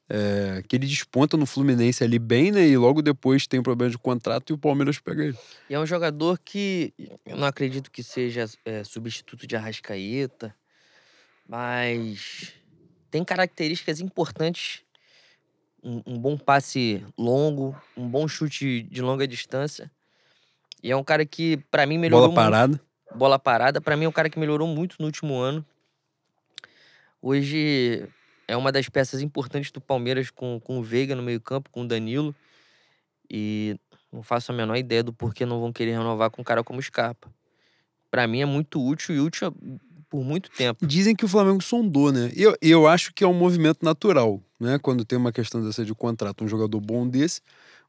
É, que ele desponta no Fluminense ali bem, né? E logo depois tem um problema de contrato e o Palmeiras pega ele. E é um jogador que eu não acredito que seja é, substituto de Arrascaeta, mas tem características importantes. Um, um bom passe longo, um bom chute de longa distância. E é um cara que, pra mim, melhorou Bola parada. muito. Bola parada. Pra mim, é um cara que melhorou muito no último ano. Hoje é uma das peças importantes do Palmeiras com, com o Veiga no meio-campo, com o Danilo. E não faço a menor ideia do porquê não vão querer renovar com um cara como Scarpa. Pra mim é muito útil e útil por muito tempo. Dizem que o Flamengo sondou, né? Eu, eu acho que é um movimento natural, né? Quando tem uma questão dessa de contrato, um jogador bom desse,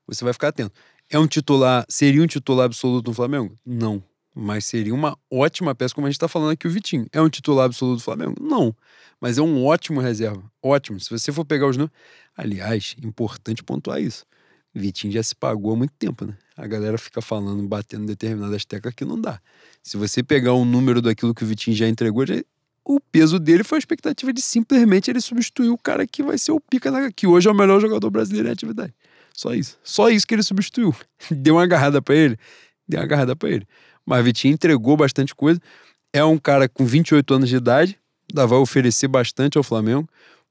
você vai ficar atento. É um titular, seria um titular absoluto no Flamengo? Não. Mas seria uma ótima peça, como a gente tá falando aqui, o Vitinho. É um titular absoluto do Flamengo? Não. Mas é um ótimo reserva. Ótimo. Se você for pegar os números. Aliás, importante pontuar isso. Vitinho já se pagou há muito tempo, né? A galera fica falando, batendo determinadas teclas que não dá. Se você pegar um número daquilo que o Vitinho já entregou, já- o peso dele foi a expectativa de simplesmente ele substituir o cara que vai ser o pica, da, que hoje é o melhor jogador brasileiro em atividade. Só isso. Só isso que ele substituiu. Deu uma agarrada pra ele? Deu uma agarrada pra ele. Mas Vitinho entregou bastante coisa. É um cara com 28 anos de idade, vai oferecer bastante ao Flamengo.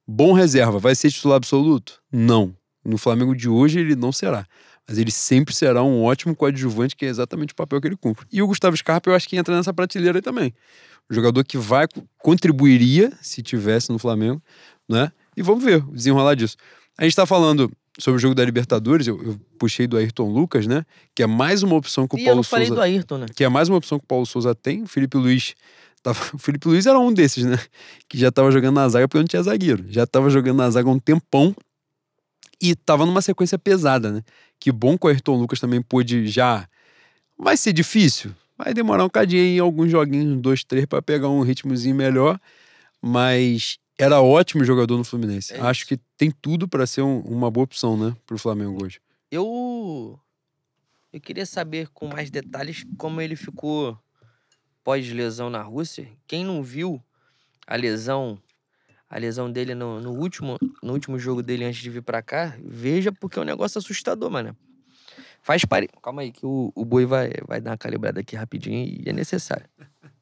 Bom reserva. Vai ser titular absoluto? Não. No Flamengo de hoje ele não será. Mas ele sempre será um ótimo coadjuvante, que é exatamente o papel que ele cumpre. E o Gustavo Scarpa, eu acho que entra nessa prateleira aí também. Um jogador que vai, contribuiria, se tivesse no Flamengo, né? E vamos ver o desenrolar disso. A gente tá falando sobre o jogo da Libertadores, eu, eu puxei do Ayrton Lucas, né? Que é mais uma opção que o E eu Paulo não falei Souza do Ayrton, né? que é mais uma opção que o Paulo Souza tem. O Felipe Luiz. Tava, o Felipe Luiz era um desses, né? Que já tava jogando na zaga porque não tinha zagueiro. Já tava jogando na zaga há um tempão e tava numa sequência pesada, né? Que bom que o Ayrton Lucas também pôde já. Vai ser difícil. Vai demorar um cadinho em alguns joguinhos, dois, três, pra pegar um ritmozinho melhor. Mas era ótimo jogador no Fluminense. É Acho que tem tudo pra ser um- uma boa opção, né? Pro Flamengo hoje. Eu. Eu queria saber com mais detalhes como ele ficou pós-lesão na Rússia. Quem não viu a lesão, a lesão dele no, no último, no último jogo dele antes de vir pra cá, veja porque é um negócio assustador, mano. Faz pare... Calma aí, que o, o boi vai, vai dar uma calibrada aqui rapidinho e é necessário.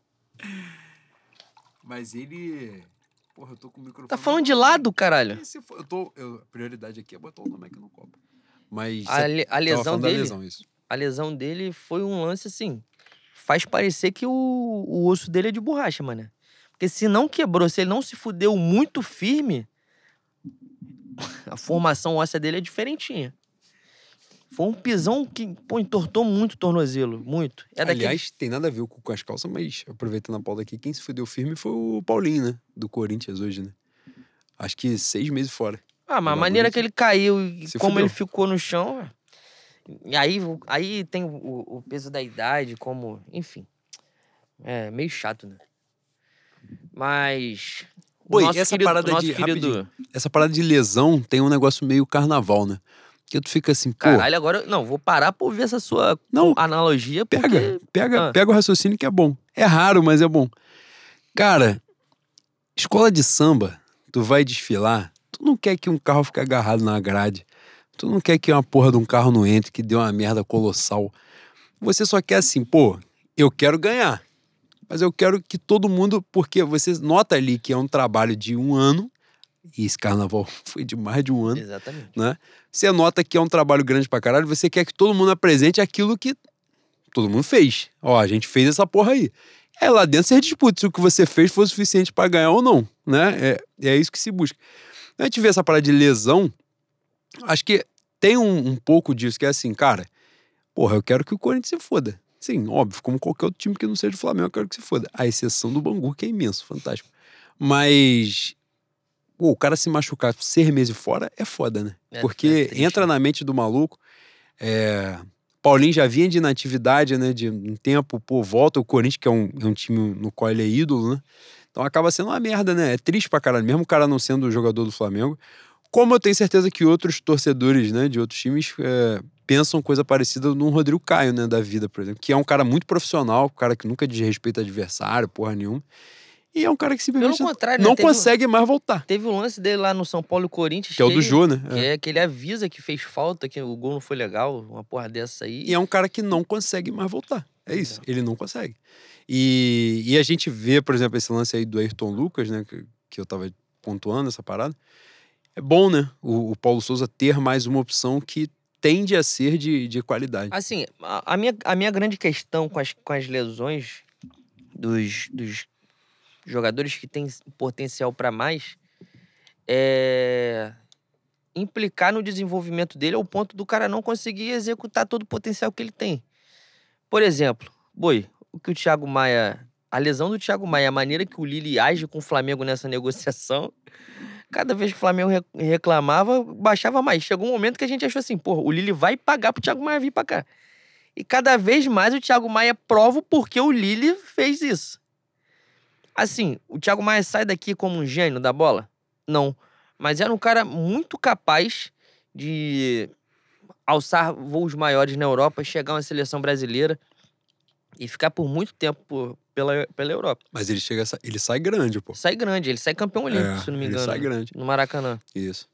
Mas ele. Porra, eu tô com o microfone. Tá falando de lado, caralho. For- Eu tô, eu- a prioridade aqui é botar o nome aqui no copo. Mas. A, le- a lesão dele. lesão. A lesão dele foi um lance assim. Faz parecer que o, o osso dele é de borracha, mano. Porque se não quebrou, se ele não se fudeu muito firme, a formação óssea dele é diferentinha. Foi um pisão que, pô, entortou muito o tornozelo. Muito. É daquele... Aliás, tem nada a ver com, as calças, mas aproveitando a pauta aqui, quem se fudeu firme foi o Paulinho, né? Do Corinthians hoje, né? Acho que seis meses fora. Ah, mas a maneira que ele caiu e Se como ele fudeu. ficou no chão. é. E aí, aí tem o, o peso da idade, como. Enfim. É meio chato, né? Mas. o Oi, nosso essa querido, parada de- querido. Essa parada de lesão tem um negócio meio carnaval, né? Que tu fica assim, pô, Caralho, agora. Não, vou parar por ver essa sua Não, analogia. Porque... pega, pega, Ah. pega o raciocínio que é bom. É raro, mas é bom. Cara, escola de samba, tu vai desfilar, tu não quer que um carro fique agarrado na grade. Tu não quer que uma porra de um carro não entre, que deu uma merda colossal. Você só quer assim, pô, eu quero ganhar. Mas eu quero que todo mundo, porque você nota ali que é um trabalho de um ano, e esse carnaval foi de mais de um ano. Exatamente. Você nota que é um trabalho grande pra caralho, você quer que todo mundo apresente aquilo que todo mundo fez. Ó, a gente fez essa porra aí. Aí lá dentro você disputa se o que você fez foi suficiente pra ganhar ou não, né? É, é isso que se busca. A gente vê essa parada de lesão, acho que tem um, um pouco disso, que é assim, cara, porra, eu quero que o Corinthians se foda. Sim, óbvio, como qualquer outro time que não seja o Flamengo, eu quero que se foda. A exceção do Bangu, que é imenso, fantástico. Mas, pô, o cara se machucar seis meses fora é foda, né? É- Porque é entra né? na mente do maluco. É... Paulinho já vinha de inatividade, né? De um tempo, pô, volta o Corinthians, que é um, é um time no qual ele é ídolo, né? Então acaba sendo uma merda, né? É triste pra caralho, mesmo o cara não sendo jogador do Flamengo. Como eu tenho certeza que outros torcedores, né, de outros times é, pensam coisa parecida no Rodrigo Caio, né, da vida, por exemplo, que é um cara muito profissional, um cara que nunca desrespeita adversário, porra nenhuma. E é um cara que Pelo simplesmente contrário, né? não Teve um- consegue mais voltar. Teve o lance dele lá no São Paulo e Corinthians. Que é o do ele- Jô, né? Que é que ele avisa que fez falta, que o gol não foi legal, uma porra dessa aí. E é um cara que não consegue mais voltar. É isso, ele não consegue. E, e a gente vê, por exemplo, esse lance aí do Ayrton Lucas, né? Que, que eu tava pontuando essa parada. É bom, né? O, o Paulo Souza ter mais uma opção que tende a ser de, de qualidade. Assim, a, a minha, a minha grande questão com as, com as lesões dos, dos jogadores que têm potencial para mais é implicar no desenvolvimento dele ao ponto do cara não conseguir executar todo o potencial que ele tem. Por exemplo, Boi, o que o Thiago Maia. A lesão do Thiago Maia, a maneira que o Lili age com o Flamengo nessa negociação. Cada vez que o Flamengo re- reclamava, baixava mais. Chegou um momento que a gente achou assim, porra, o Lili vai pagar pro Thiago Maia vir pra cá. E cada vez mais o Thiago Maia prova o porquê o Lili fez isso. Assim, o Thiago Maia sai daqui como um gênio da bola? Não. Mas era um cara muito capaz de alçar voos maiores na Europa, chegar uma seleção brasileira e ficar por muito tempo pela, pela Europa. Mas ele chega, ele sai grande, pô. Sai grande, ele sai campeão olímpico, É, se não me ele engano. sai grande. No Maracanã. Isso.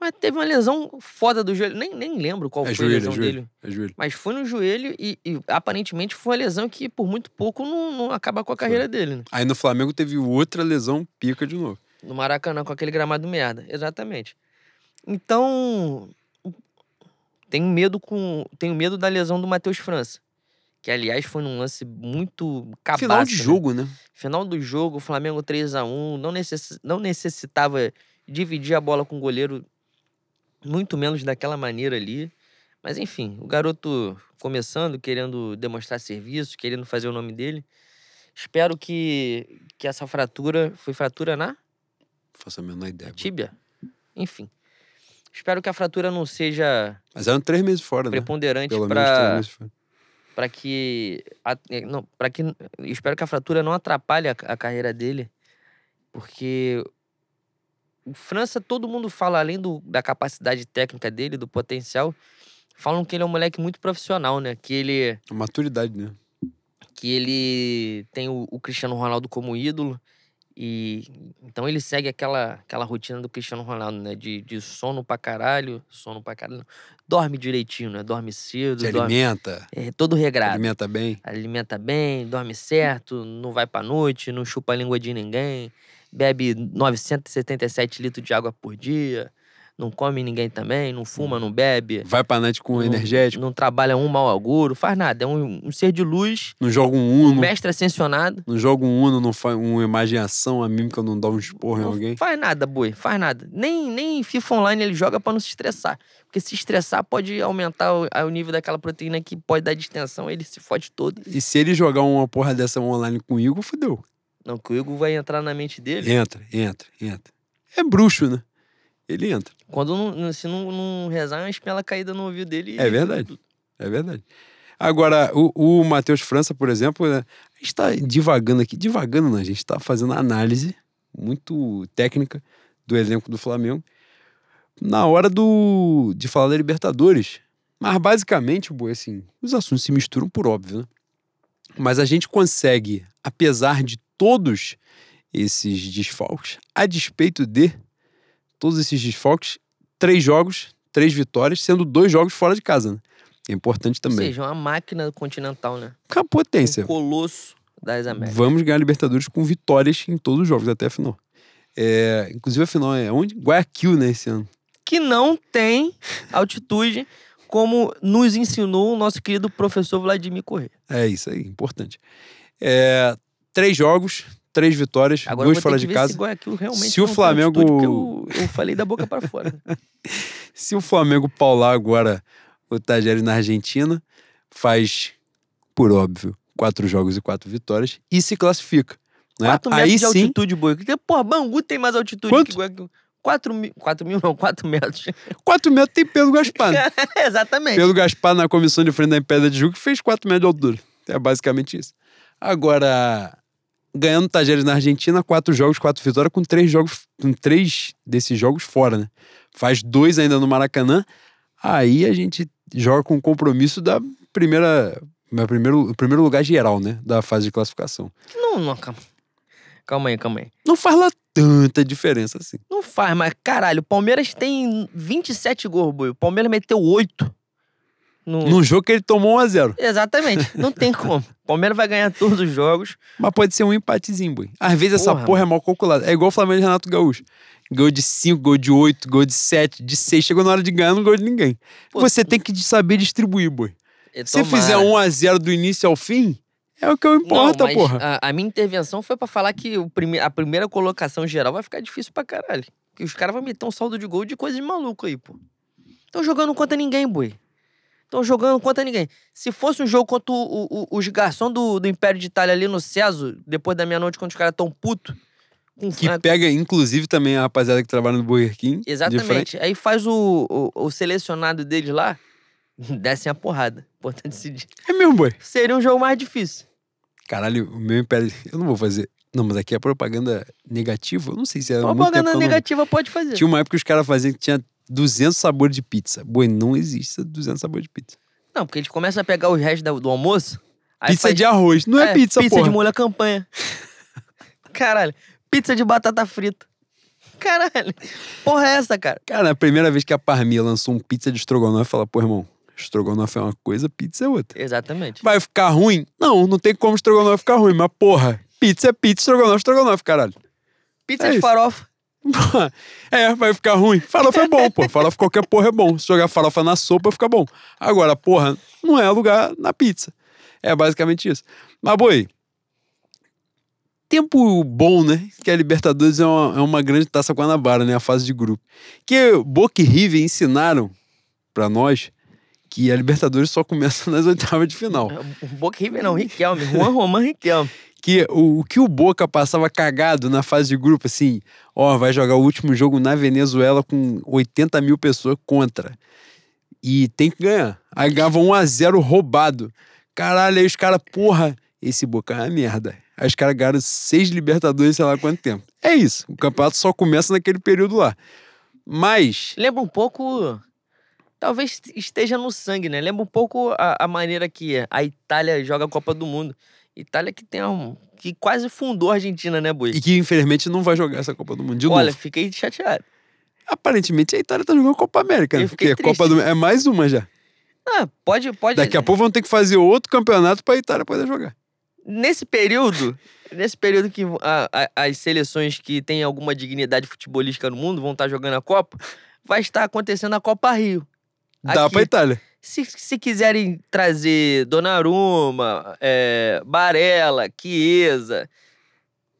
Mas teve uma lesão foda do joelho. Nem, nem lembro qual É foi a joelho, lesão é joelho. dele. É joelho. Mas foi no joelho e, e aparentemente foi uma lesão que por muito pouco não, não acaba com a carreira dele. né? Aí no Flamengo teve outra lesão pica de novo. No Maracanã, com aquele gramado merda. Exatamente. Então. Tenho medo com. Tenho medo da lesão do Matheus França. Que, aliás, foi num lance muito cabaço. Final de né? jogo, né? Final do jogo, Flamengo 3 a 1 não, necessi- não necessitava dividir a bola com o goleiro, muito menos daquela maneira ali. Mas enfim, o garoto começando, querendo demonstrar serviço, querendo fazer o nome dele. Espero que, que essa fratura. Foi fratura na faço a menor ideia. tíbia? Enfim. Espero que a fratura não seja Mas eram três meses fora, né? preponderante menos três para para que eh, não para que espero que a fratura não atrapalhe a, a carreira dele porque o França todo mundo fala além do, da capacidade técnica dele do potencial Falam que ele é um moleque muito profissional, né? Que ele, Maturidade, né? que ele tem o, o Cristiano Ronaldo como ídolo. E então ele segue aquela, aquela rotina do Cristiano Ronaldo, né? De, de sono pra caralho, sono pra caralho. Dorme direitinho, né? Dorme cedo, Se dorme, alimenta, é, todo regrado. alimenta bem. alimenta bem, dorme certo, não vai pra noite, não chupa a língua de ninguém, bebe 977 litros de água por dia, não come ninguém também, não fuma, não bebe. Vai pra noite com não- energético, Não trabalha um mau auguro, faz nada. É um, um ser de luz, não joga um um Uno, mestre ascensionado. não joga um Uno, não faz uma imaginação, a mímica não dá um esporro em alguém. faz nada, boi, faz nada. Nem, nem FIFA Online ele joga pra não se estressar. Porque se estressar pode aumentar o, o nível daquela proteína que pode dar distensão, ele se fode todo. E se ele jogar uma porra dessa online com o Igor, fodeu. Não, que o Igor vai entrar na mente dele. Entra, entra, entra. É bruxo, né? Ele entra. Quando não, se não, não rezar, é uma espinha caída no ouvido dele. É verdade. É verdade. Agora, o, o Matheus França, por exemplo, né, a gente tá divagando aqui. Divagando, não, a gente tá fazendo análise muito técnica do elenco do Flamengo na hora do de falar da Libertadores. Mas basicamente, boy, assim, os assuntos se misturam por óbvio, né? Mas a gente consegue, apesar de todos esses desfalques, a despeito de todos esses desfalques, três jogos, três vitórias, sendo dois jogos fora de casa, né? É importante Ou também. seja, uma máquina continental, né? Com a potência. Um colosso das Américas. Vamos ganhar Libertadores com vitórias em todos os jogos, até a final. É, inclusive a final é onde? Guayaquil, né, esse ano. Que não tem altitude, como nos ensinou o nosso querido professor Vladimir Corrêa. É isso aí, importante. É, três jogos, três vitórias, Agora duas fora de casa. se Se o Flamengo- eu, eu falei da boca pra fora. Se o Flamengo paular agora o Tajeres na Argentina, faz, por óbvio, quatro jogos e quatro vitórias e se classifica. Né? 4 metros Aí de sim, altitude, boi. Porra, Bangu tem mais altitude Quanto? que Guayaquil. 4 mil, 4 mil não, 4 metros. quatro metros tem Pedro Gaspar. né? Exatamente. Pedro Gaspar na comissão de frente da Impédia de Juca fez 4 metros de altura. É basicamente isso. Agora, ganhando Tajeres na Argentina, quatro jogos, quatro vitórias, com três jogos, com três desses jogos fora, né? Faz dois ainda no Maracanã. Aí a gente joga com o compromisso da primeira. primeiro, o primeiro lugar geral, né? Da fase de classificação. Não, não, calma. Calma aí, calma aí. Não faz lá tanta diferença assim. Não faz, mas caralho, o Palmeiras tem 27 gols, boi. O Palmeiras meteu 8. No... Num jogo que ele tomou 1x0. Exatamente, não tem como. O Palmeiras vai ganhar todos os jogos. Mas pode ser um empatezinho, boi. Às vezes essa Porra, porra é mal calculada. É igual o Flamengo e Renato Gaúcho. Gol de 5, gol de 8, gol de 7, de 6. Chegou na hora de ganhar, não gol de ninguém. Pô, Você tem que saber distribuir, boi. E Se fizer tomara. 1x0 do início ao fim, é o que importa, não, mas porra. A, a minha intervenção foi pra falar que o prime... a primeira colocação geral vai ficar difícil pra caralho. Que os caras vão meter um saldo de gol de coisa de maluco aí, pô. Estão jogando contra ninguém, boi. Estão jogando contra ninguém. Se fosse um jogo contra o- o- os garçons do, do Império de Itália ali no César, depois da meia-noite, quando os caras tão putos. com- Que pega, inclusive, também a rapaziada que trabalha no Burger King. Exatamente. Aí faz o, o, o selecionado deles lá, descem a porrada. Importante decidir. É mesmo, boi. Seria um jogo mais difícil. Caralho, o meu império. Eu não vou fazer. Não, mas aqui é propaganda negativa. Eu não sei se é. Propaganda eu não- negativa pode fazer. Tinha uma época que os caras faziam que tinha 200 sabores de pizza. Boi, não existe 200 sabores de pizza. Não, porque eles começam a pegar os restos da- do almoço. pizza faz- de arroz. Não é, pizza, Pizza porra. de molho à campanha. Caralho. Pizza de batata frita. Caralho. Porra é essa, cara? Cara, a primeira vez que a Parmia lançou um pizza de estrogonofe, fala, pô, irmão, estrogonofe é uma coisa, pizza é outra. Exatamente. Vai ficar ruim? Não, não tem como estrogonofe ficar ruim, mas porra, pizza é pizza, estrogonofe é estrogonofe, caralho. Pizza É de isso. farofa. É, vai ficar ruim. Farofa é bom, pô. Farofa qualquer porra é bom. Se jogar farofa na sopa, fica bom. Agora, porra, não é lugar na pizza. É basicamente isso. Mas, boi, tempo bom, né? Que a Libertadores é uma, é uma grande taça Guanabara, né? A fase de grupo. Que Boca e River ensinaram pra nós que a Libertadores só começa nas oitavas de final. O Boca River não, Riquelme. Juan Roman Riquelme. Que o, o que o Boca passava cagado na fase de grupo, assim, ó, vai jogar o último jogo na Venezuela com 80 mil pessoas contra. E tem que ganhar. Aí ganhava 1x0 roubado. Caralho, aí os caras, porra, esse Boca é uma merda. Aí os caras ganharam seis Libertadores, sei lá quanto tempo. É isso. O campeonato só começa naquele período lá. Mas, Lembra um pouco talvez esteja no sangue, né? Lembra um pouco a, a maneira que a Itália joga a Copa do Mundo. Itália que tem um. que quase fundou a Argentina, né, Boi? E que, infelizmente, não vai jogar essa Copa do Mundo de Olha, novo. fiquei chateado. Aparentemente, a Itália tá jogando Copa América, né? Porque Copa triste. do... é mais uma já. Ah, pode, pode. Daqui a pouco vão ter que fazer outro campeonato pra Itália poder jogar. Nesse período, nesse período que a- a- as seleções que têm alguma dignidade futebolística no mundo vão estar jogando a Copa, vai estar acontecendo a Copa Rio. Dá Aqui. pra Itália. Se, se quiserem trazer Donnarumma, é, Barella, Chiesa,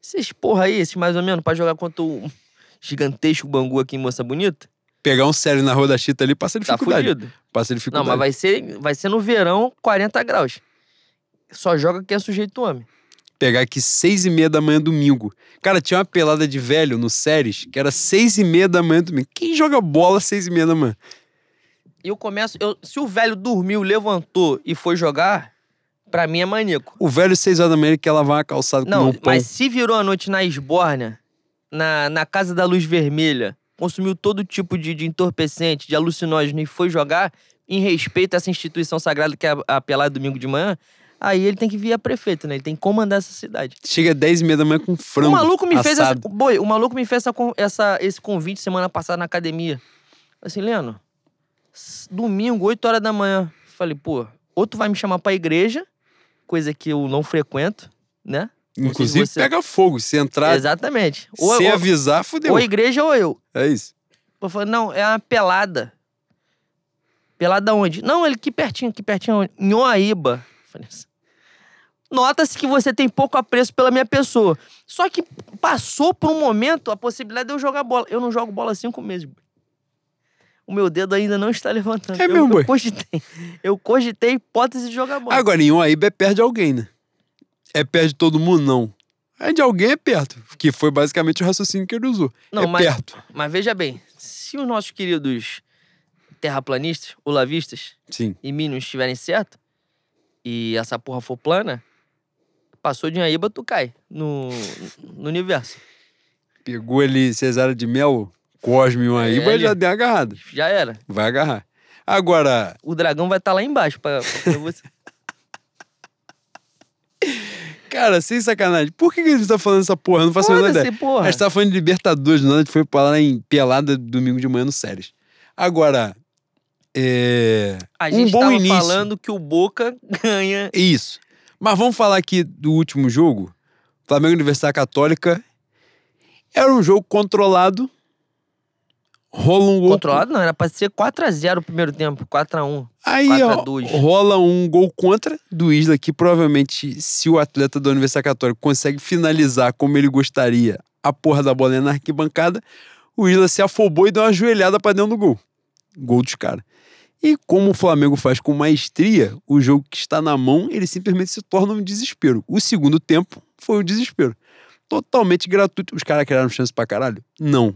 esses porra aí, esses mais ou menos, pra jogar contra o gigantesco Bangu aqui em Moça Bonita, Pegar um sério na rua da Chita ali passa tá dificuldade. fudido. passa Não, dificuldade. mas vai ser, vai ser no verão, 40 graus. Só joga quem é sujeito homem. Pegar aqui seis e meia da manhã domingo. Cara, tinha uma pelada de velho no Séries que era seis e meia da manhã domingo. Quem joga bola seis e meia da manhã? Eu começo. eu- se o velho dormiu, levantou e foi jogar, pra mim é maníaco. O velho seis horas da manhã quer lavar uma calçada com Não, um mas se virou a noite na esbórnia, na, na casa da luz vermelha, consumiu todo tipo de, de entorpecente, de alucinógeno e foi jogar, em respeito a essa instituição sagrada que é a, a pelada domingo de manhã, aí ele tem que vir a prefeito, né? Ele tem que comandar essa cidade. Chega dez e meia da manhã com frango o maluco me fez essa, assado. boi, o maluco me fez essa, essa- esse convite semana passada na academia. Assim, Leno, domingo, 8 horas da manhã. Falei, pô, ou tu vai me chamar pra igreja, coisa que eu não frequento, né? Inclusive, você- pega fogo. Se entrar Exatamente. Ou, sem ou, avisar, fudeu. ou a igreja ou eu. É isso. Eu falei, não, é uma pelada. Pelada onde? Não, ele aqui pertinho, aqui pertinho. onde? Em Oaíba. Falei assim. Nota-se que você tem pouco apreço pela minha pessoa. Só que passou por um momento a possibilidade de eu jogar bola. Eu não jogo bola há cinco meses. O meu dedo ainda não está levantando. É eu, mesmo, eu cogitei. Eu cogitei a hipótese de jogar bola. Agora, em Uaíba é perto de alguém, né? É perto de todo mundo? Não. É de alguém é perto. Que foi basicamente o raciocínio que ele usou. Não, é mas- perto. Mas veja bem, se os nossos queridos terraplanistas, olavistas, Sim. e Minions estiverem certo, e essa porra for plana, passou de Aíba, tu cai no, no universo. Pegou ali cesárea de mel, Cosme e Uaíba, É, ali. já deu uma agarrada. Já era. Vai agarrar. Agora, O dragão vai estar lá embaixo pra, pra você. cara, sem sacanagem. Por que, que a gente tá falando essa porra? Eu não faço a menor ideia. Porra. A gente tá falando de Libertadores, não, a gente foi pra lá em pelada domingo de manhã no Séries. Agora, é... A gente um bom tava início. falando que o Boca ganha. Isso. Mas vamos falar aqui do último jogo. Flamengo Universidade Católica. Era um jogo controlado. Rola um gol. Controlado não, era pra ser 4x0 o primeiro tempo, 4x1. Aí 4 a ó, 2. rola um gol contra do Isla, que provavelmente, se o atleta da Universidade Católica consegue finalizar como ele gostaria, a porra da bola na arquibancada, o Isla se afobou e deu uma joelhada pra dentro do gol. Gol dos caras. E como o Flamengo faz com maestria, o jogo que está na mão, ele simplesmente se torna um desespero. O segundo tempo foi um desespero. Totalmente gratuito. Os caras criaram chance pra caralho? Não.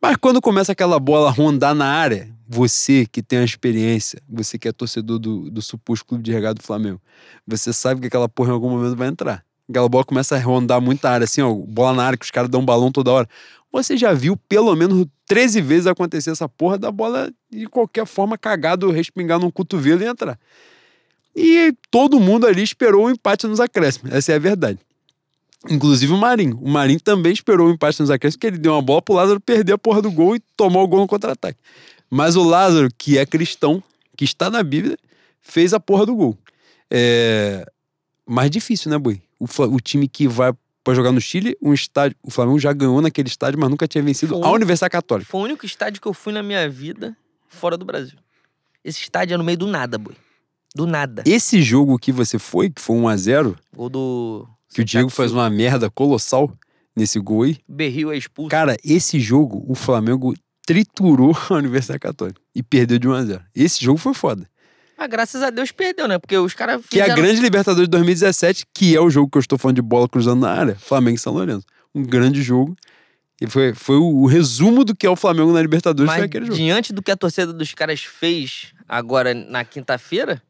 Mas quando começa aquela bola rondar na área, você que tem a experiência, você que é torcedor do, do suposto clube de regado do Flamengo, você sabe que aquela porra em algum momento vai entrar. Aquela bola começa a rondar muita área, assim, ó, bola na área que os caras dão um balão toda hora. Você já viu pelo menos 13 vezes acontecer essa porra da bola de qualquer forma cagado, respingar num cotovelo e entrar. E todo mundo ali esperou o empate nos acréscimos. Essa é a verdade. Inclusive o Marinho. O Marinho também esperou o empate nos acréscimos, porque ele deu uma bola pro Lázaro perder a porra do gol e tomar o gol no contra-ataque. Mas o Lázaro, que é cristão, que está na Bíblia, fez a porra do gol. É mais difícil, né, Boi? O, o time que vai pra jogar no Chile, um estádio. O Flamengo já ganhou naquele estádio, mas nunca tinha vencido Foi. a Universidade Católica. Foi o único estádio que eu fui na minha vida fora do Brasil. Esse estádio é no meio do nada, boi. Do nada. Esse jogo que você foi, que foi 1 a 0 Gol do. Que o Diego faz uma merda colossal nesse gol aí. Berril é expulso. Cara, esse jogo, o Flamengo triturou a Universidade Católica e perdeu de 1 a 0 Esse jogo foi foda. Mas graças a Deus perdeu, né? Porque os caras Que é a fizeram- grande Libertadores de 2017, que é o jogo que eu estou falando de bola cruzando na área, Flamengo e São Lourenço. Um grande jogo. E foi, foi o, o resumo do que é o Flamengo na Libertadores, Mas foi aquele jogo. diante do que a torcida dos caras fez agora na quinta-feira,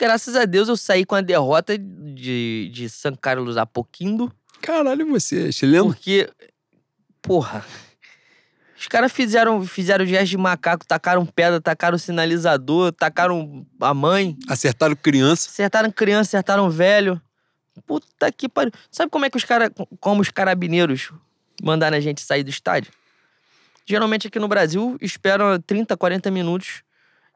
graças a Deus eu saí com a derrota de, de San Carlos Apoquindo, Caralho, você é chileno? porque, porra, Os caras fizeram, fizeram gesto de macaco, tacaram pedra, tacaram sinalizador, tacaram a mãe, Acertaram criança. acertaram criança, acertaram velho. Puta que pariu. Sabe como é que os caras, como os carabineiros mandaram a gente sair do estádio? Geralmente aqui no Brasil esperam 30, 40 minutos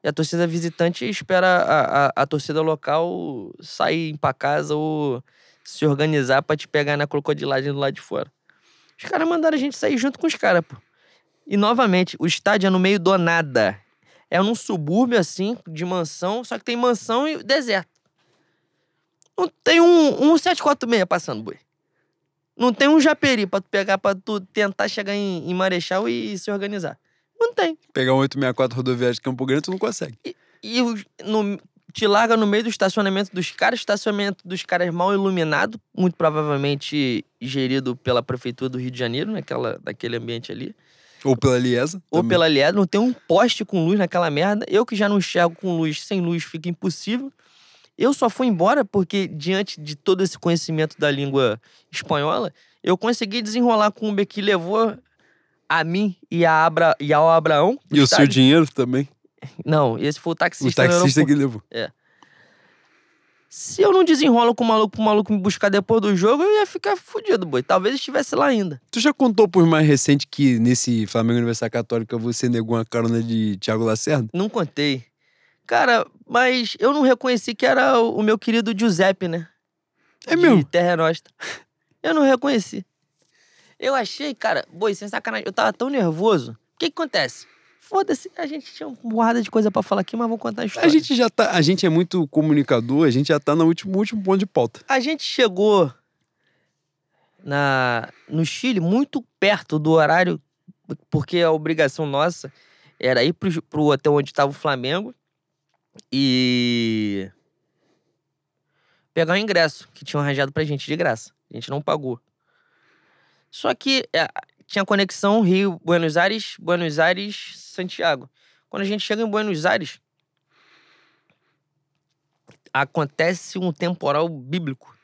e a torcida visitante espera a, a, a torcida local sair pra casa ou se organizar pra te pegar na crocodilagem do lado de fora. Os caras mandaram a gente sair junto com os caras, pô. E novamente, o estádio é no meio do nada. É num subúrbio assim, de mansão, só que tem mansão e deserto. Não tem um, um 746 passando, boi. Não tem um japeri pra tu pegar, pra tu tentar chegar em, em Marechal e se organizar. Não tem. Pegar um 864 rodoviário de Campo Grande, tu não consegue. E os- no- te larga no meio do estacionamento dos caras, estacionamento dos caras mal iluminado, muito provavelmente gerido pela prefeitura do Rio de Janeiro, naquela, naquele ambiente ali. Ou pela Liesa. Ou também. pela aliada, não tem um poste com luz naquela merda. Eu que já não enxergo com luz, sem luz fica impossível. Eu só fui embora porque, diante de todo esse conhecimento da língua espanhola, eu consegui desenrolar com o Uber que levou a mim e, a Abra, e ao Abraão. E o seu estádio. dinheiro também. Não, esse foi o O taxista, no taxista que levou. Se eu não desenrolo com o maluco pro maluco me buscar depois do jogo, eu ia ficar fudido, boi. Talvez estivesse lá ainda. Tu já contou por mais recente que nesse Flamengo Universidade Católica você negou uma carona de Thiago Lacerda? Não contei. Cara, mas eu não reconheci que era o o meu querido Giuseppe, né? É de mesmo? Terra Nostra. Eu não reconheci. Eu achei, cara, boi, sem sacanagem, eu tava tão nervoso. O que que acontece? Foda-se, a gente tinha uma porrada de coisa pra falar aqui, mas vou contar a história. A gente já tá. A gente é muito comunicador, a gente já tá no último, último ponto de pauta. A gente chegou na, no Chile muito perto do horário, porque a obrigação nossa era ir pro, pro hotel onde estava o Flamengo e pegar o ingresso que tinham arranjado pra gente de graça. A gente não pagou. Só que é, tinha conexão Rio, Buenos Aires, Buenos Aires, Santiago. Quando a gente chega em Buenos Aires, acontece um temporal bíblico.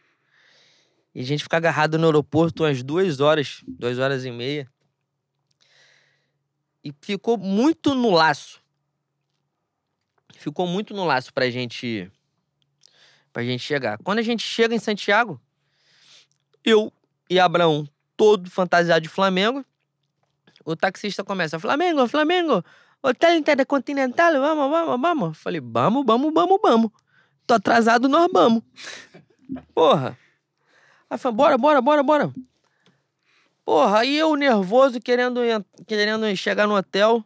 E a gente fica agarrado no aeroporto umas duas horas, duas horas e meia. E ficou muito no laço. Ficou muito no laço pra gente. pra gente chegar. Quando a gente chega em Santiago, eu e Abraão, todo fantasiado de Flamengo, o taxista começa: Flamengo, Flamengo, Hotel Intercontinental, vamos, vamos, vamos. Falei: vamos, vamos, vamos, vamos. Tô atrasado, nós vamos. Porra. Aí bora, bora, bora, bora. Porra, aí eu nervoso, querendo, en- querendo chegar no hotel.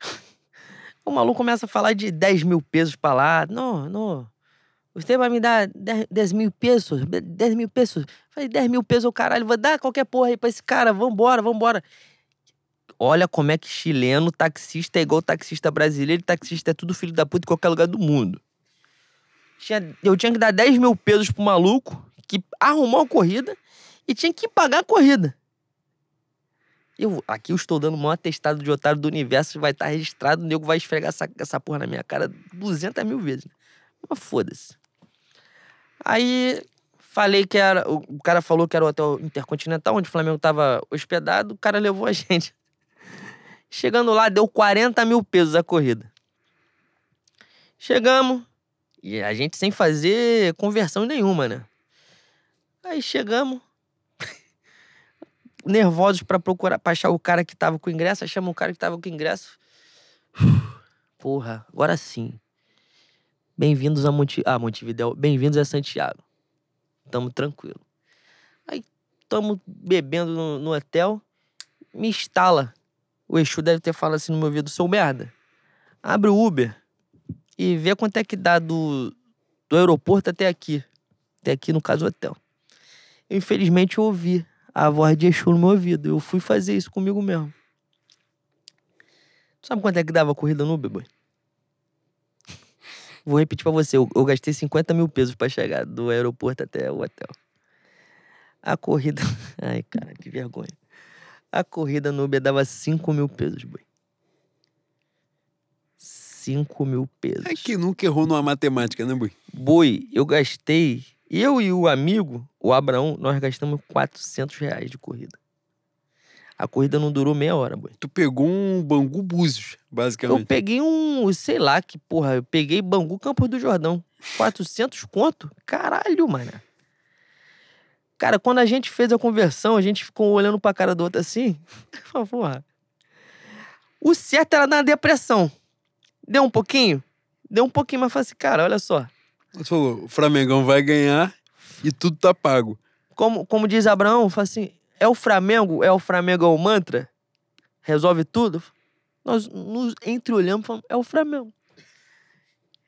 O maluco começa a falar de 10 mil pesos pra lá. Não, não. Você vai me dar 10, 10 mil pesos? 10 mil pesos? Falei, 10 mil pesos, o caralho. Vou dar qualquer porra aí pra esse cara. Vambora, vambora. Olha como é que chileno, taxista é igual taxista brasileiro. Taxista é tudo filho da puta em qualquer lugar do mundo. Tinha- eu tinha que dar 10 mil pesos pro maluco que arrumou a corrida e tinha que pagar a corrida. Eu, aqui eu estou dando o maior atestado de otário do universo, vai estar registrado, o nego vai esfregar essa, essa porra na minha cara 200 mil vezes. Mas foda-se. Aí falei que era. O cara falou que era o hotel Intercontinental, onde o Flamengo tava hospedado, o cara levou a gente. Chegando lá, deu 40 mil pesos a corrida. Chegamos, e a gente sem fazer conversão nenhuma, né? Aí chegamos, nervosos pra procurar, pra achar o cara que tava com ingresso, achamos o cara que tava com ingresso. Porra, agora sim. Bem-vindos a Monte... ah, Montevidéu, bem-vindos a Santiago. Tamo tranquilo. Aí, tamo bebendo no, no hotel, me instala. O Exu deve ter falado assim no meu ouvido, seu merda. Abre o Uber e vê quanto é que dá do, do aeroporto até aqui. Até aqui, no caso, o hotel. Eu, infelizmente, eu ouvi a voz de Exu no meu ouvido. Eu fui fazer isso comigo mesmo. Sabe quanto é que dava a corrida no Uber, boy? Vou repetir pra você. Eu, eu gastei 50 mil pesos pra chegar do aeroporto até o hotel. A corrida... Ai, cara, que vergonha. A corrida no Uber dava 5 mil pesos, boy. 5 mil pesos. É que nunca errou numa matemática, né, Bui? Boi, eu gastei. Eu e o amigo, o Abraão, nós gastamos 400 reais de corrida. A corrida não durou meia hora, boi. Tu pegou um Bangu Búzios, Eu basicamente. peguei um, sei lá, que porra, eu peguei Bangu Campos do Jordão. 400 conto? Caralho, mano. Cara, quando a gente fez a conversão, a gente ficou olhando pra cara do outro assim. Porra. O certo era dar uma depressão. Deu um pouquinho? Deu um pouquinho, mas falei assim, cara, olha só. Você falou, o Flamengão vai ganhar e tudo tá pago. Como, como diz Abraão, fala assim: é o Flamengo, é o Flamengo é o mantra? Resolve tudo? Nós nos entreolhamos e falamos: é o Flamengo.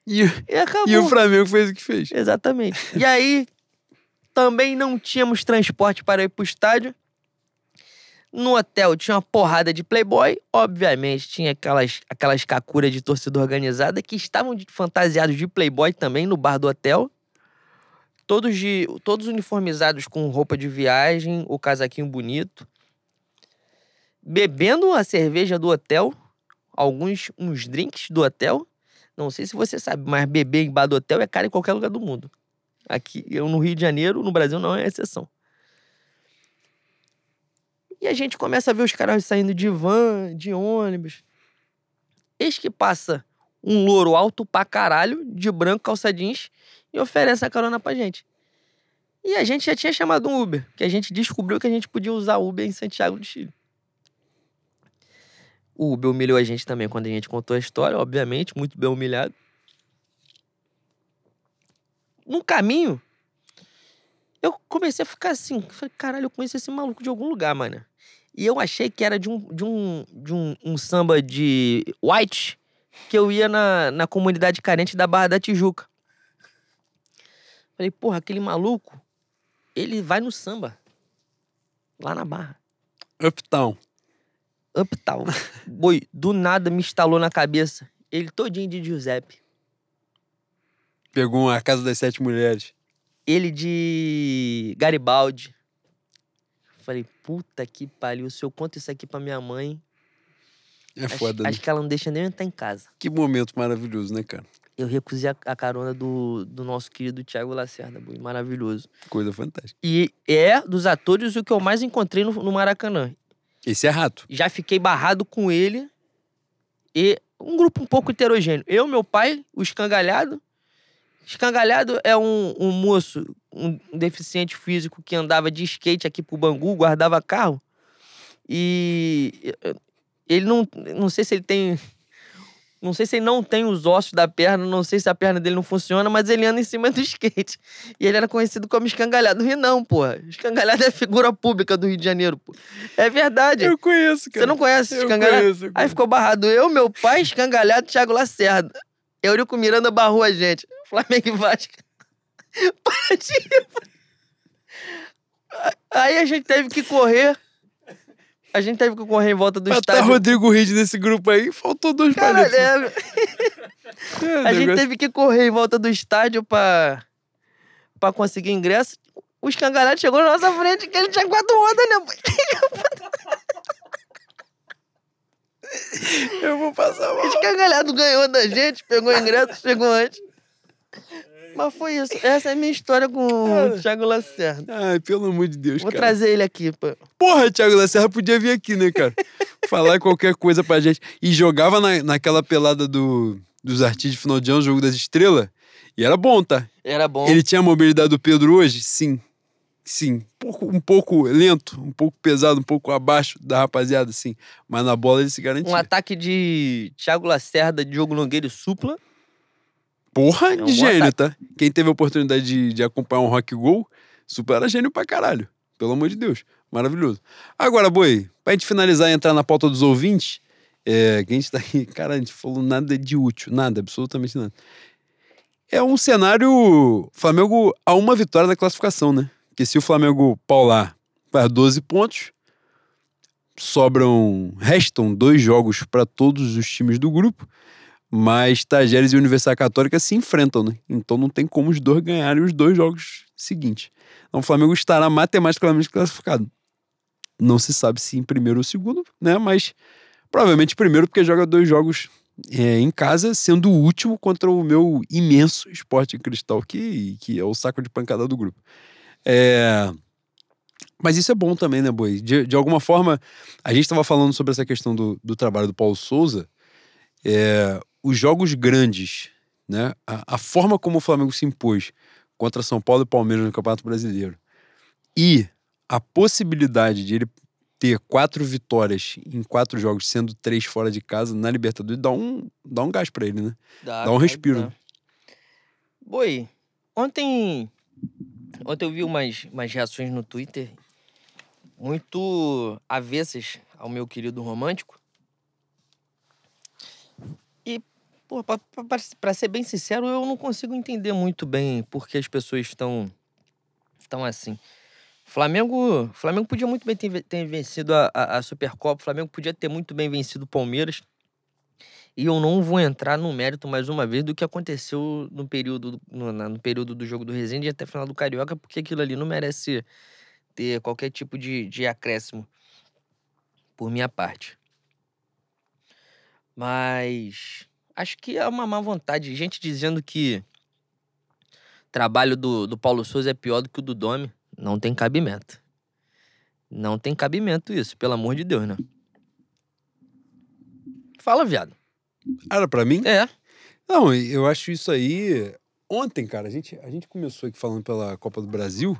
E, E acabou. e o Flamengo fez o que fez. Exatamente. E aí, também não tínhamos transporte para ir pro estádio. No hotel tinha uma porrada de playboy. Obviamente, tinha aquelas, aquelas kakuras de torcida organizada que estavam fantasiados de playboy também no bar do hotel. Todos, de, todos uniformizados com roupa de viagem, o casaquinho bonito. Bebendo a cerveja do hotel. Alguns uns drinks do hotel. Não sei se você sabe, mas beber em bar do hotel é caro em qualquer lugar do mundo. Aqui, eu no Rio de Janeiro, no Brasil não é exceção. E a gente começa a ver os caras saindo de van, de ônibus. Eis que passa um louro alto pra caralho, de branco, calça jeans, e oferece a carona pra gente. E a gente já tinha chamado um Uber, que a gente descobriu que a gente podia usar Uber em Santiago do Chile. O Uber humilhou a gente também quando a gente contou a história, obviamente, muito bem humilhado. No caminho, eu comecei a ficar assim. Falei, caralho, eu conheço esse maluco de algum lugar, mano. E eu achei que era de um, de um, de um, um samba de white que eu ia na, na comunidade carente da Barra da Tijuca. Falei, porra, aquele maluco, ele vai no samba. Lá na Barra. Uptown. Uptown. Boi, do nada me instalou na cabeça. Ele todinho de Giuseppe. Pegou a Casa das Sete Mulheres. Ele de Garibaldi. Falei, puta que pariu. Se eu conto isso aqui pra minha mãe, É acho, foda, né? acho que ela não deixa nem eu entrar em casa. Que momento maravilhoso, né, cara? Eu recusei a, a carona do, do nosso querido Thiago Lacerda, boi. Maravilhoso. Coisa fantástica. E é dos atores o que eu mais encontrei no, no Maracanã. Esse é rato. Já fiquei barrado com ele e um grupo um pouco heterogêneo. Eu, meu pai, o escangalhado. Escangalhado é um, um moço, um deficiente físico que andava de skate aqui pro Bangu, guardava carro. E eh, ele não. Não sei se ele tem. Não sei se ele não tem os ossos da perna, não sei se a perna dele não funciona, mas ele anda em cima do skate. E ele era conhecido como escangalhado. Rio não, porra. Escangalhado é figura pública do Rio de Janeiro, pô. É verdade. Eu conheço, cara. Você não conhece Eu escangalhado? conheço, eu Aí conheço. ficou barrado eu, meu pai, escangalhado, Thiago Lacerda. Eurico Miranda barrou a gente. Flamengo e Vasco. Aí a gente teve que correr. A gente teve que correr em volta do Pra tá estádio. Rodrigo Reed nesse grupo aí, faltou dois Caralho, é, É, a gente teve que correr em volta do estádio pra, pra conseguir ingresso. O escangalhado chegou na nossa frente que ele tinha quatro rodas, né? Eu vou passar O mal. escangalhado ganhou da gente, pegou o ingresso, chegou antes. Mas foi isso. Essa é a minha história com o Thiago Lacerda. Ai, pelo amor de Deus, Vou cara. trazer ele aqui, pô. Porra, Thiago Lacerda podia vir aqui, né, cara? Falar qualquer coisa pra gente. E jogava na, naquela pelada do, dos artistas de final de ano, jogo das estrelas. E era bom, tá? Era bom. Ele tinha a mobilidade do Pedro hoje? Sim. Sim. Um pouco, um pouco lento, um pouco pesado, um pouco abaixo da rapaziada, sim. Mas na bola ele se garantia. Um ataque de Thiago Lacerda, Diogo Nogueira e Supla. Porra É um de gênio, tá? Quem teve a oportunidade de, de acompanhar um rock gol, super era gênio pra caralho. Pelo amor de Deus. Maravilhoso. Agora, Boi, pra gente finalizar e entrar na pauta dos ouvintes, é, que a gente tá aqui, cara, a gente falou nada de útil, nada, absolutamente nada. É um cenário Flamengo a uma vitória da classificação, né? Porque se o Flamengo paular faz 12 pontos, sobram, restam dois jogos para todos os times do grupo, mas Tajeres e Universidade Católica se enfrentam, né? Então não tem como os dois ganharem os dois jogos seguintes. Então o Flamengo estará matematicamente classificado. Não se sabe se em primeiro ou segundo, né? Mas provavelmente primeiro, porque joga dois jogos é, em casa, sendo o último contra o meu imenso esporte cristal, que, que é o saco de pancada do grupo. É, Mas isso é bom também, né, Boi? De, de alguma forma, a gente estava falando sobre essa questão do, do trabalho do Paulo Souza. É, os jogos grandes, né? A, a, forma como o Flamengo se impôs contra São Paulo e Palmeiras no Campeonato Brasileiro e a possibilidade de ele ter quatro vitórias em quatro jogos, sendo três fora de casa na Libertadores, dá um, dá um gás para ele, né? Dá, dá um respiro. Dá. Boi, ontem, ontem eu vi umas, umas reações no Twitter muito avessas ao meu querido romântico. E, pô, pra, pra, pra ser bem sincero, eu não consigo entender muito bem por que as pessoas estão, estão assim. Flamengo, Flamengo podia muito bem ter, ter vencido a, a, a Supercopa, Flamengo podia ter muito bem vencido o Palmeiras. E eu não vou entrar no mérito mais uma vez do que aconteceu no período, no, no período do jogo do Resende e até final do Carioca, porque aquilo ali não merece ter qualquer tipo de, de acréscimo por minha parte. Mas acho que é uma má vontade. Gente dizendo que o trabalho do, do Paulo Souza é pior do que o do Domi. Não tem cabimento. Não tem cabimento isso, pelo amor de Deus, né? Fala, viado. Era para mim? É. Não, eu acho isso aí. Ontem, cara, a gente, a gente começou aqui falando pela Copa do Brasil.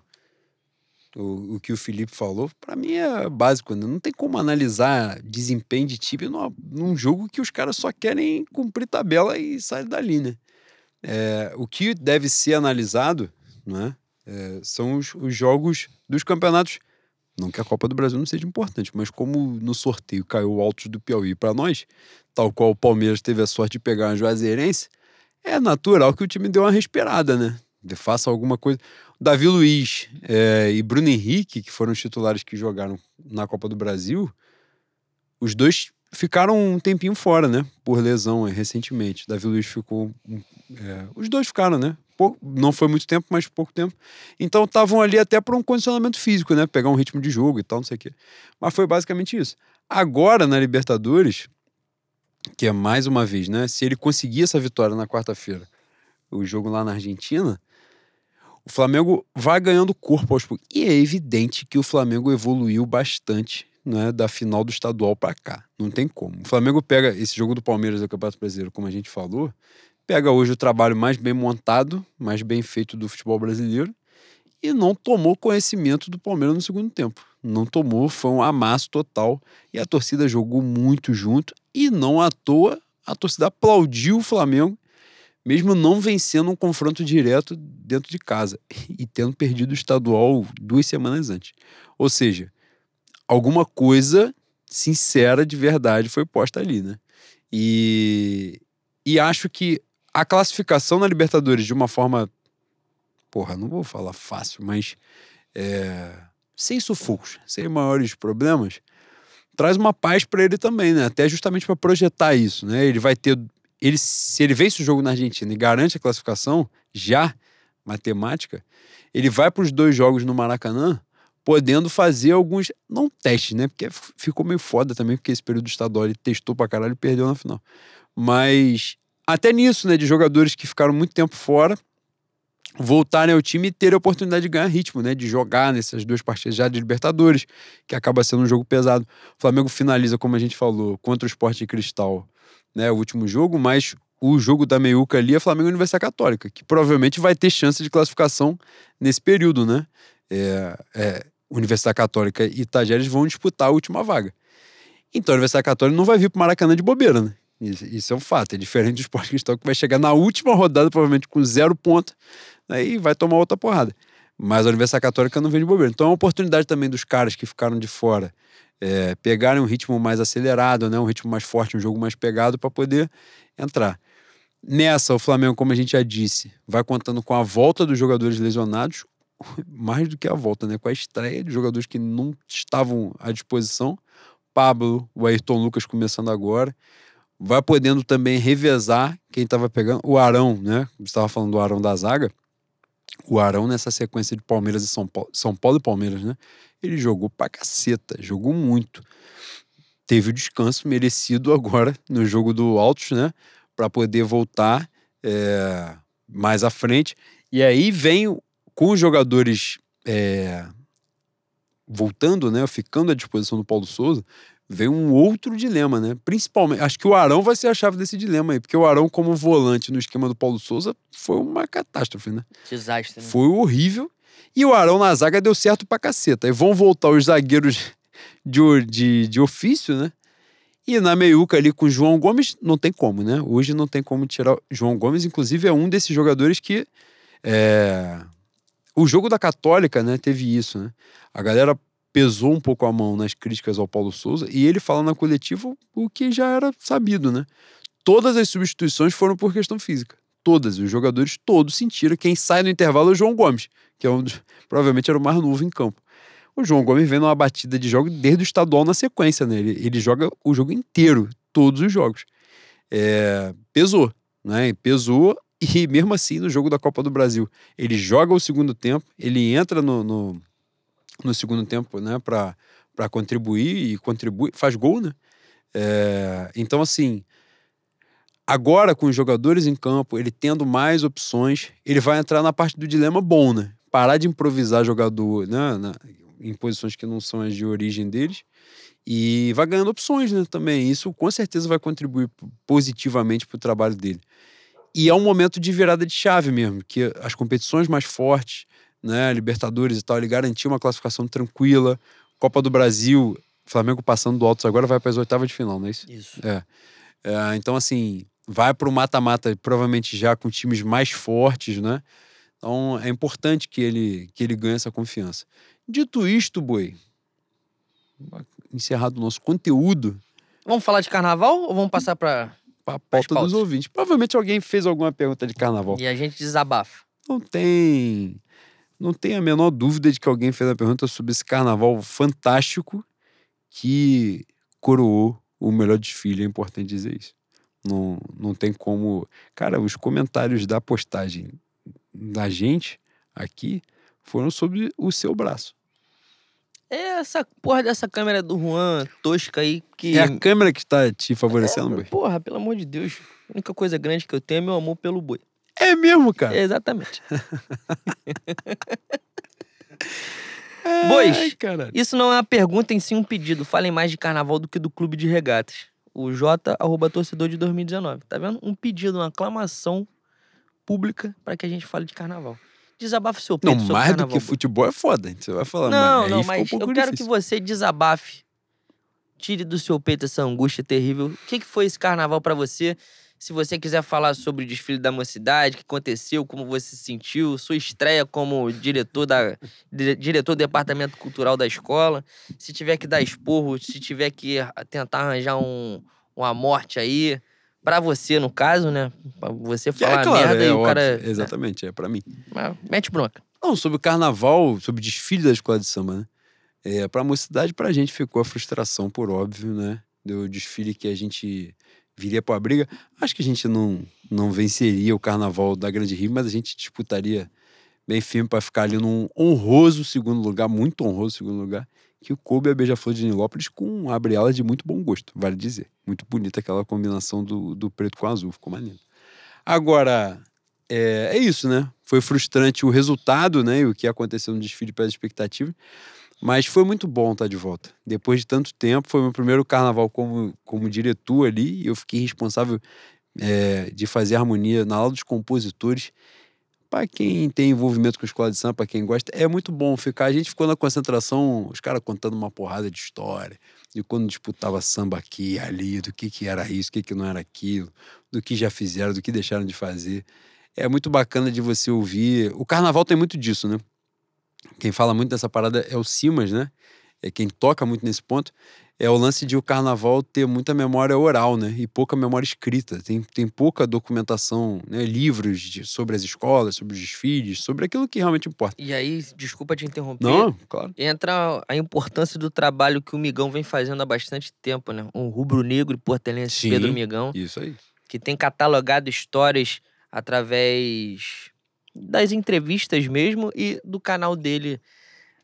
O, o que o Felipe falou, para mim é básico. Né? Não tem como analisar desempenho de time numa, num jogo que os caras só querem cumprir tabela e sair dali, né? É, o que deve ser analisado, né? é, são os, os, jogos dos campeonatos. Não que a Copa do Brasil não seja importante, mas como no sorteio caiu o Altos do Piauí para nós, tal qual o Palmeiras teve a sorte de pegar a Juazeirense, é natural que o time dê uma respirada, né? De faça alguma coisa. Davi Luiz é, e Bruno Henrique, que foram os titulares que jogaram na Copa do Brasil, os dois ficaram um tempinho fora, né? Por lesão recentemente. Davi Luiz ficou. É, os dois ficaram, né? não foi muito tempo, mas pouco tempo. Então estavam ali até para um condicionamento físico, né? Pegar um ritmo de jogo e tal, não sei o quê. Mas foi basicamente isso. Agora, na Libertadores, que é mais uma vez, né? Se ele conseguir essa vitória na quarta-feira, o jogo lá na Argentina, o Flamengo vai ganhando corpo aos poucos. E é evidente que o Flamengo evoluiu bastante né, da final do estadual para cá. Não tem como. O Flamengo pega esse jogo do Palmeiras do Campeonato Brasileiro, como a gente falou, pega hoje o trabalho mais bem montado, mais bem feito do futebol brasileiro e não tomou conhecimento do Palmeiras no segundo tempo. Não tomou, foi um amasso total e a torcida jogou muito junto e não à toa a torcida aplaudiu o Flamengo, mesmo não vencendo um confronto direto dentro de casa e tendo perdido o estadual duas semanas antes. Ou seja, alguma coisa sincera de verdade foi posta ali, né? E, e acho que a classificação na Libertadores de uma forma. Porra, não vou falar fácil, mas. É, sem sufocos, sem maiores problemas, traz uma paz para ele também, né? Até justamente para projetar isso, né? Ele vai ter. Ele, se ele vence o jogo na Argentina e garante a classificação, já, matemática, ele vai para os dois jogos no Maracanã podendo fazer alguns. Não testes, né? Porque ficou meio foda também, porque esse período estadual ele testou pra caralho e perdeu na final. Mas até nisso, né, de jogadores que ficaram muito tempo fora voltarem ao time e ter a oportunidade de ganhar ritmo, né, de jogar nessas duas partidas já de Libertadores, que acaba sendo um jogo pesado. O Flamengo finaliza, como a gente falou, contra o Sport de Cristal, né, o último jogo, mas o jogo da meiuca ali é Flamengo e Universidade Católica, que provavelmente vai ter chance de classificação nesse período, né? É, é, Universidade Católica e Tajeres vão disputar a última vaga. Então a Universidade Católica não vai vir para Maracanã de bobeira, né? Isso, isso, é um fato. É diferente do esporte cristal que vai chegar na última rodada, provavelmente com zero ponto, né, e vai tomar outra porrada. Mas a Universidade Católica não vem de bobeira. Então é uma oportunidade também dos caras que ficaram de fora é, pegarem um ritmo mais acelerado, né, um ritmo mais forte, um jogo mais pegado para poder entrar. Nessa, o Flamengo, como a gente já disse, vai contando com a volta dos jogadores lesionados, mais do que a volta, né? Com a estreia de jogadores que não estavam à disposição. Pablo, o Ayrton Lucas começando agora vai podendo também revezar quem estava pegando. O Arão, né? Você estava falando do Arão da zaga. O Arão, nessa sequência de Palmeiras e São Paulo, São Paulo e Palmeiras, né? Ele jogou pra caceta, jogou muito. Teve o descanso merecido agora no jogo do Altos, né? Para poder voltar é, mais à frente. E aí vem com os jogadores é, voltando, né, ficando à disposição do Paulo Souza, vem um outro dilema, né? Principalmente, acho que o Arão vai ser a chave desse dilema aí, porque o Arão como volante no esquema do Paulo Souza foi uma catástrofe, né? Desastre, né? Foi horrível. E o Arão na zaga deu certo pra caceta. Aí vão voltar os zagueiros de, de, de ofício, né? E na meiuca ali com o João Gomes, não tem como, né? Hoje não tem como tirar. João Gomes, inclusive, é um desses jogadores que. É... O jogo da Católica, né, teve isso, né? A galera pesou um pouco a mão nas críticas ao Paulo Souza e ele fala na coletiva o que já era sabido, né? Todas as substituições foram por questão física. Todas. Os jogadores todos sentiram. Quem sai no intervalo é o João Gomes, que é um dos, provavelmente era o mais novo em campo. O João Gomes vem numa batida de jogo desde o estadual na sequência, né? Ele, ele joga o jogo inteiro, todos os jogos. É, pesou, né? Pesou e mesmo assim no jogo da Copa do Brasil ele joga o segundo tempo, ele entra no, no no segundo tempo, né, para contribuir e contribui, faz gol, né? É, então, assim, agora com os jogadores em campo, ele tendo mais opções, ele vai entrar na parte do dilema bom, né? Parar de improvisar jogador né, na, em posições que não são as de origem deles e vai ganhando opções, né? Também isso com certeza vai contribuir positivamente para o trabalho dele. E é um momento de virada de chave mesmo, que as competições mais fortes, né, Libertadores e tal, ele garantiu uma classificação tranquila. Copa do Brasil, Flamengo passando do Altos agora vai para as oitavas de final, não é isso? Isso. É. é então, assim, vai para o mata-mata, provavelmente já com times mais fortes, né? Então, é importante que ele, que ele ganhe essa confiança. Dito isto, Boi, encerrado o nosso conteúdo. Vamos falar de carnaval ou vamos passar para a pauta dos ouvintes? Provavelmente alguém fez alguma pergunta de carnaval. E a gente desabafa. Não tem não tem a menor dúvida de que alguém fez a pergunta sobre esse carnaval fantástico que coroou o melhor desfile. É importante dizer isso. Não, não tem como. Cara, os comentários da postagem da gente aqui foram sobre o seu braço. É essa porra dessa câmera do Juan tosca aí que. É a câmera que está te favorecendo, é, boi? Porra, pelo amor de Deus. A única coisa grande que eu tenho é meu amor pelo boi. É mesmo, cara? É, exatamente. Bois, Ai, isso não é uma pergunta em si um pedido. Falem mais de carnaval do que do clube de regatas. O J, arroba torcedor de 2019. Tá vendo? Um pedido, uma aclamação pública para que a gente fale de carnaval. Desabafe seu peito Não, mais carnaval, do que futebol é foda. Você vai falar, Não, não, mas um eu quero que você desabafe. Tire do seu peito essa angústia terrível. O que, que foi esse carnaval para você? Se você quiser falar sobre o desfile da mocidade, o que aconteceu, como você se sentiu, sua estreia como diretor da diretor do departamento cultural da escola, se tiver que dar esporro, se tiver que tentar arranjar um, uma morte aí, para você no caso, né? Pra você falar é, claro, merda é, e o cara. Né? Exatamente, é, é para mim. Mas, mete bronca. Não, sobre o carnaval, sobre o desfile da escola de samba, né? É, pra mocidade, pra gente ficou a frustração, por óbvio, né? Do desfile que a gente viria para a briga. Acho que a gente não, não venceria o carnaval da Grande Rio, mas a gente disputaria bem firme para ficar ali num honroso segundo lugar, muito honroso segundo lugar, que coube a Beija-Flor de Nilópolis com abre ala de muito bom gosto, vale dizer. Muito bonita aquela combinação do, do preto com azul, ficou maneiro. Agora, é, é isso, né? Foi frustrante o resultado, né? E o que aconteceu no desfile para as expectativas. Mas foi muito bom estar de volta. Depois de tanto tempo, foi meu primeiro carnaval como, como diretor ali. E eu fiquei responsável é, de fazer harmonia na aula dos compositores. Para quem tem envolvimento com a escola de samba, para quem gosta, é muito bom ficar. A gente ficou na concentração, os caras contando uma porrada de história, de quando disputava samba aqui ali, do que, que era isso, o que, que não era aquilo, do que já fizeram, do que deixaram de fazer. É muito bacana de você ouvir. O carnaval tem muito disso, né? Quem fala muito dessa parada é o Simas, né? É quem toca muito nesse ponto. É o lance de o carnaval ter muita memória oral, né? E pouca memória escrita. Tem, tem pouca documentação, né? livros de, sobre as escolas, sobre os desfiles, sobre aquilo que realmente importa. E aí, desculpa te interromper. Não, claro. Entra a importância do trabalho que o Migão vem fazendo há bastante tempo, né? Um rubro-negro e portelense Sim, Pedro Migão. Isso aí. Que tem catalogado histórias através das entrevistas mesmo e do canal dele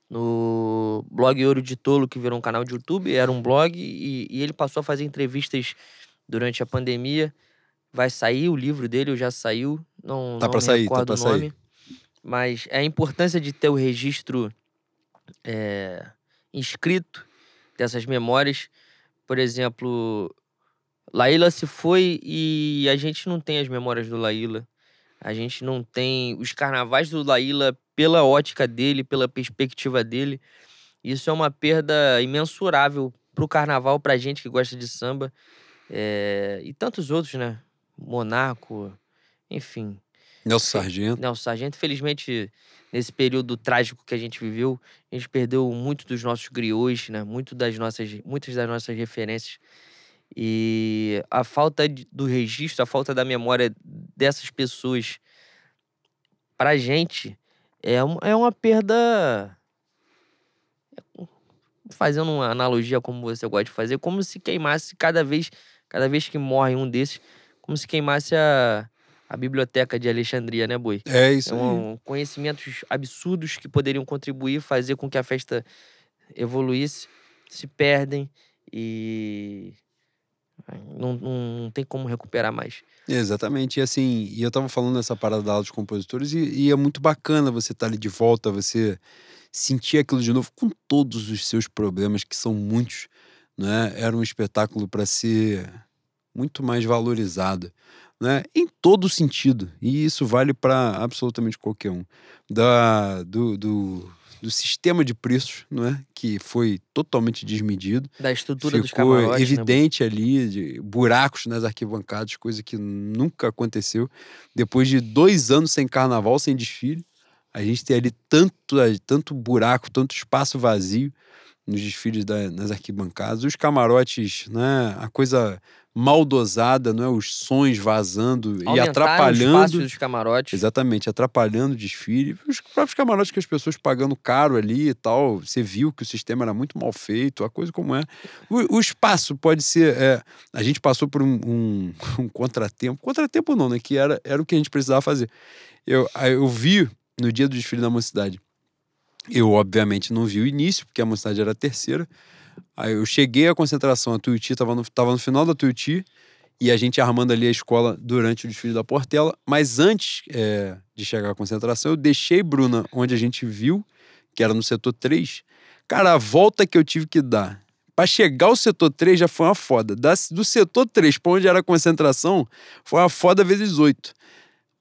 no blog Ouro de Tolo, que virou um canal de YouTube, era um blog, e, e ele passou a fazer entrevistas durante a pandemia. Vai sair o livro dele, já saiu, não, tá não me sair, recordo tá o nome. Sair. Mas é a importância de ter o registro é, inscrito dessas memórias. Por exemplo, Laíla se foi e a gente não tem as memórias do Laíla. A gente não tem os carnavais do Laíla pela ótica dele, pela perspectiva dele. Isso é uma perda imensurável pro carnaval, pra gente que gosta de samba. É... E tantos outros, né? Monaco, enfim. Nelson Sargento. Nelson Sargento, felizmente, nesse período trágico que a gente viveu, a gente perdeu muito dos nossos griots, né? Muito das nossas, muitas das nossas referências. E a falta do registro, a falta da memória dessas pessoas pra gente é, é uma perda. Fazendo uma analogia como você gosta de fazer, como se queimasse cada vez, cada vez que morre um desses, como se queimasse a, a biblioteca de Alexandria, né, Boi? É isso é um, Conhecimentos absurdos que poderiam contribuir, fazer com que a festa evoluísse, se perdem e não, não, tem como recuperar mais. Exatamente. E assim, e eu tava falando dessa parada da aula dos compositores, e, e é muito bacana você estar tá ali de volta, você sentir aquilo de novo com todos os seus problemas, que são muitos. Né? Era um espetáculo para ser muito mais valorizado. Né? Em todo sentido. E isso vale para absolutamente qualquer um. Da, do, do do sistema de preços, não é? que foi totalmente desmedido. Da estrutura Ficou dos camarotes. Né, evidente né? ali, de buracos nas arquibancadas, coisa que nunca aconteceu. Depois de dois anos sem carnaval, sem desfile, a gente tem ali tanto, tanto buraco, tanto espaço vazio nos desfiles da, nas arquibancadas. Os camarotes, né? a coisa mal dosada, não é? Os sons vazando e atrapalhando. dos camarotes. Exatamente, atrapalhando o desfile. Os próprios camarotes que as pessoas pagando caro ali e tal. Você viu que o sistema era muito mal feito, a coisa como é. O, o espaço pode ser. É, a gente passou por um, um, um, contratempo. Contratempo não, né? Que era, era o que a gente precisava fazer. Eu, eu vi no dia do desfile da mocidade. Eu, obviamente, não vi o início, porque a mocidade era a terceira. Aí eu cheguei à concentração, a Tuiuti estava no, tava no final da Tuiuti, e a gente armando ali a escola durante o desfile da Portela. Mas antes é, de chegar à concentração, eu deixei Bruna onde a gente viu, que era no setor 3. Cara, a volta que eu tive que dar para chegar ao setor 3 já foi uma foda. Da, do setor 3 para onde era a concentração, foi uma foda vezes 8.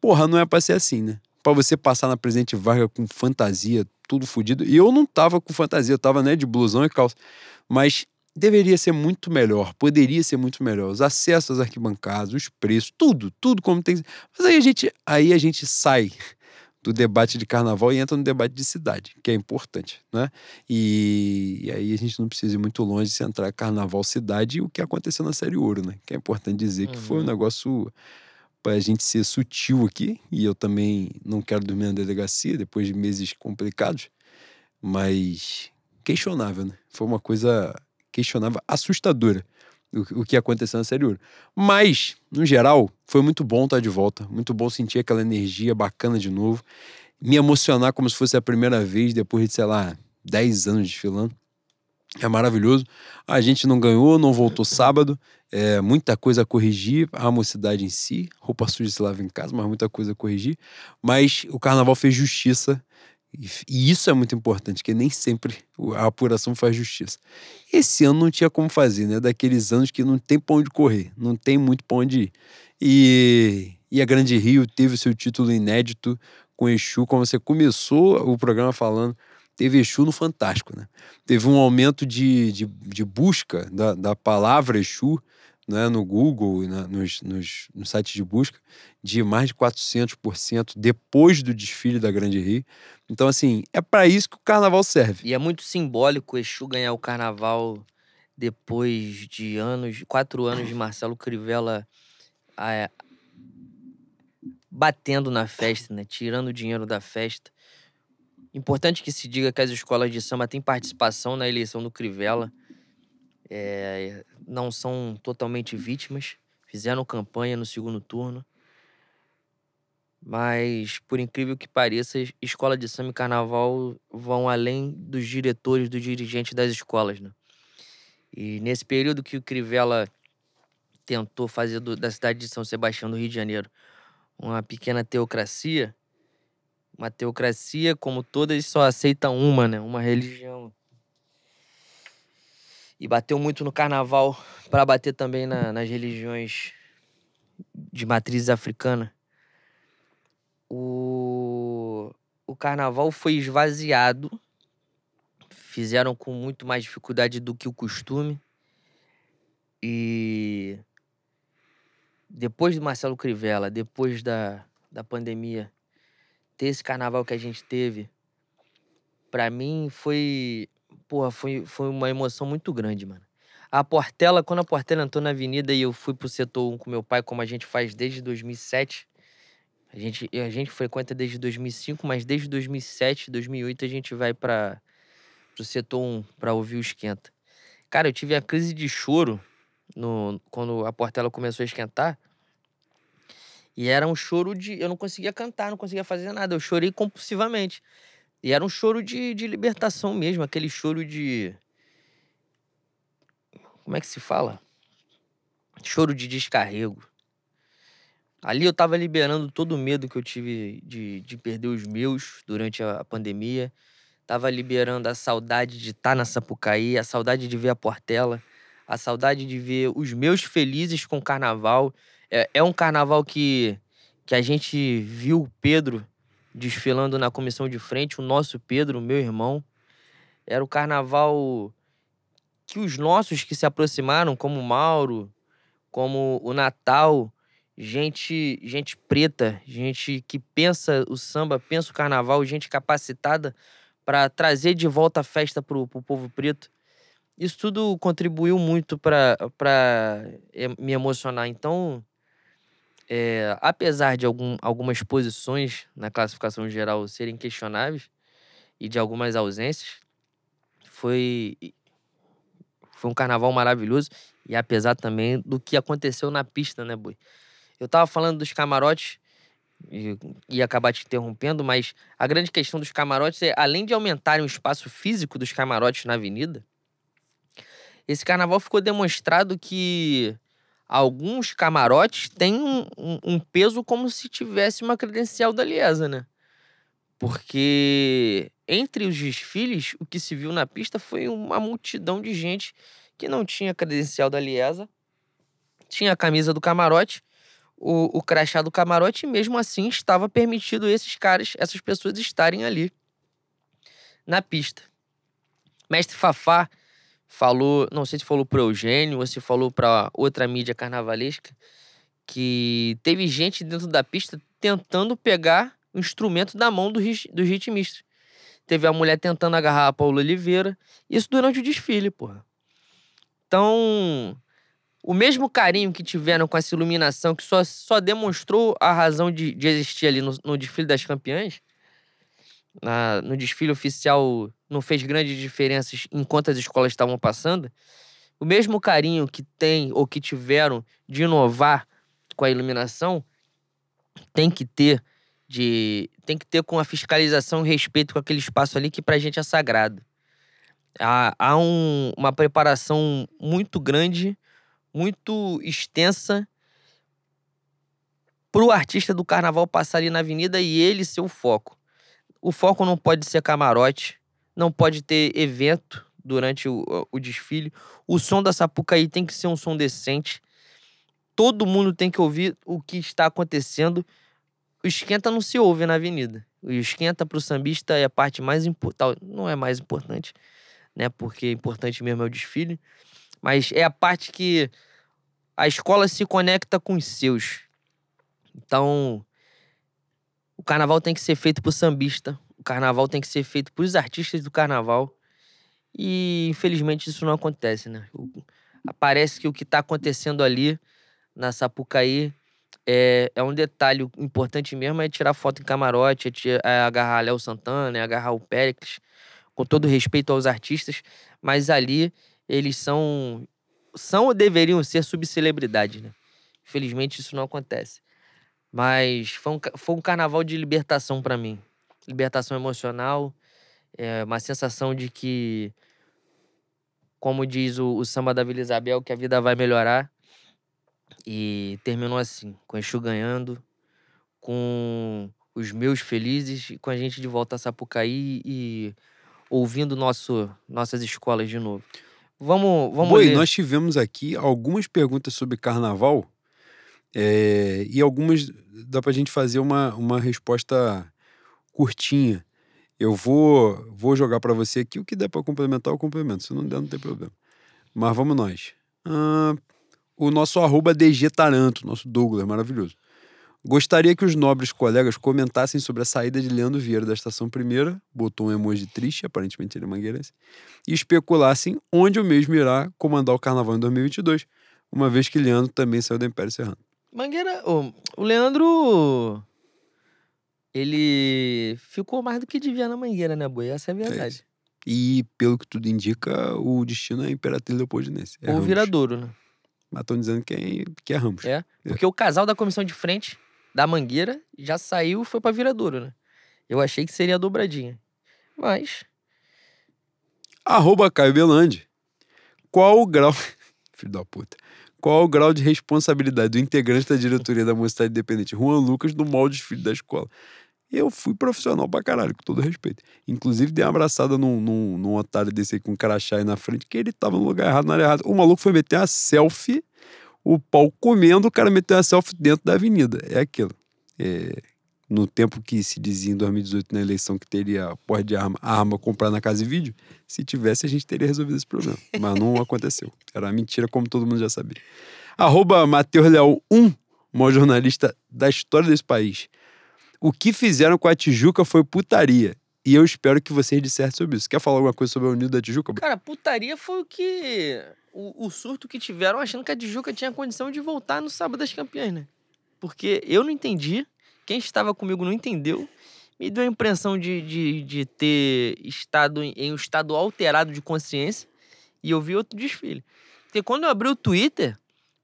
Porra, não é pra ser assim, né? Pra você passar na presente Varga com fantasia, tudo fodido. E eu não tava com fantasia, eu tava, né, de blusão e calça mas deveria ser muito melhor, poderia ser muito melhor. Os acessos às arquibancadas, os preços, tudo, tudo como tem. Mas aí a gente, aí a gente sai do debate de carnaval e entra no debate de cidade, que é importante, né? E, e aí a gente não precisa ir muito longe de centrar carnaval cidade e o que aconteceu na série Ouro, né? Que é importante dizer uhum. que foi um uhum. negócio para a gente ser sutil aqui, e eu também não quero dormir na delegacia depois de meses complicados, mas questionável, né? Foi uma coisa questionável, assustadora o, que aconteceu na Série Ouro. Mas, no geral, foi muito bom estar de volta, muito bom sentir aquela energia bacana de novo, me emocionar como se fosse a primeira vez depois de, sei lá, 10 anos desfilando. É maravilhoso. A gente não ganhou, não voltou sábado. É, muita coisa a corrigir. A mocidade em si. Roupa suja se lava em casa, mas muita coisa a corrigir. Mas o carnaval fez justiça e isso é muito importante, que nem sempre a apuração faz justiça. Esse ano não tinha como fazer, né? Daqueles anos que não tem pra onde correr, não tem muito pra onde ir. E, e a Grande Rio teve seu título inédito com Exu, como você começou o programa falando, teve Exu no Fantástico, né? Teve um aumento de, de, de busca da, da palavra Exu né, no Google, né, nos, nos, no site de busca, de mais de 400% depois do desfile da Grande Rio. Então, assim, é para isso que o carnaval serve. E é muito simbólico o Exu ganhar o carnaval depois de anos, quatro anos de Marcelo Crivella batendo na festa, né, tirando o dinheiro da festa. Importante que se diga que as escolas de samba têm participação na eleição do Crivella é, não são totalmente vítimas, fizeram campanha no segundo turno. Mas, por incrível que pareça, escola de samba e carnaval vão além dos diretores, dos dirigentes das escolas, né? E nesse período que o Crivella tentou fazer do, da cidade de São Sebastião do Rio de Janeiro uma pequena teocracia, uma teocracia como todas só aceita uma, né? Uma religião. E bateu muito no carnaval para bater também na- nas religiões de matriz africana. O, o carnaval foi esvaziado. Fizeram com muito mais dificuldade do que o costume. E depois do Marcelo Crivella, depois da, da pandemia, ter esse carnaval que a gente teve, pra mim foi. Porra, foi, foi uma emoção muito grande, mano. A Portela, quando a Portela entrou na avenida e eu fui pro setor 1 com meu pai, como a gente faz desde 2007, a gente, a gente frequenta desde 2005, mas desde 2007, 2008 a gente vai para pro setor 1 pra ouvir o esquenta. Cara, eu tive a crise de choro no, quando a Portela começou a esquentar. E era um choro de. Eu não conseguia cantar, não conseguia fazer nada. Eu chorei compulsivamente. E era um choro de, de libertação mesmo, aquele choro de. Como é que se fala? Choro de descarrego. Ali eu tava liberando todo o medo que eu tive de, de perder os meus durante a pandemia. Tava liberando a saudade de estar na Sapucaí, a saudade de ver a Portela, a saudade de ver os meus felizes com o carnaval. É, é um carnaval que, que a gente viu o Pedro desfilando na comissão de frente, o nosso Pedro, meu irmão. Era o carnaval que os nossos que se aproximaram, como o Mauro, como o Natal, gente, gente preta, gente que pensa o samba, pensa o carnaval, gente capacitada para trazer de volta a festa pro, pro povo preto. Isso tudo contribuiu muito para me emocionar. Então, é, apesar de algum, algumas posições na classificação geral serem questionáveis e de algumas ausências, foi, foi um carnaval maravilhoso. E apesar também do que aconteceu na pista, né, Boi? Eu tava falando dos camarotes e ia acabar te interrompendo, mas a grande questão dos camarotes é, além de aumentarem o espaço físico dos camarotes na avenida, esse carnaval ficou demonstrado que alguns camarotes têm um, um, um peso como se tivesse uma credencial da Liesa, né? Porque entre os desfiles, o que se viu na pista foi uma multidão de gente que não tinha credencial da Liesa, tinha a camisa do camarote, o, o crachá do camarote, e mesmo assim estava permitido esses caras, essas pessoas estarem ali na pista. Mestre Fafá falou, não sei se falou para Eugênio ou se falou para outra mídia carnavalesca, que teve gente dentro da pista tentando pegar o instrumento da mão do, dos ritmistas. Teve a mulher tentando agarrar a Paula Oliveira, isso durante o desfile, porra. Então, o mesmo carinho que tiveram com essa iluminação, que só, só demonstrou a razão de, de existir ali no, no desfile das campeãs, na, no desfile oficial não fez grandes diferenças enquanto as escolas estavam passando, o mesmo carinho que tem ou que tiveram de inovar com a iluminação tem que ter de tem que ter com a fiscalização e respeito com aquele espaço ali que pra gente é sagrado. Há, há um, uma preparação muito grande, muito extensa pro artista do carnaval passar ali na avenida e ele ser o foco. O foco não pode ser camarote, não pode ter evento durante o, o desfile. O som da Sapucaí tem que ser um som decente. Todo mundo tem que ouvir o que está acontecendo. O esquenta não se ouve na avenida. O esquenta para o sambista é a parte mais importante. Não é mais importante, né? Porque importante mesmo é o desfile. Mas é a parte que a escola se conecta com os seus. Então, o carnaval tem que ser feito pro sambista. O carnaval tem que ser feito pros artistas do carnaval. E infelizmente isso não acontece, né? Parece que o que está acontecendo ali na Sapucaí é, é um detalhe importante mesmo, é tirar foto em camarote, é, tirar, é agarrar Léo Santana, é agarrar o Péricles, com todo respeito aos artistas, mas ali eles são, são ou deveriam ser subcelebridades, né? Infelizmente isso não acontece. Mas foi um, foi um carnaval de libertação para mim. Libertação emocional, é uma sensação de que, como diz o, o samba da Vila Isabel, que a vida vai melhorar. E terminou assim, com Exu ganhando, com os meus felizes, com a gente de volta a Sapucaí e ouvindo nosso, nossas escolas de novo. Vamos, vamos Boi, ler. nós tivemos aqui algumas perguntas sobre carnaval é, e algumas dá pra gente fazer uma, uma resposta curtinha. Eu vou, vou jogar pra você aqui o que der pra complementar, eu complemento. Se não der, não tem problema. Mas vamos nós. Ah, o nosso arroba DG Taranto, nosso Douglas, maravilhoso. Gostaria que os nobres colegas comentassem sobre a saída de Leandro Vieira da Estação Primeira, botou um emoji triste, aparentemente ele é mangueirense, e especulassem onde o mesmo irá comandar o carnaval em 2022, uma vez que Leandro também saiu do Império Serrano. Mangueira, o, o Leandro. Ele ficou mais do que devia na Mangueira, né, Boi? Essa é a verdade. isso. E, pelo que tudo indica, o destino é Imperatriz Leopoldinense. É Ou Ramos. Viradouro, né? Mas estão dizendo que é, que é Ramos. É. Porque o casal da comissão de frente da Mangueira já saiu e foi pra Viradouro, né? Eu achei que seria a dobradinha. Mas. Arroba Caio Belandi. Qual o grau. Filho da puta. Qual o grau de responsabilidade do integrante da diretoria da Mocidade Independente, Juan Lucas, no molde de filho da escola? Eu fui profissional pra caralho, com todo respeito. Inclusive, dei uma abraçada num, num, num otário desse aí com um crachá aí na frente, que ele tava no lugar errado, na área errada. O maluco foi meter uma selfie, o pau comendo, o cara meteu uma selfie dentro da avenida. É aquilo. É, no tempo que se dizia em 2018 na eleição que teria porra de arma, arma comprar na casa e vídeo, se tivesse a gente teria resolvido esse problema. Mas não aconteceu. Era uma mentira, como todo mundo já sabia. Arroba Matheus Leal 1, o maior jornalista da história desse país. O que fizeram com a Tijuca foi putaria. E eu espero que vocês dissertem sobre isso. Quer falar alguma coisa sobre a Unido da Tijuca? Cara, putaria foi o que. O, o surto que tiveram achando que a Tijuca tinha condição de voltar no sábado das campeãs, né? Porque eu não entendi, quem estava comigo não entendeu. Me deu a impressão de, de, de ter estado em, um estado alterado de consciência e eu vi outro desfile. Porque quando eu abri o Twitter,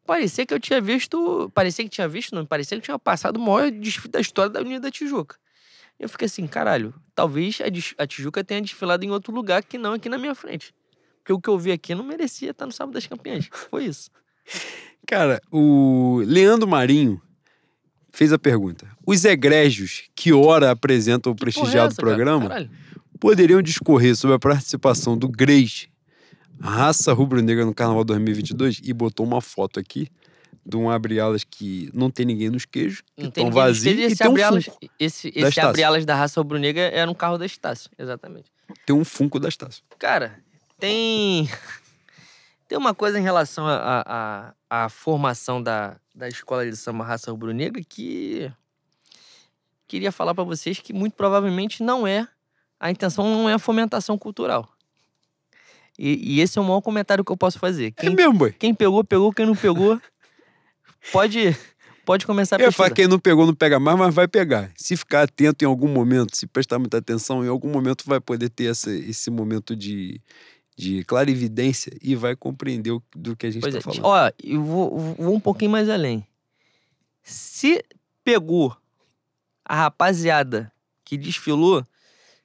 parecia que eu tinha visto. Parecia que tinha visto, não, parecia que tinha passado o maior desfile da história da Avenida da Tijuca. Eu fiquei assim, caralho, talvez a, a Tijuca tenha desfilado em outro lugar que não aqui na minha frente. Porque o que eu vi aqui não merecia estar no Sábado das Campeãs. Foi isso. Cara, o Leandro Marinho fez a pergunta. Os egrégios que ora apresentam o Que é prestigiado essa, cara? programa Caralho. poderiam discorrer sobre a participação do Greys, raça rubro-negra no Carnaval 2022, e botou uma foto aqui de um abre-alas que não tem ninguém nos queijos, que estão vazios, e esse tem um, funko, esse, da esse abre-alas da raça rubro-negra era um carro da Estácio. Exatamente. tem um funko da Estácio. Cara, tem. Tem uma coisa em relação à formação da, da escola de samba raça rubro-negra que. Queria falar pra vocês que muito provavelmente não é. A intenção não é a fomentação cultural. E, e esse é o maior comentário que eu posso fazer. É Quem, mesmo, boi. quem pegou, pegou. Quem não pegou, pode, pode começar a Eu pesquisar. quem não pegou não pega mais, mas vai pegar. Se ficar atento em algum momento, se prestar muita atenção, em algum momento vai poder ter essa, esse momento de, de clarividência e vai compreender o, do que a gente está é, falando. ó, eu vou, vou- um pouquinho mais além. Se pegou a rapaziada que desfilou,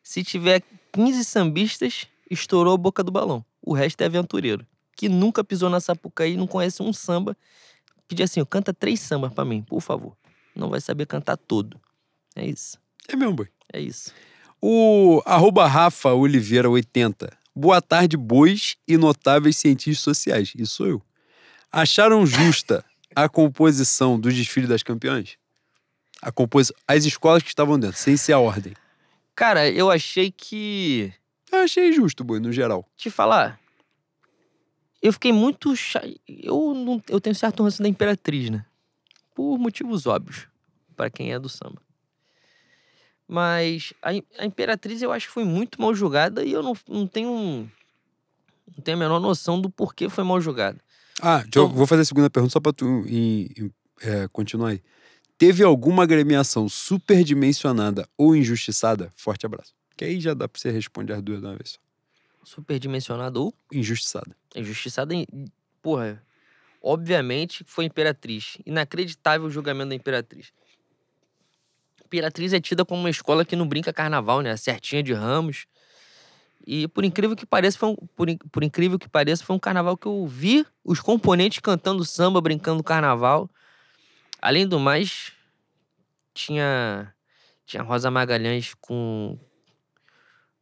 se tiver 15 sambistas, estourou a boca do balão. O resto é aventureiro. Que nunca pisou na Sapucaí, não conhece um samba. Pedir assim, canta três sambas pra mim, por favor. Não vai saber cantar todo. É isso. É mesmo, boi. É isso. O arroba Rafa Oliveira 80. Boa tarde, bois e notáveis cientistas sociais. Isso sou eu. Acharam justa a composição dos desfiles das campeãs? A compos... As escolas que estavam dentro, sem ser a ordem. Cara, eu achei que. Eu achei justo, boi, no geral. te falar. Eu fiquei muito. Cha... Eu, não... eu tenho certo ranço da Imperatriz, né? Por motivos óbvios, para quem é do samba. Mas a, a Imperatriz eu acho que foi muito mal julgada e eu não, não tenho. Não tenho a menor noção do porquê foi mal julgada. Ah, Então- vou fazer a segunda pergunta só pra tu em- em- é, continuar aí. Teve alguma agremiação superdimensionada ou injustiçada? Forte abraço. Que aí já dá pra você responder as duas de uma vez só. Superdimensionado ou Injustiçada. injustiçada. em- Porra, obviamente foi Imperatriz. Inacreditável o julgamento da Imperatriz. Imperatriz é tida como uma escola que não brinca carnaval, né? Certinha de ramos. E por incrível que pareça, foi um, por, por incrível que pareça, foi um carnaval que eu vi os componentes cantando samba, brincando carnaval. Além do mais, tinha tinha Rosa Magalhães com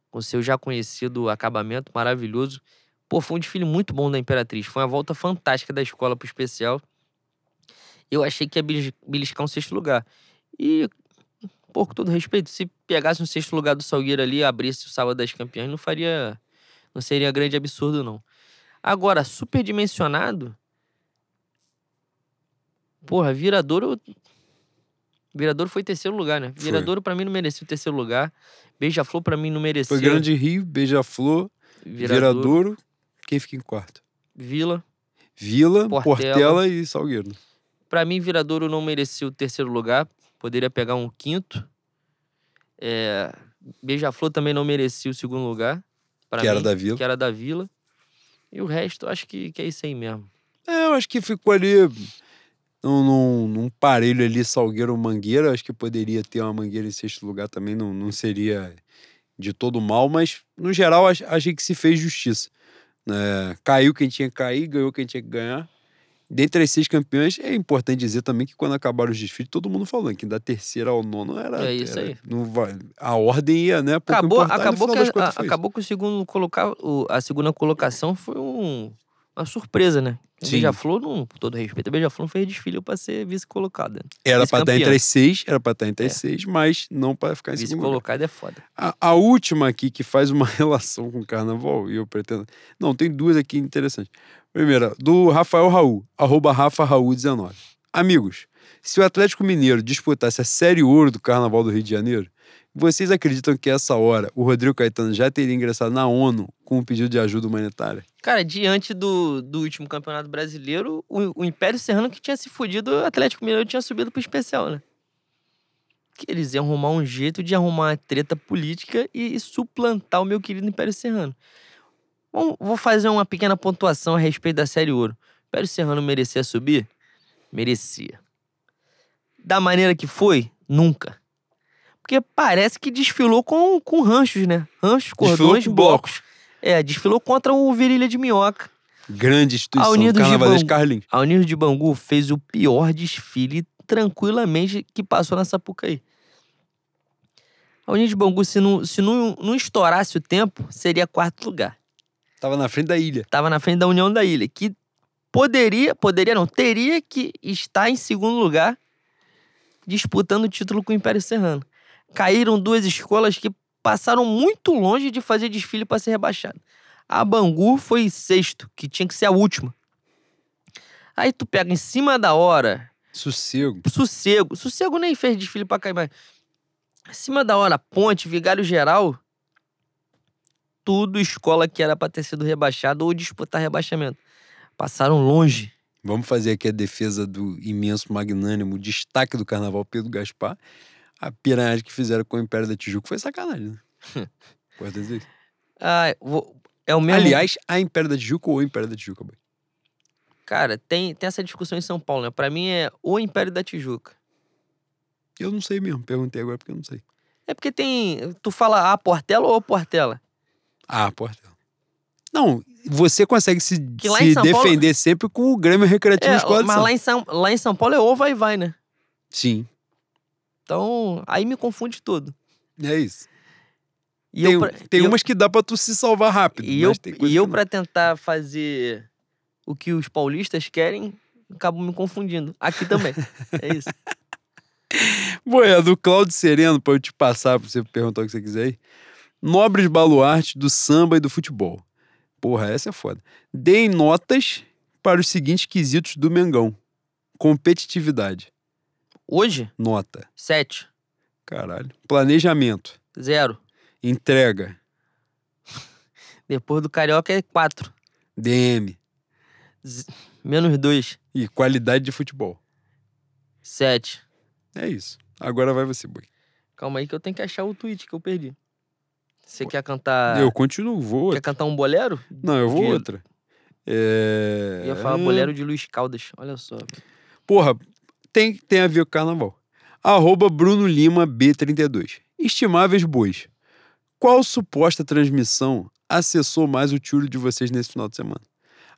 com seu já conhecido acabamento maravilhoso. Pô, foi um desfile muito bom da Imperatriz. Foi uma volta fantástica da escola pro especial. Eu achei que ia belis- beliscar um sexto lugar. E, pô, com todo respeito, se pegasse um sexto lugar do Salgueiro ali e abrisse o sábado das campeãs, não faria. Não seria grande absurdo, não. Agora, superdimensionado. Porra, Viradouro. Viradouro foi terceiro lugar, né? Viradouro pra mim não merecia o terceiro lugar. Beija-Flor pra mim não merecia. Foi Grande Rio, Beija-Flor, Viradouro, Viradouro. Quem fica em quarto? Vila. Vila, Portela. Portela, e Salgueiro. Pra mim, Viradouro não merecia o terceiro lugar. Poderia pegar um quinto. É... Beija-Flor também não merecia o segundo lugar. Que era mim, da Vila. Que era da Vila. E o resto, acho que, que é isso aí mesmo. É, eu acho que ficou ali num, num, num parelho ali, Salgueiro Mangueira. Acho que poderia ter uma Mangueira em sexto lugar também, não, não seria de todo mal, mas no geral ach- achei que se fez justiça. né? caiu quem tinha que cair, ganhou quem tinha que ganhar. Dentre as seis campeões, é importante dizer também que quando acabaram os desfiles, todo mundo falando que da terceira ao nono era. É isso era- aí. não a ordem ia, né? Acabou, acabou, que a, acabou que o segundo colocar, o- a segunda colocação foi um- uma surpresa, né? Beija-Flor, não, com todo respeito, a Beija-Flor não fez desfile pra ser vice-colocada. Era pra estar entre as seis, era pra estar entre as É. seis, mas não pra ficar em segundo lugar. Vice-colocada é foda. A, a última aqui que faz uma relação com o carnaval, e eu pretendo. Não, tem duas aqui interessantes. Primeira, do Rafael Raul, arroba Rafa Raul 19. Amigos, se o Atlético Mineiro disputasse a Série Ouro do Carnaval do Rio de Janeiro, vocês acreditam que essa hora o Rodrigo Caetano já teria ingressado na ONU com um pedido de ajuda humanitária? Cara, diante do, do último campeonato brasileiro, o, o Império Serrano que tinha se fudido, o Atlético Mineiro tinha subido pro especial, né? Que eles iam arrumar um jeito de arrumar uma treta política e, suplantar o meu querido Império Serrano. Bom, vou fazer uma pequena pontuação a respeito da Série Ouro. O Império Serrano merecia subir? Merecia. Da maneira que foi? Nunca. Porque parece que desfilou com, com ranchos, né? Ranchos, cordões, com blocos. É, desfilou contra o Virilha de Minhoca. Grande instituição, Unidos de Carnavalesco. Carlinhos. A Unidos de Bangu fez o pior desfile tranquilamente que passou na Sapucaí. A Unidos de Bangu, se não, se não, não estourasse o tempo, seria quarto lugar. Tava na frente da ilha. Tava na frente da União da Ilha, que poderia, poderia não, teria que estar em segundo lugar disputando o título com o Império Serrano. Caíram duas escolas que passaram muito longe de fazer desfile para ser rebaixado. A Bangu foi sexto, que tinha que ser a última. Aí tu pega em cima da hora, Sossego. Sossego. Sossego nem fez desfile pra cair mais. Acima da hora, Ponte, Vigário Geral. Tudo escola que era pra ter sido rebaixado ou disputar rebaixamento. Passaram longe. Vamos fazer aqui a defesa do imenso, magnânimo destaque do carnaval, Pedro Gaspar. A piranhagem que fizeram com o Império da Tijuca foi sacanagem, né? Pode dizer isso. Ah, vou- é o mesmo. Aliás, a Império da Tijuca ou o Império da Tijuca? boy? Cara, tem, tem essa discussão em São Paulo, né? Pra mim é o Império da Tijuca. Eu não sei mesmo, perguntei agora porque eu não sei. É porque tem. Tu fala a Portela ou Portela? Ah, Portela. Não, você consegue se, se São Paulo- defender sempre com o Grêmio Recreativo É, Escola de mas lá em, São, lá em São Paulo é ou vai e vai, né? Sim, Então, aí me confunde tudo. é isso. E tem eu, tem eu- umas que dá pra tu se salvar rápido. E eu, e eu pra tentar fazer o que os paulistas querem, acabo me confundindo. Aqui também. é isso. Bom, é do Cláudio Sereno, pra eu te passar, pra você perguntar o que você quiser aí. Nobres baluartes do samba e do futebol. Porra, essa é foda. Deem notas para os seguintes quesitos do Mengão. Competitividade. Hoje, Nota. 7. Caralho. Planejamento. 0. Entrega. Depois do Carioca é 4. DM. Menos 2. E qualidade de futebol. 7. É isso. Agora vai você, boi. Calma aí que eu tenho que achar o tweet que eu perdi. Você quer cantar. Eu continuo, vou Quer outra. cantar um bolero? Não, eu vou de- outra. É... Eu ia falar bolero de Luiz Caldas. Olha só. Porra, tem, tem a ver com carnaval. Arroba Bruno Lima B32. Estimáveis bois. Qual suposta transmissão acessou mais o tiro de vocês nesse final de semana?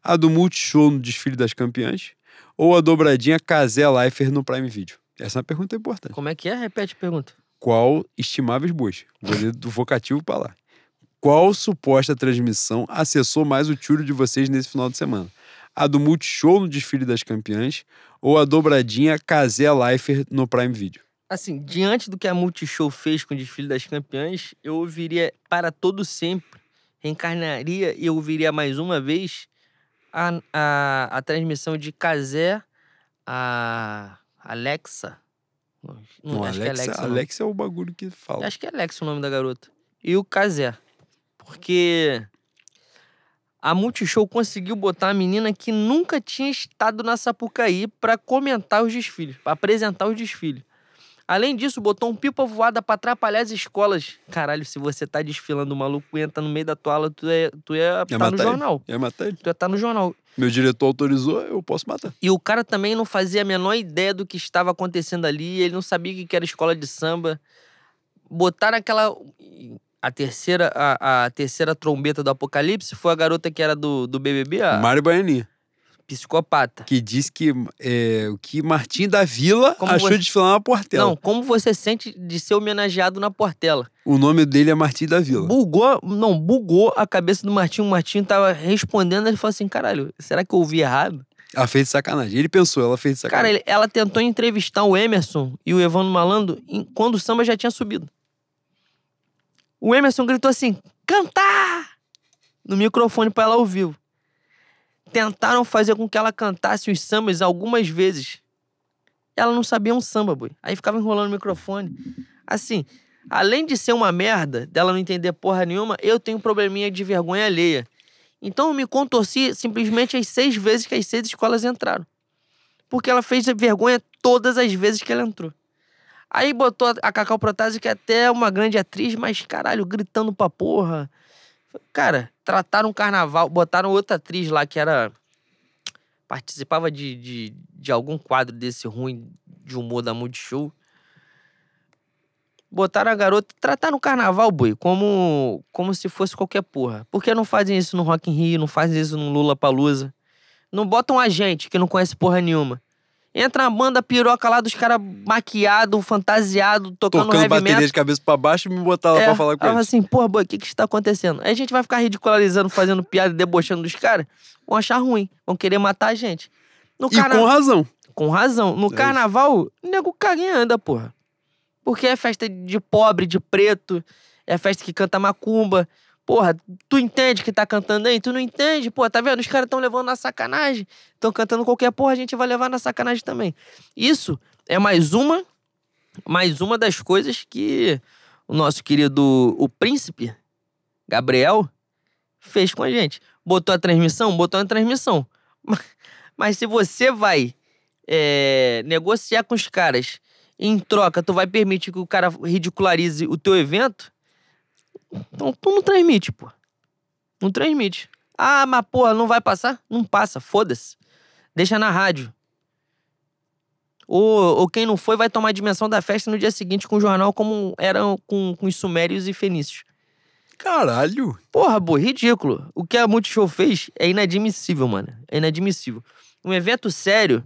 A do Multishow no desfile das campeãs ou a dobradinha Casé Lifer no Prime Video? Essa é uma pergunta importante. Como é que é? Repete a pergunta. Qual estimáveis bois? Vou ler do vocativo pra lá. qual suposta transmissão acessou mais o tiro de vocês nesse final de semana? A do Multishow no desfile das campeãs ou a dobradinha Casé Lifer no Prime Video? Assim, diante do que a Multishow fez com o desfile das campeãs, eu ouviria para todo sempre, reencarnaria e ouviria mais uma vez a, a, a transmissão de Casé, a Alexa. Não, acho que é Alexa. não. Alexa é o bagulho que fala. Acho que é Alex o nome da garota. E o Casé. Porque a Multishow conseguiu botar uma menina que nunca tinha estado na Sapucaí pra comentar os desfiles, pra apresentar os desfiles. Além disso, botou um pipa voada pra atrapalhar as escolas. Caralho, se você tá desfilando, o maluco entra no meio da tua aula, tu ia, tu ia Ia tá no matar ele. jornal. Ia matar ele. Tu ia tá no jornal. Meu diretor autorizou, eu posso matar. E o cara também não fazia a menor ideia do que estava acontecendo ali, ele não sabia o que que era escola de samba. Botaram aquela. A terceira, a, a terceira trombeta do Apocalipse foi a garota que era do, do BBB, a Mário Baianinha. Psicopata. Que disse que é, o que Martim da Vila Como achou você- de desfilar na Portela. Não, como você sente de ser homenageado na Portela? O nome dele é Martim da Vila. Bugou, não, bugou a cabeça do Martinho. O Martinho tava respondendo, ele falou assim: caralho, será que eu ouvi errado? Ela fez de sacanagem. Ele pensou, ela fez de Cara, sacanagem. ele- ela tentou entrevistar o Emerson e o Evandro Malandro em- quando o samba já tinha subido. O Emerson gritou assim: cantar! No microfone pra ela ao vivo. Tentaram fazer com que ela cantasse os sambas algumas vezes. Ela não sabia um samba, boy. Aí ficava enrolando o microfone. Assim, além de ser uma merda, dela não entender porra nenhuma, eu tenho um probleminha de vergonha alheia. Então eu me contorci simplesmente as seis vezes que as seis escolas entraram. Porque ela fez vergonha todas as vezes que ela entrou. Aí botou a Cacau Protásio, que é até uma grande atriz, mas caralho, gritando pra porra. Cara, trataram o carnaval, botaram outra atriz lá que era. Participava de, de, de algum quadro desse ruim de humor da Multishow. Botaram a garota, trataram o carnaval, boi, como, como se fosse qualquer porra. Por que não fazem isso no Rock in Rio, não fazem isso no Lula Palusa? Não botam a gente que não conhece porra nenhuma. Entra uma banda piroca lá dos caras maquiado, fantasiado, tocando, Tocando heavy bateria metal. de cabeça pra baixo e me botar lá É, pra falar com eles. assim, porra, boi, o que que está acontecendo? Aí a gente vai ficar ridicularizando, fazendo piada e debochando dos caras. Vão achar ruim, vão querer matar a gente. No E carna- com razão. com razão. No isso. carnaval, o nego caga e anda, porra. Porque é festa de pobre, de preto, é festa que canta macumba. Porra, tu entende que tá cantando aí? Tu não entende? Pô, tá vendo? Os caras tão levando na sacanagem. Tão cantando qualquer porra, a gente vai levar na sacanagem também. Isso é mais uma, mais uma das coisas que o nosso querido, o príncipe, Gabriel, fez com a gente. Botou a transmissão? Botou a transmissão. Mas, mas se você vai é, negociar com os caras em troca tu vai permitir que o cara ridicularize o teu evento, então tu não transmite, pô. Não transmite. Ah, mas porra, não vai passar? Não passa, foda-se. Deixa na rádio. Ou, ou quem não foi vai tomar a dimensão da festa no dia seguinte com o jornal como eram com, com os sumérios e fenícios. Caralho. Porra, boy, ridículo. O que a Multishow fez é inadmissível, mano. É inadmissível. Um evento sério,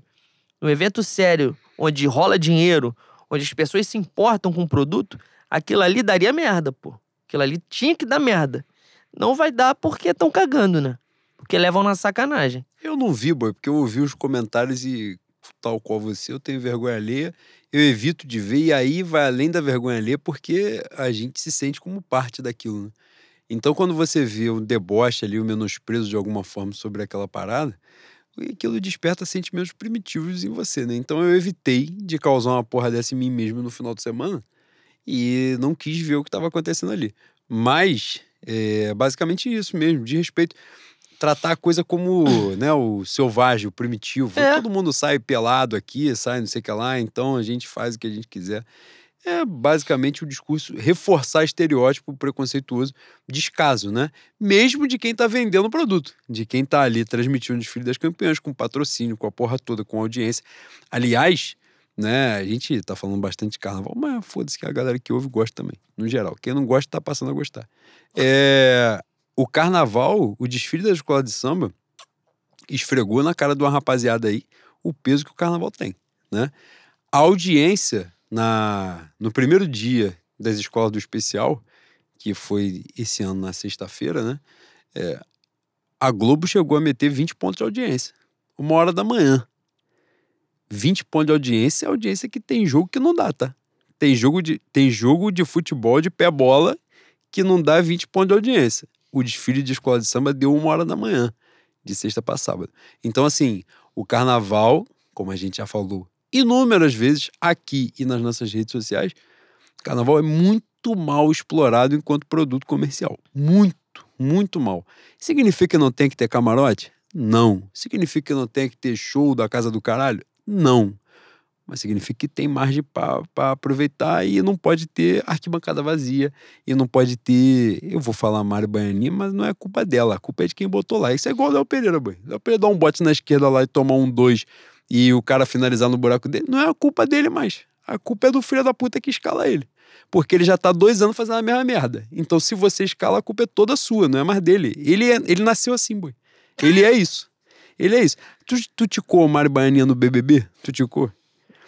um evento sério, onde rola dinheiro, onde as pessoas se importam com o produto, aquilo ali daria merda, pô. Aquilo ali tinha que dar merda. Não vai dar porque estão cagando, né? Porque levam na sacanagem. Eu não vi, boy, porque eu ouvi os comentários e, tal qual você, eu tenho vergonha alheia. Eu evito de ver, e aí vai além da vergonha alheia, porque a gente se sente como parte daquilo, né? Então, quando você vê o deboche ali, o menosprezo de alguma forma sobre aquela parada, aquilo desperta sentimentos primitivos em você, né? Então, eu evitei de causar uma porra dessa em mim mesmo no final de semana e não quis ver o que estava acontecendo ali. Mas, é basicamente isso mesmo, de respeito tratar a coisa como né, o selvagem, o primitivo. É. Todo mundo sai pelado aqui, sai não sei o que lá, então a gente faz o que a gente quiser. É basicamente o discurso reforçar estereótipo preconceituoso, descaso, né? Mesmo de quem tá vendendo o produto, de quem tá ali transmitindo o desfile das campeãs, com patrocínio, com a porra toda, com audiência. Aliás, né, a gente tá falando bastante de carnaval, mas foda-se que a galera que ouve gosta também, no geral. Quem não gosta tá passando a gostar. É, o carnaval, o desfile da escola de samba, esfregou na cara de uma rapaziada aí o peso que o carnaval tem, né? A audiência na, no primeiro dia das escolas do especial que foi esse ano na sexta-feira, né? É, a Globo chegou a meter 20 pontos de audiência. Uma hora da manhã. 20 pontos de audiência é audiência que tem jogo que não dá, tá? Tem jogo de, tem jogo de futebol de pé bola que não dá 20 pontos de audiência. O desfile de escola de samba deu uma hora da manhã, de sexta para sábado. Então, assim, o carnaval, como a gente já falou inúmeras vezes aqui e nas nossas redes sociais, o carnaval é muito mal explorado enquanto produto comercial. Muito, muito mal. Significa que não tem que ter camarote? Não. Significa que não tem que ter show da casa do caralho? Não. Mas significa que tem margem para aproveitar e não pode ter arquibancada vazia e não pode ter. Eu vou falar Mário Baianinha, mas não é culpa dela, a culpa é de quem botou lá. Isso é igual o Léo Pereira, boy. Léo Pereira dá um bote na esquerda lá e toma um dois e o cara finalizar no buraco dele. Não é a culpa dele mais. A culpa é do filho da puta que escala ele. Porque ele já tá dois anos fazendo a mesma merda. Então, se você escala, a culpa é toda sua, não é mais dele. Ele, é, ele nasceu assim, boy. Ele é isso. Ele é isso. Tu, tu ticou o Mário Baianinha no BBB? Tu ticou?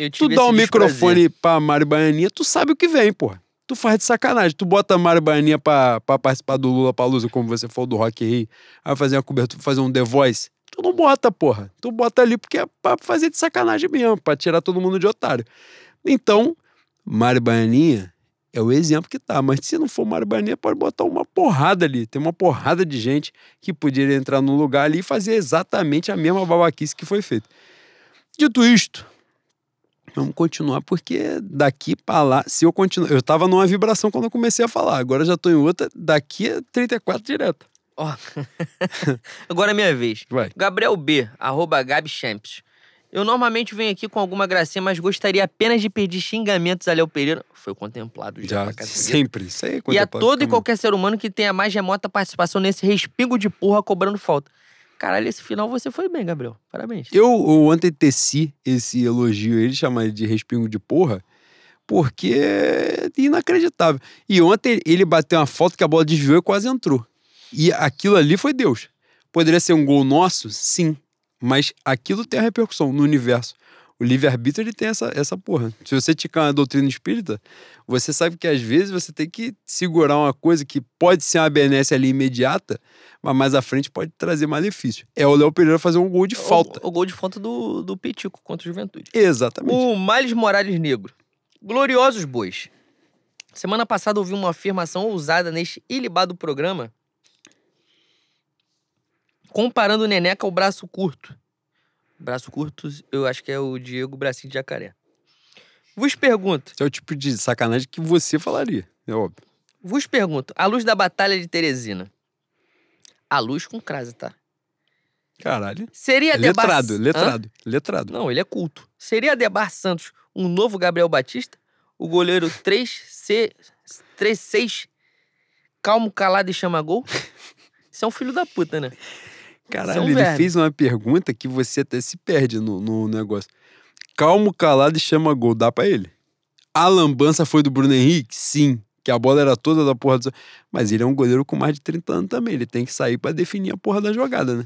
tu dá um microfone pra Mário Baianinha, tu sabe o que vem, pô. Tu faz de sacanagem. Tu bota Mário Baianinha pra, pra participar do Lula Palusa, como você falou, do Rock Rio, aí fazer uma cobertura, fazer um The Voice. Tu não bota, porra. Tu bota ali porque é pra fazer de sacanagem mesmo, pra tirar todo mundo de otário. Então, Mário Baianinha é o exemplo que tá. Mas se não for Mário Baianinha, pode botar uma porrada ali. Tem uma porrada de gente que poderia entrar no lugar ali e fazer exatamente a mesma babaquice que foi feita. Dito isto, Vamos continuar, porque daqui para lá, se eu continuar. Eu tava numa vibração quando eu comecei a falar, agora já tô em outra, daqui é 34 direto. Ó. agora é minha vez. Vai. Gabriel B, arroba Gabi Champs. Eu normalmente venho aqui com alguma gracinha, mas gostaria apenas de pedir xingamentos a Léo Pereira. Foi contemplado já, já sempre. Isso aí é E a todo e qualquer ser humano que tenha mais remota participação nesse respingo de porra cobrando falta. Caralho, esse final você foi bem, Gabriel. Parabéns. Eu, eu ontem teci esse elogio, ele chama de respingo de porra, porque é inacreditável. E ontem ele bateu uma falta que a bola desviou e quase entrou. E aquilo ali foi Deus. Poderia ser um gol nosso? Sim. Mas aquilo tem a repercussão no universo. O livre-arbítrio ele tem essa, essa porra. Se você ticar uma doutrina espírita, você sabe que às vezes você tem que segurar uma coisa que pode ser uma benesse ali imediata, mas mais à frente pode trazer malefício. É o Léo Pereira fazer um gol de falta. O, o gol de falta do, do Pitico contra o Juventude. Exatamente. O Miles Morales Negro. Gloriosos bois. Semana passada ouvi uma afirmação ousada neste ilibado programa comparando o Neneca ao braço curto. Braço curto, eu acho que é o Diego Bracinho de Jacaré. Vos pergunto. Esse é o tipo de sacanagem que você falaria, é óbvio. Vos pergunto, a luz da Batalha de Teresina. A luz com crase, tá? Caralho. Seria é Debar... Letrado, letrado, Hã? letrado. Não, ele é culto. Seria Debar Santos um novo Gabriel Batista? O goleiro 3C... 3-6 calmo, calado e chama gol? Isso é um filho da puta, né? Caralho, ele verme. fez uma pergunta que você até se perde no, no negócio. Calmo, calado e chama gol. Dá pra ele. A lambança foi do Bruno Henrique? Sim. Que a bola era toda da porra do... Mas ele é um goleiro com mais de 30 anos também. Ele tem que sair para definir a porra da jogada, né?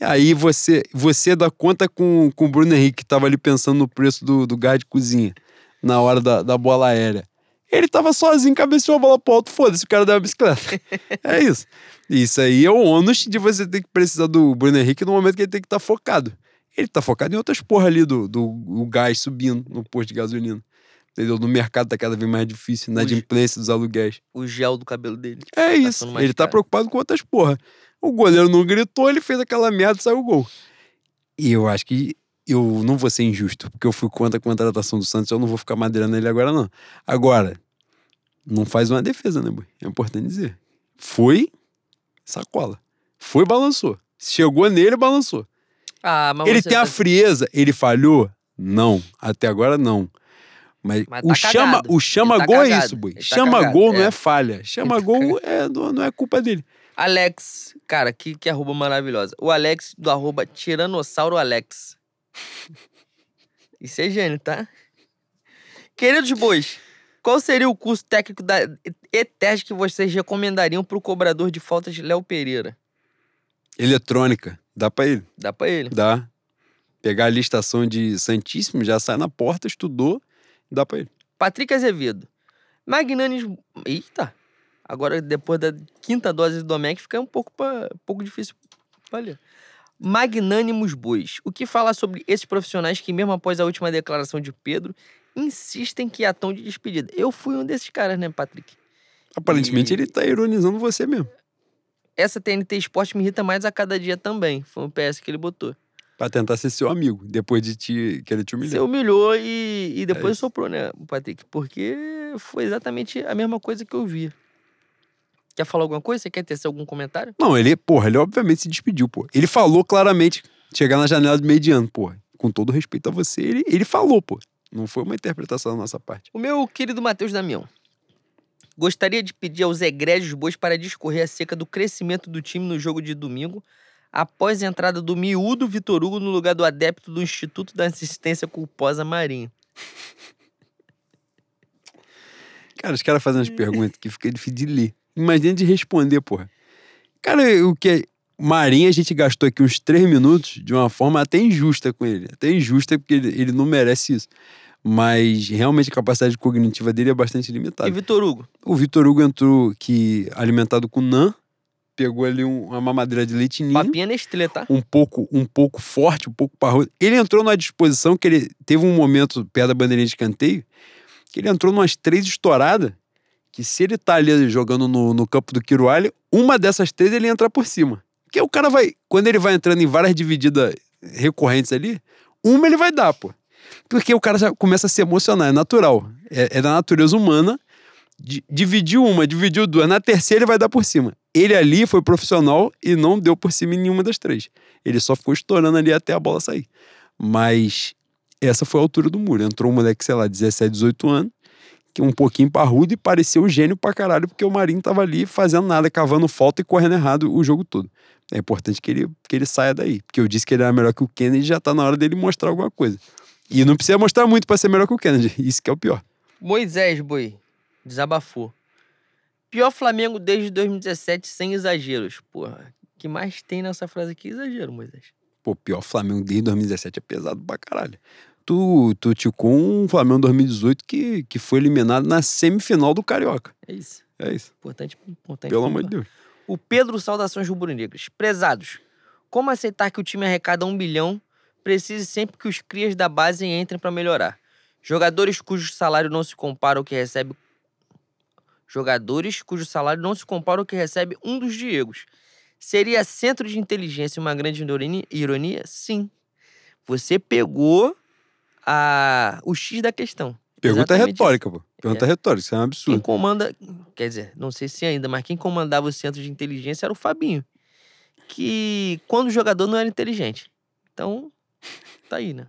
E aí você, você dá conta com, com o Bruno Henrique, que tava ali pensando no preço do, do gás de cozinha na hora da, da bola aérea. Ele tava sozinho, cabeceou a bola pro alto, foda-se, o cara deu uma bicicleta. é isso. Isso aí é o ônus de você ter que precisar do Bruno Henrique no momento que ele tem que estar tá focado. Ele tá focado em outras porra ali do, do, do gás subindo no posto de gasolina. Entendeu? No mercado tá cada vez mais difícil, na adimplência dos aluguéis. O gel do cabelo dele. É tá isso. Ele tá preocupado com outras porra. O goleiro não gritou, ele fez aquela merda e saiu o gol. E eu acho que eu não vou ser injusto, porque eu fui contra a contratação do Santos, eu não vou ficar madeirando ele agora, não. Agora, não faz uma defesa, né, boy? É importante dizer. Foi sacola. Foi balançou. Chegou nele, balançou. Ah, ele tem tá... a frieza, ele falhou? Não, até agora não. Mas, mas o, tá chama, o chama tá gol é isso, boy. Tá chama cagado, gol é. não é falha. Chama tá gol é, não, não é culpa dele. Alex, cara, que, que arroba maravilhosa. O Alex do arroba Tiranossauro Alex. Isso é gênio, tá? Queridos bois, qual seria o curso técnico da ETES que vocês recomendariam para o cobrador de faltas de Léo Pereira? Eletrônica. Dá para ele. Dá para ele. Dá. Pegar a listação de Santíssimo, já sai na porta, estudou, dá para ele. Patrick Azevedo. Magnanes. Eita! Agora, depois da quinta dose do Domecq, fica um pouco, pra, um pouco difícil ler. Magnânimos Bois. O que falar sobre esses profissionais que, mesmo após a última declaração de Pedro, insistem que há tom de despedida? Eu fui um desses caras, né, Patrick? Aparentemente E- ele tá ironizando você mesmo. Essa TNT Esporte me irrita mais a cada dia também. Foi um PS que ele botou. Pra tentar ser seu amigo, depois de te querer te humilhar. Você humilhou e, e depois isso. soprou, né, Patrick? Porque foi exatamente a mesma coisa que eu via. Quer falar alguma coisa? Você quer tecer algum comentário? Não, ele, porra, ele obviamente se despediu, pô. Ele falou claramente, chegar na janela do mediano, pô. Com todo respeito a você, ele, ele falou, pô. Não foi uma interpretação da nossa parte. O meu querido Matheus Damião. Gostaria de pedir aos egrégios bois para discorrer acerca do crescimento do time no jogo de domingo, após a entrada do miúdo Vitor Hugo no lugar do adepto do Instituto da Assistência Culposa Marinho. Cara, os caras fazem umas perguntas que fica difícil de ler. Imagina de responder, porra. Cara, o que é. Marinho, a gente gastou aqui uns três minutos de uma forma até injusta com ele. Até injusta, porque ele, ele não merece isso. Mas realmente a capacidade cognitiva dele é bastante limitada. E Vitor Hugo? O Vitor Hugo entrou que alimentado com NAN, pegou ali um- uma mamadeira de leite ninho, Papinha Nestlé, tá? um pouco, um pouco forte, um pouco parrudo. Ele entrou numa disposição que ele teve um momento perto da bandeirinha de canteio, que ele entrou numas três estouradas, que se ele tá ali jogando no, no campo do Quirualho, uma dessas três ele entra por cima. Porque o cara vai, quando ele vai entrando em várias divididas recorrentes ali, uma ele vai dar, pô. Porque o cara já começa a se emocionar, é natural. É, é da natureza humana. Di- dividiu uma, dividiu duas. Na terceira ele vai dar por cima. Ele ali foi profissional e não deu por cima em nenhuma das três. Ele só ficou estourando ali até a bola sair. Mas essa foi a altura do muro. Entrou um moleque, sei lá, 17, 18 anos, que um pouquinho parrudo e parecia um gênio pra caralho, porque o Marinho tava ali fazendo nada, cavando falta e correndo errado o jogo todo. É importante que ele, que ele saia daí. Porque eu disse que ele era melhor que o Kennedy, já tá na hora dele mostrar alguma coisa. E não precisa mostrar muito pra ser melhor que o Kennedy. Isso que é o pior. Moisés, boi. Desabafou. Pior Flamengo desde 2017, sem exageros. Porra, o que mais tem nessa frase aqui? Exagero, Moisés. Pô, pior Flamengo desde 2017 é pesado pra caralho. Tu, tu ticou um Flamengo 2018 que, que foi eliminado na semifinal do Carioca. É isso. É isso. Importante, importante. Pelo amor de. Deus. O Pedro Saudações Rubro-Negras. Prezados, como aceitar que o time arrecada um bilhão precise sempre que os crias da base entrem para melhorar? Jogadores cujo salário não se compara ao que recebe. Jogadores cujo salário não se compara ao que recebe um dos Diegos. Seria centro de inteligência uma grande ironi- ironia? Sim. Você pegou a... o X da questão. Pergunta Exatamente retórica, pô. Pergunta É. retórica, isso é um Quem absurdo. comanda, quer dizer, não sei se ainda, mas quem comandava o centro de inteligência era o Fabinho. Que quando o jogador não era inteligente. Então, tá aí, né?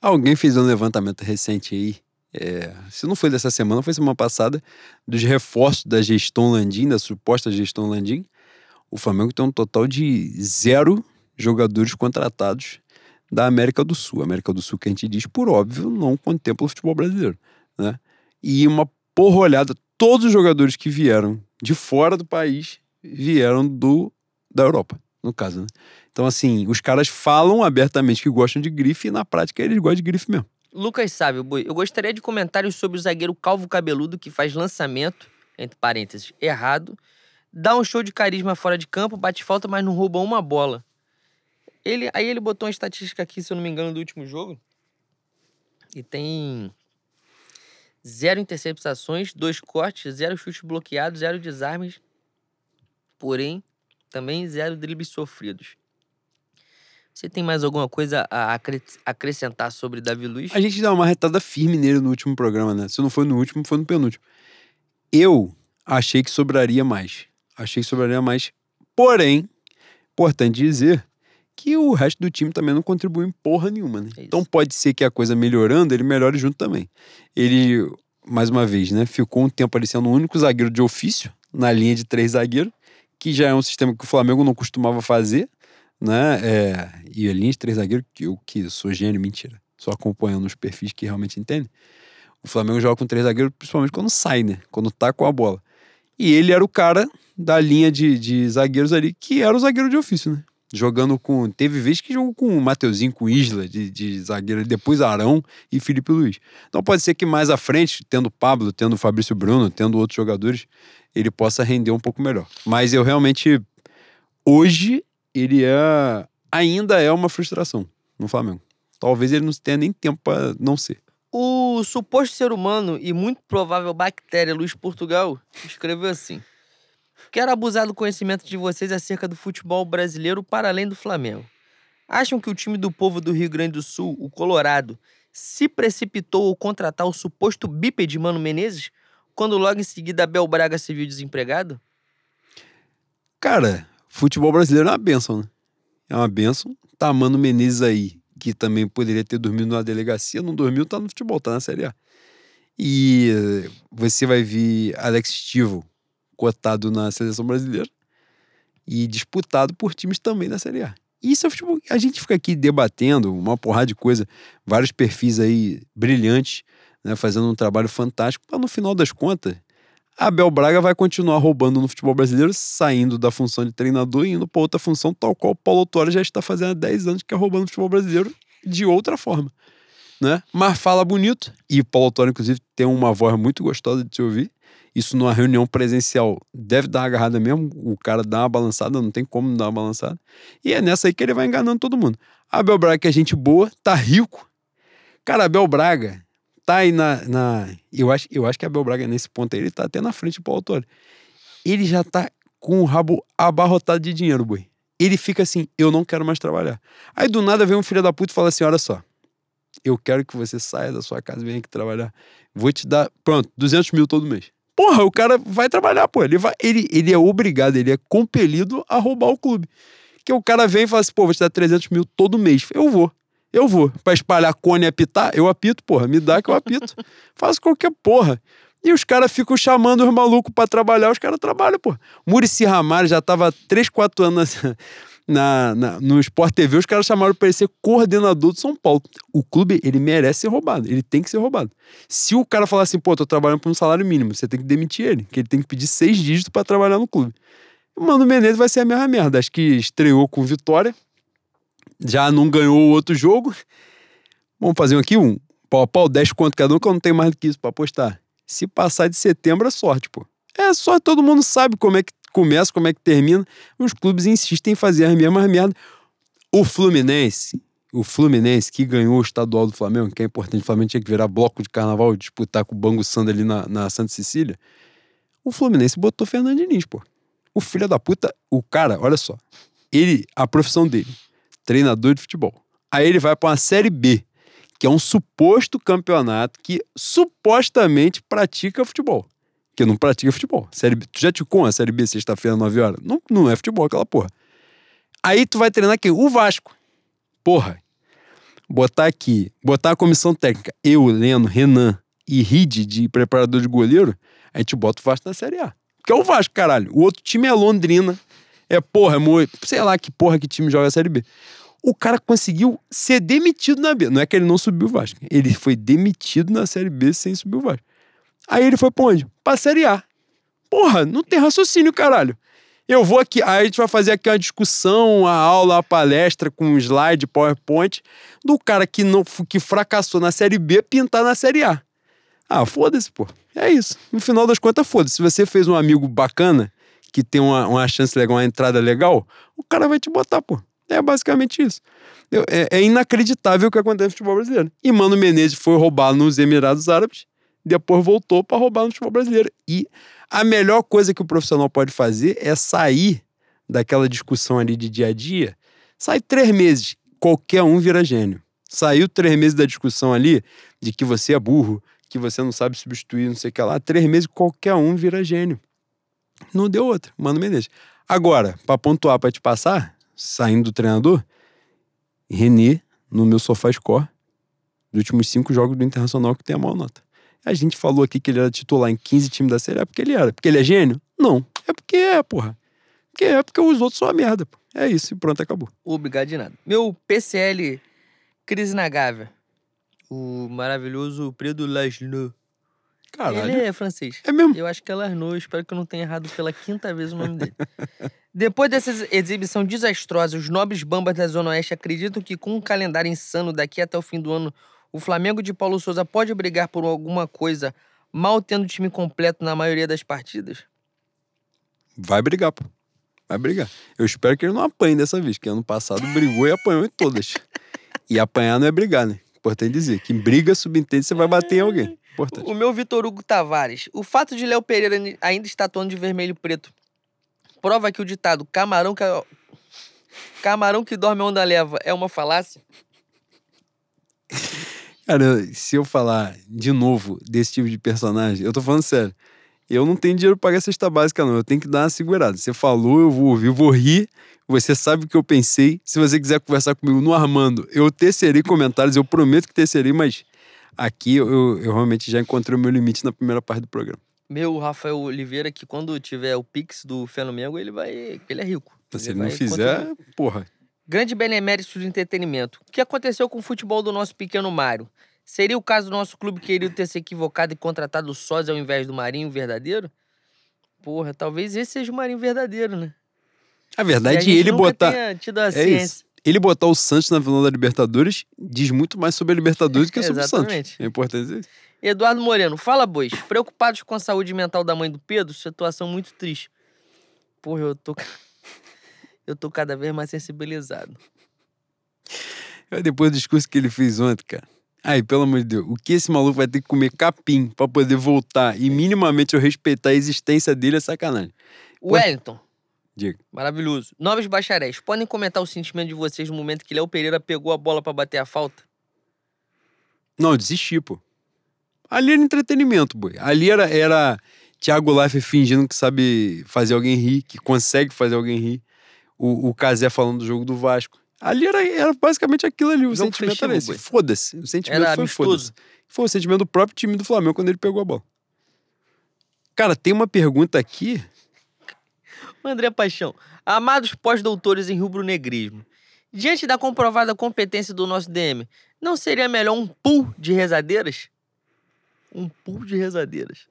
Alguém fez um levantamento recente aí. é, se não foi dessa semana, foi semana passada, dos reforços da gestão Landim, da suposta gestão Landim. O Flamengo tem um total de zero jogadores contratados da América do Sul. América do Sul, que a gente diz, por óbvio, não contempla o futebol brasileiro. Né? E uma porra olhada, todos os jogadores que vieram de fora do país vieram do, da Europa, no caso. Né? Então, assim, os caras falam abertamente que gostam de grife e na prática eles gostam de grife mesmo. Lucas Sábio, boi, eu gostaria de comentários sobre o zagueiro calvo cabeludo que faz lançamento, entre parênteses, errado, dá um show de carisma fora de campo, bate falta, mas não rouba uma bola. Ele, aí ele botou uma estatística aqui, se eu não me engano, do último jogo. E tem zero interceptações, dois cortes, zero chutes bloqueados, zero desarmes. Porém, também zero dribles sofridos. Você tem mais alguma coisa a acre- acrescentar sobre Davi Luiz? A gente deu uma retada firme nele no último programa, né? Se não foi no último, foi no penúltimo. Eu achei que sobraria mais. Achei que sobraria mais. Porém, importante dizer que o resto do time também não contribui em porra nenhuma, né? É. Então pode ser que a coisa melhorando, ele melhore junto também. Ele, mais uma vez, né? Ficou um tempo ali sendo o único zagueiro de ofício na linha de três zagueiros, que já é um sistema que o Flamengo não costumava fazer, né? É, e a linha de três zagueiros, que eu que sou gênio, mentira. Só acompanhando os perfis que realmente entendem. O Flamengo joga com três zagueiros, principalmente quando sai, né? Quando tá com a bola. E ele era o cara da linha de, de zagueiros ali, que era o zagueiro de ofício, né? Jogando com. Teve vez que jogou com o Mateuzinho, com Isla, de, de zagueiro, depois Arão e Felipe Luiz. Então pode ser que mais à frente, tendo Pablo, tendo Fabrício Bruno, tendo outros jogadores, ele possa render um pouco melhor. Mas eu realmente. Hoje, ele é. Ainda é uma frustração no Flamengo. Talvez ele não tenha nem tempo para não ser. O suposto ser humano e muito provável bactéria Luiz Portugal escreveu assim. Quero abusar do conhecimento de vocês acerca do futebol brasileiro para além do Flamengo. Acham que o time do povo do Rio Grande do Sul, o Colorado, se precipitou ao contratar o suposto bípede Mano Menezes, quando logo em seguida Abel Braga se viu desempregado? Cara, futebol brasileiro é uma benção, né? É uma benção. Tá Mano Menezes aí, que também poderia ter dormido na delegacia, não dormiu, tá no futebol, tá na Série A. E você vai ver Alex Stivo, cotado na seleção brasileira e disputado por times também na Série A. Isso é futebol. A gente fica aqui debatendo uma porrada de coisa, vários perfis aí brilhantes, né, fazendo um trabalho fantástico, mas no final das contas, Abel Braga vai continuar roubando no futebol brasileiro, saindo da função de treinador e indo para outra função, tal qual o Paulo Torres já está fazendo há 10 anos, que é roubando no futebol brasileiro de outra forma. Né? Mas fala bonito, e Paulo Torres, inclusive, tem uma voz muito gostosa de se ouvir. Isso numa reunião presencial deve dar uma agarrada mesmo, o cara dá uma balançada, não tem como dar uma balançada. E é nessa aí que ele vai enganando todo mundo. Abel Braga, que é gente boa, tá rico. Cara, Abel Braga tá aí na. na eu, acho, eu acho que Abel Braga, nesse ponto aí, ele tá até na frente do autor. Ele já tá com o rabo abarrotado de dinheiro, boi. Ele fica assim, eu não quero mais trabalhar. Aí do nada vem um filho da puta e fala assim: olha só, eu quero que você saia da sua casa e venha aqui trabalhar. Vou te dar, pronto, 200 mil todo mês. Porra, o cara vai trabalhar, pô. Ele, vai, ele, ele é obrigado, ele é compelido a roubar o clube. Que o cara vem e fala assim, pô, vou te dar 300 mil todo mês. Eu vou. Eu vou. Pra espalhar cone e apitar, eu apito, porra. Me dá que eu apito. Faço qualquer porra. E os caras ficam chamando os malucos para trabalhar, os caras trabalham, pô. Murici Ramalho já tava 3, 4 anos na, na, no Sport TV, os caras chamaram para ele ser coordenador do São Paulo. O clube, ele merece ser roubado, ele tem que ser roubado. Se o cara falar assim, pô, tô trabalhando por um salário mínimo, você tem que demitir ele, que ele tem que pedir seis dígitos para trabalhar no clube. O Mano Menezes vai ser a mesma merda. Acho que estreou com vitória, já não ganhou o outro jogo. Vamos fazer aqui um pau a pau, 10 conto cada um, que eu não tenho mais do que isso para apostar. Se passar de setembro é sorte, pô. É só todo mundo sabe como é que começa, como é que termina. Os clubes insistem em fazer as mesmas merdas. O Fluminense, o Fluminense que ganhou o estadual do Flamengo, que é importante, o Flamengo tinha que virar bloco de carnaval e disputar com o Bango Sanda ali na, na Santa Cecília. O Fluminense botou Fernando Diniz, pô. O filho da puta, o cara, olha só. Ele, a profissão dele, treinador de futebol. Aí ele vai para uma Série B, que é um suposto campeonato que supostamente pratica futebol que não pratica futebol. Série B, tu já te com a Série B sexta-feira, 9 horas? Não, não é futebol aquela porra. Aí tu vai treinar quem? O Vasco. Porra. Botar aqui, botar a comissão técnica, eu, Leno, Renan e Ride de preparador de goleiro, a gente bota o Vasco na Série A. Que é o Vasco, caralho. O outro time é Londrina. É porra, é sei lá que porra que time joga a Série B. O cara conseguiu ser demitido na B. Não é que ele não subiu o Vasco. Ele foi demitido na Série B sem subir o Vasco. Aí ele foi pra onde? Pra Série A. Porra, não tem raciocínio, caralho. Eu vou aqui, aí a gente vai fazer aqui uma discussão, a aula, a palestra com um slide, PowerPoint, do cara que, não, que fracassou na Série B pintar na Série A. Ah, foda-se, pô. É isso. No final das contas, foda-se. Se você fez um amigo bacana, que tem uma, uma chance legal, uma entrada legal, o cara vai te botar, pô. É basicamente isso. É, é inacreditável o que acontece no futebol brasileiro. E Mano Menezes foi roubado nos Emirados Árabes depois voltou para roubar no futebol brasileiro. E a melhor coisa que o profissional pode fazer é sair daquela discussão ali de dia a dia. Sai três meses, qualquer um vira gênio. Saiu três meses da discussão ali de que você é burro, que você não sabe substituir, não sei o que lá. Três meses, qualquer um vira gênio. Não deu outra, Mano Menezes. Agora, para pontuar, para te passar, saindo do treinador, René, no meu sofá score, dos últimos cinco jogos do Internacional que tem a maior nota. A gente falou aqui que ele era titular em 15 times da Série A porque ele era. Porque ele é gênio? Não. É porque é, porra. Porque é porque os outros são a merda. Pô. É isso e pronto, acabou. Obrigado de nada. Meu PCL Crise na Gávea. O maravilhoso Pedro Laszlo. Caralho. Ele é francês. É mesmo? Eu acho que é Larnaud, espero que eu não tenha errado pela quinta vez o nome dele. Depois dessa ex- exibição desastrosa, os nobres bambas da Zona Oeste acreditam que com um calendário insano daqui até o fim do ano, o Flamengo de Paulo Souza pode brigar por alguma coisa, mal tendo time completo na maioria das partidas? Vai brigar, pô. Vai brigar. Eu espero que ele não apanhe dessa vez, que ano passado brigou e apanhou em todas. E apanhar não é brigar, né? Importante dizer. Que em briga subentende você vai bater em alguém. Importante. O meu Vitor Hugo Tavares. O fato de Léo Pereira ainda estar atuando de vermelho e preto prova que o ditado camarão que, camarão que dorme onda leva é uma falácia? Cara, se eu falar de novo desse tipo de personagem, eu tô falando sério. Eu não tenho dinheiro pra pagar cesta básica, não. Eu tenho que dar uma segurada. Você falou, eu vou ouvir, eu vou rir. Você sabe o que eu pensei. Se você quiser conversar comigo no Armando, eu tecerei comentários, eu prometo que tecerei, mas aqui eu, eu realmente já encontrei o meu limite na primeira parte do programa. Meu Rafael Oliveira, que quando tiver o Pix do Flamengo, ele vai. Ele é rico. Se Ele não fizer, porra. Grande benemérito do entretenimento. O que aconteceu com o futebol do nosso pequeno Mário? Seria o caso do nosso clube querido ter se equivocado e contratado o Sósia ao invés do Marinho verdadeiro? Porra, talvez esse seja o Marinho verdadeiro, né? A a verdade é ele botar. É isso. Ele botar o Santos na final da Libertadores diz muito mais sobre a Libertadores do que sobre o Santos. É importante isso. Eduardo Moreno, fala, bois. Preocupados com a saúde mental da mãe do Pedro, situação muito triste. Porra, eu tô. Eu tô cada vez mais sensibilizado. Depois do discurso que ele fez ontem, cara. Aí, pelo amor de Deus, o que esse maluco vai ter que comer capim pra poder voltar e minimamente eu respeitar a existência dele é sacanagem. Wellington, Diga. maravilhoso. Nobres bacharéis, podem comentar o sentimento de vocês no momento que Léo Pereira pegou a bola pra bater a falta? Não, eu desisti, pô. Ali era entretenimento, boi. Ali era, era Thiago Life fingindo que sabe fazer alguém rir, que consegue fazer alguém rir. O, o Casé falando do jogo do Vasco. Ali era, era basicamente aquilo ali. O Jogo sentimento festivo, era esse. Foda-se. O sentimento Era foi foda-se. Foi o sentimento do próprio time do Flamengo quando ele pegou a bola. Cara, tem uma pergunta aqui. André Paixão, amados pós-doutores em rubro-negrismo, diante da comprovada competência do nosso DM, não seria melhor um pool de rezadeiras? Um pool de rezadeiras.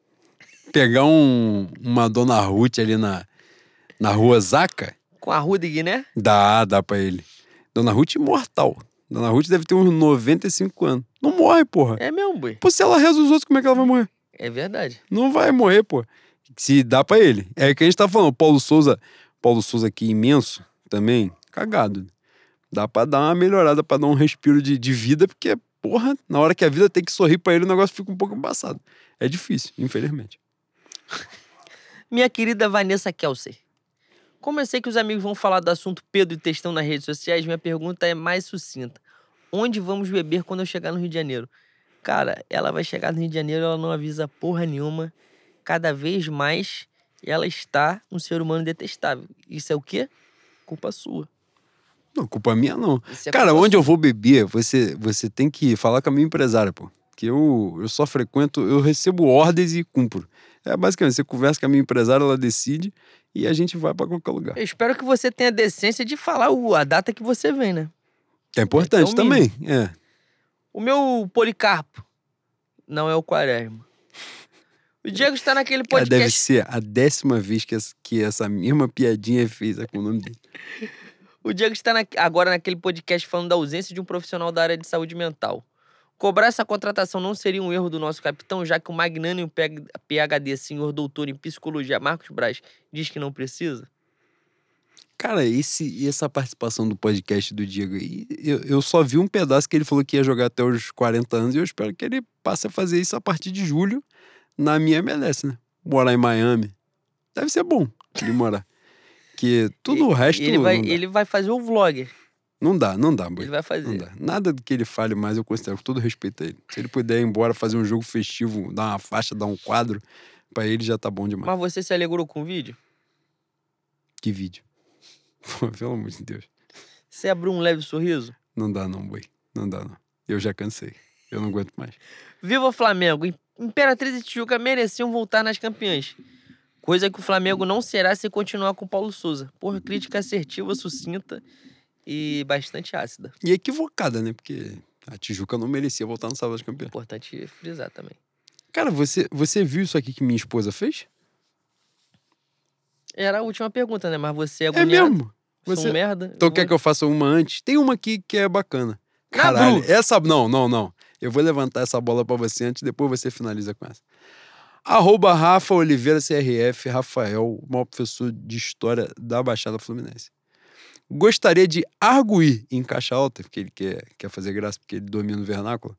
Pegar um, uma Dona Ruth ali na, na rua Zaca, Com a Rudig, né? dá, dá pra ele. Dona Ruth imortal. Dona Ruth deve ter uns 95 anos. Não morre, porra. É mesmo, boi. Pô, se ela reza os outros, como é que ela vai morrer? É verdade. Não vai morrer, pô. Se dá pra ele. É o que a gente tá falando. Paulo Souza, Paulo Souza aqui imenso também, cagado. Dá pra dar uma melhorada, pra dar um respiro de, de vida, porque, porra, na hora que a vida tem que sorrir pra ele, o negócio fica um pouco embaçado. É difícil, infelizmente. Minha querida Vanessa Kelsey. Como eu sei que os amigos vão falar do assunto Pedro e Textão nas redes sociais, minha pergunta é mais sucinta. Onde vamos beber quando eu chegar no Rio de Janeiro? Cara, ela vai chegar no Rio de Janeiro, ela não avisa porra nenhuma. Cada vez mais ela está um ser humano detestável. Isso é o quê? Culpa sua. Não, culpa minha não. É Cara, onde eu vou beber, você, você tem que falar com a minha empresária, pô. Que eu, eu só frequento, eu recebo ordens e cumpro. É basicamente, você conversa com a minha empresária, ela decide e a gente vai pra qualquer lugar. Eu espero que você tenha a decência de falar a data que você vem, né? É importante É o também. É. O meu Policarpo não é o Quaresma. O Diego está naquele Cara, podcast. deve ser a décima vez que essa, que essa mesma piadinha é feita com o nome dele. O Diego está na- agora naquele podcast falando da ausência de um profissional da área de saúde mental. Cobrar essa contratação não seria um erro do nosso capitão, já que o magnânimo PH PhD, senhor doutor em psicologia, Marcos Braz, diz que não precisa? Cara, esse, essa participação do podcast do Diego aí, eu, eu só vi um pedaço que ele falou que ia jogar até os 40 anos e eu espero que ele passe a fazer isso a partir de julho na minha MLS, né? Morar em Miami. Deve ser bom ele morar. Que tudo o resto ele, vai, ele vai fazer o vlogger. Não dá, não dá, boy. Ele vai fazer. Não dá. Nada do que ele fale mais eu considero, com todo respeito a ele. Se ele puder ir embora, fazer um jogo festivo, dar uma faixa, dar um quadro, pra ele já tá bom demais. Mas você se alegrou com o vídeo? Que vídeo. Pô, pelo amor de Deus. Você abriu um leve sorriso? Não dá não, boi. Não dá não. Eu já cansei. Eu não aguento mais. Viva o Flamengo! Im- Imperatriz e Tijuca mereciam voltar nas campeãs. Coisa que o Flamengo não será se continuar com o Paulo Souza. Porra, crítica assertiva, sucinta e bastante ácida. E equivocada, né? Porque a Tijuca não merecia voltar no Sábado de Campeão. Importante frisar também. Cara, você, você viu isso aqui que minha esposa fez? Era a última pergunta, né? Mas você é É agoniado. mesmo. Sou Você... um merda. Então eu quer vou- que eu faça uma antes? Tem uma aqui que é bacana. Na Caralho, Bru. essa. Não, não, não. Eu vou levantar essa bola pra você antes, depois você finaliza com essa. Arroba Rafa Oliveira CRF, Rafael, maior professor de história da Baixada Fluminense. Gostaria de arguir em caixa alta, porque ele quer, quer fazer graça, porque ele domina o vernáculo,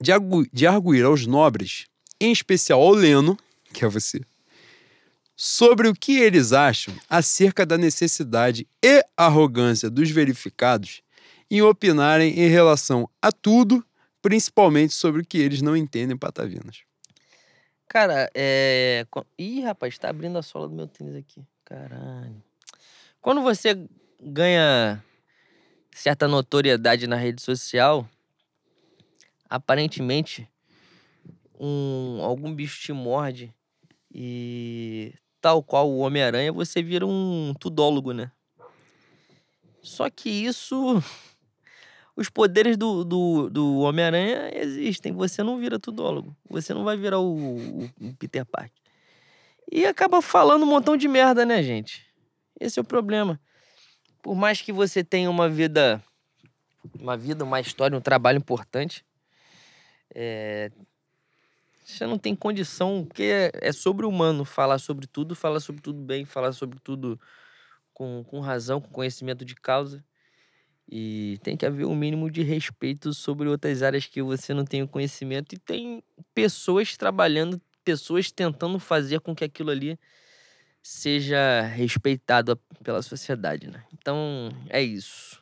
de, de arguir aos nobres, em especial ao Leno, que é você, sobre o que eles acham acerca da necessidade e arrogância dos verificados em opinarem em relação a tudo, principalmente sobre o que eles não entendem patavinas. Cara, é. Ih, rapaz, tá abrindo a sola do meu tênis aqui. Caralho. Quando você ganha certa notoriedade na rede social, aparentemente um, algum bicho te morde e tal qual o Homem-Aranha, você vira um tudólogo, né? Só que isso. Os poderes do, do, do Homem-Aranha existem. Você não vira tudólogo. Você não vai virar o, o- Peter Parker. E acaba falando um montão de merda, né, gente? Esse é o problema. Por mais que você tenha uma vida. Uma vida, uma história, um trabalho importante. é, Você não tem condição, porque é, é sobre-humano falar sobre tudo, falar sobre tudo bem, falar sobre tudo com, com razão, com conhecimento de causa. E tem que haver um mínimo de respeito sobre outras áreas que você não tem o conhecimento. E tem pessoas trabalhando, pessoas tentando fazer com que aquilo ali seja respeitado pela sociedade, né? Então, é isso.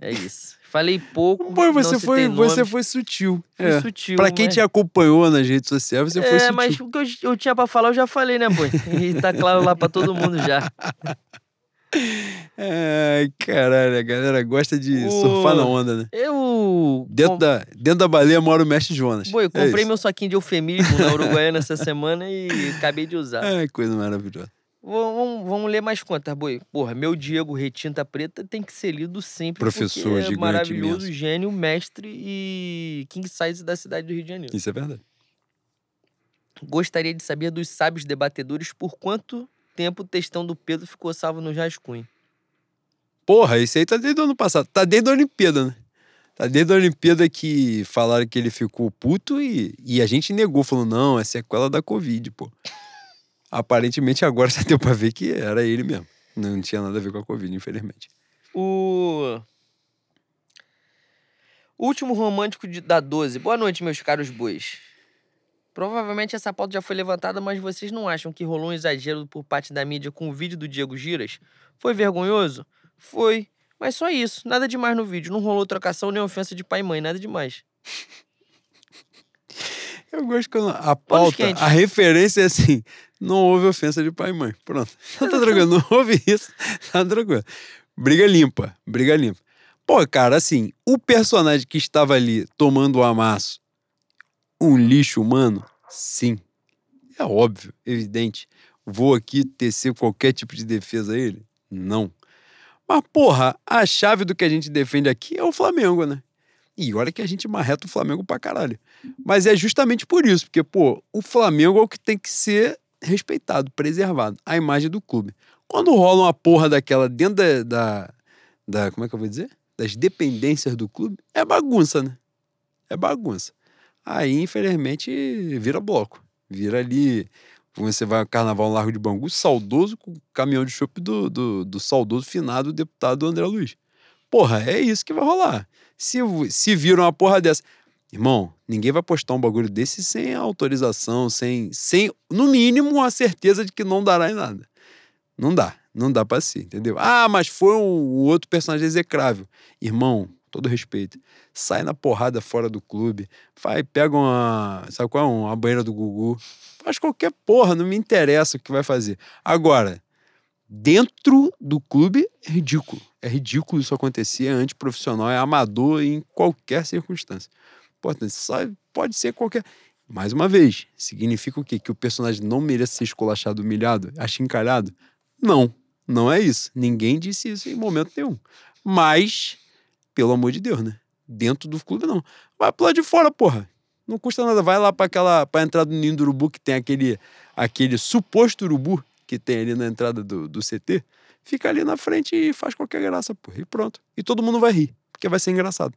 É isso. Falei pouco. Pô, você foi, você foi sutil. fui É. sutil. Pra quem mas- te acompanhou nas redes sociais, você foi é, sutil. mas o que eu, eu tinha pra falar eu já falei, né, boi? E tá claro lá pra todo mundo já. Ai, caralho, a galera gosta de O- surfar na onda, né? Eu. Dentro, com- da, dentro da baleia mora o mestre Jonas. Boi, eu É comprei isso. meu saquinho de eufemismo na Uruguaiana essa semana e acabei de usar. Ai, coisa maravilhosa. Vamos, vamos- ler mais quantas, boi? Porra, meu Diego Retinta Preta tem que ser lido sempre. Professor porque é maravilhoso, imenso. gênio, mestre e king size da cidade do Rio de Janeiro. Isso é verdade. Gostaria de saber dos sábios debatedores por quanto tempo o textão do Pedro ficou salvo no rascunho. Porra, esse aí tá desde o ano passado. Tá desde a Olimpíada, né? Tá desde a Olimpíada que falaram que ele ficou puto e, e a gente negou, falou, não, é sequela da Covid, pô. Aparentemente agora já deu pra ver que era ele mesmo. Não tinha nada a ver com a Covid, infelizmente. O. Último romântico de- da 12. Boa noite, meus caros bois. Provavelmente essa pauta já foi levantada, mas vocês não acham que rolou um exagero por parte da mídia com o vídeo do Diego Giras? Foi vergonhoso? Foi. Mas só isso, nada demais no vídeo. Não rolou trocação nem ofensa de pai e mãe, nada demais. Eu gosto que a pauta, a referência é assim: não houve ofensa de pai e mãe. Pronto. Então tá tranquilo, não houve isso, tá tranquilo. Briga limpa, briga limpa. Pô, cara, assim, o personagem que estava ali tomando o amasso, um lixo humano, sim. É óbvio, evidente. Vou aqui tecer qualquer tipo de defesa a ele? Não. Mas, porra, a chave do que a gente defende aqui é o Flamengo, né? E olha que a gente marreta o Flamengo pra caralho. Mas é justamente por isso, porque, pô, o Flamengo é o que tem que ser respeitado, preservado, a imagem do clube. Quando rola uma porra daquela dentro da, da, da- Como é que eu vou dizer? Das dependências do clube, é bagunça, né? É bagunça. Aí, infelizmente, vira bloco. Vira ali. Você vai ao Carnaval no Largo de Bangu, saudoso com o caminhão de chope do, do, do saudoso finado deputado André Luiz. Porra, é isso que vai rolar. Se, se viram uma porra dessa. Irmão, ninguém vai postar um bagulho desse sem autorização, sem, sem, no mínimo, a certeza de que não dará em nada. Não dá, não dá pra ser, entendeu? Ah, mas foi um, um outro personagem execrável. Irmão, todo respeito, sai na porrada fora do clube, vai, pega uma, sabe qual é? Uma banheira do Gugu, faz qualquer porra, não me interessa o que vai fazer. Agora, dentro do clube, é ridículo. É ridículo isso acontecer, é antiprofissional, é amador em qualquer circunstância. Pode, só- pode ser qualquer. Mais uma vez, significa o quê? Que o personagem não merece ser esculachado, humilhado, achincalhado? Não, não é isso. Ninguém disse isso em momento nenhum. Mas, pelo amor de Deus, né? Dentro do clube, não. Vai pro lado de fora, porra. Não custa nada. Vai lá pra aquela pra entrada do ninho do urubu, que tem aquele, aquele suposto urubu que tem ali na entrada do, do CT. Fica ali na frente e faz qualquer graça, pô. E pronto. E todo mundo vai rir, porque vai ser engraçado.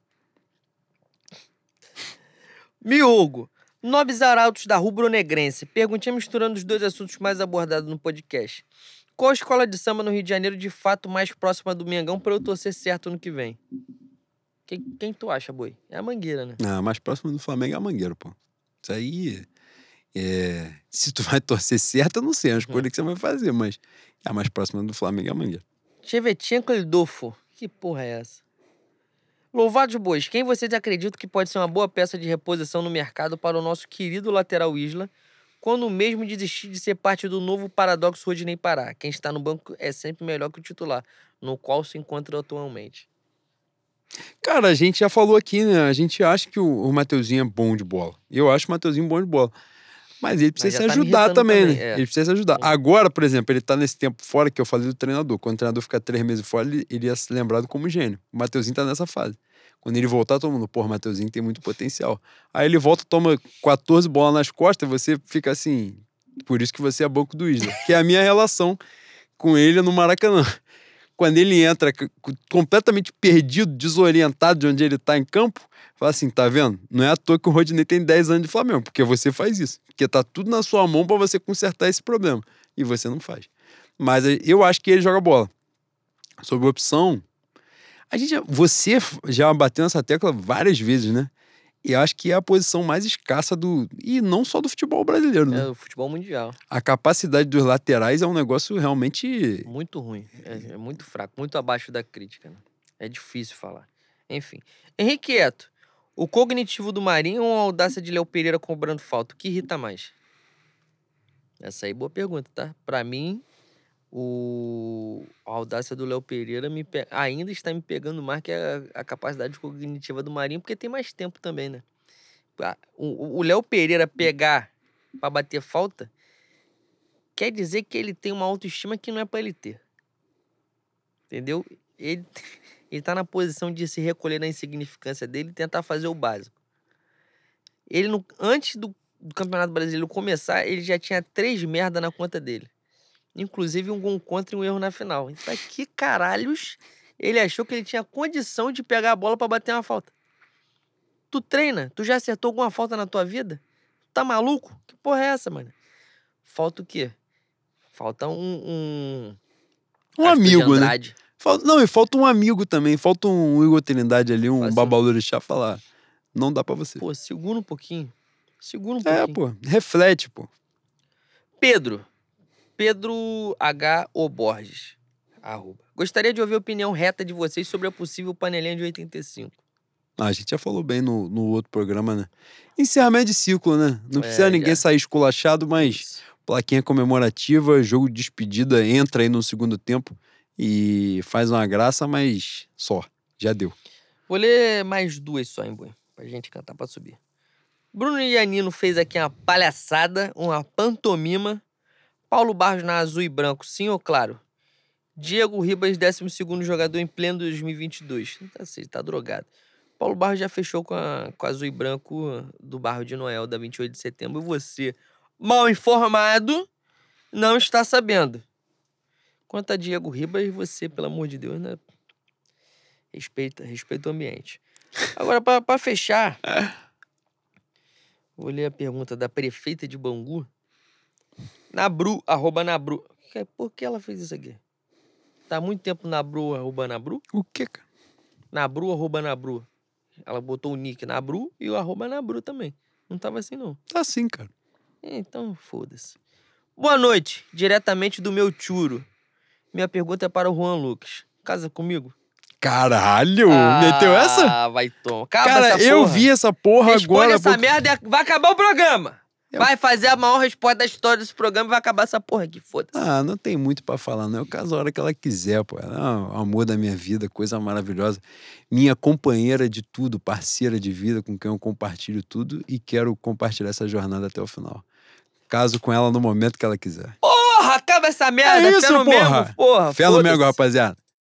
Miogo. Nobres arautos da rubro-negrense. Perguntinha misturando os dois assuntos mais abordados no podcast. Qual a escola de samba no Rio de Janeiro de fato mais próxima do Mengão pra eu torcer certo no que vem? Quem, quem tu acha, boi? É a Mangueira, né? Ah, mais próximo do Flamengo é a Mangueiro, pô. Isso aí. É... Se tu vai torcer certo, eu não sei. É uma escolha que você vai fazer, mas a mais próxima do Flamengo é a Mangueira. Chevetchenko Eldolfo. Que porra é essa? Louvados bois, quem vocês acreditam que pode ser uma boa peça de reposição no mercado para o nosso querido lateral Isla, quando mesmo desistir de ser parte do novo paradoxo Rodinei Pará? Quem está no banco é sempre melhor que o titular, no qual se encontra atualmente. Cara, a gente já falou aqui, né? A gente acha que o, o Mateuzinho é bom de bola. Eu acho o Mateuzinho bom de bola. Mas ele precisa já se tá ajudar também, também, né? é. Ele precisa se ajudar. Agora, por exemplo, ele tá nesse tempo fora que eu falei do treinador. Quando o treinador ficar três meses fora, ele, ele ia ser lembrado como gênio. O Mateuzinho tá nessa fase. Quando ele voltar, todo mundo, pô, o Mateuzinho tem muito potencial. Aí ele volta, toma 14 bolas nas costas, e você fica assim. Por isso que você é banco do Isla. Que é a minha relação com ele no Maracanã. Quando ele entra completamente perdido, desorientado de onde ele tá em campo, fala assim: tá vendo? Não é à toa que o Rodinei tem 10 anos de Flamengo, porque você faz isso. Porque tá tudo na sua mão pra você consertar esse problema. E você não faz. Mas eh, eu acho que ele joga bola. Sobre opção, a gente, você já bateu nessa tecla várias vezes, né? E acho que é a posição mais escassa do. E não só do futebol brasileiro, né? É o futebol mundial. A capacidade dos laterais é um negócio realmente. Muito ruim. É, é muito fraco, muito abaixo da crítica. Né? É difícil falar. Enfim. Henrique Eto. O cognitivo do Marinho ou a audácia de Léo Pereira cobrando falta? O que irrita mais? Essa aí, boa pergunta, tá? Pra mim, o... a audácia do Léo Pereira me pe- ainda está me pegando mais que a, a capacidade cognitiva do Marinho, porque tem mais tempo também, né? O Léo Pereira pegar pra bater falta quer dizer que ele tem uma autoestima que não é pra ele ter. Entendeu? Ele, ele tá na posição de se recolher na insignificância dele e tentar fazer o básico. Ele, no- antes do, do Campeonato Brasileiro começar, ele já tinha três merda na conta dele. Inclusive um gol contra e um erro na final. Então, que caralhos ele achou que ele tinha condição de pegar a bola pra bater uma falta? Tu treina? Tu já acertou alguma falta na tua vida? Tá maluco? Que porra é essa, mano? Falta o quê? Falta um. Um, Um de amigo, né? Falta- não, e falta um amigo também. Falta um Igor Trindade ali, um Faz um- Babalorixá falar. Não dá pra você. Pô, segura um pouquinho. Segura um é, pouquinho. pô. Reflete, pô. Pedro. Pedro H. O. Borges. Arroba. Gostaria de ouvir a opinião reta de vocês sobre a possível panelinha de 85. Ah, a gente já falou bem no, no outro programa, né? Encerramento de ciclo, né? Não É, precisa ninguém já. sair esculachado, mas Isso. plaquinha comemorativa, jogo de despedida, entra aí no segundo tempo e faz uma graça, mas só. Já deu. Vou ler mais duas só, hein, Boi? Pra gente cantar pra subir. Bruno Ianino fez aqui uma palhaçada, uma pantomima. Paulo Barros na azul e branco, sim ou claro? Diego Ribas, 12 jogador em pleno 2022. Tá, sei, tá drogado. Paulo Barros já fechou com a, com a azul e branco do Barro de Noel, da 28 de setembro. E você, mal informado, não está sabendo. Quanto a Diego Ribas, você, pelo amor de Deus, né? Respeita, respeita o ambiente. Agora, pra fechar, vou ler a pergunta da prefeita de Bangu. Nabru, arroba Nabru. Que- Por que ela fez isso aqui? Tá há muito tempo Nabru, arroba Nabru? O quê, cara? Nabru, arroba Nabru. Ela botou o nick Nabru e o arroba Nabru também. Não tava assim, não. Tá assim, cara. Então, foda-se. Boa noite, diretamente do meu churo. Minha pergunta é para o Juan Lucas. Casa comigo? Caralho! Meteu essa? Ah, vai tomar. Cara, eu porra. vi essa porra Responde agora. essa merda vai acabar o programa. Vai fazer a maior resposta da história desse programa e vai acabar essa porra aqui, foda-se. Ah, não tem muito pra falar, não. Eu caso a hora que ela quiser, pô. Ela é o amor da minha vida, coisa maravilhosa. Minha companheira de tudo, parceira de vida, com quem eu compartilho tudo e quero compartilhar essa jornada até o final. Caso com ela no momento que ela quiser. Porra, acaba essa merda. É isso, fé porra. Mengo, porra. Fé no. Mengo, rapaziada.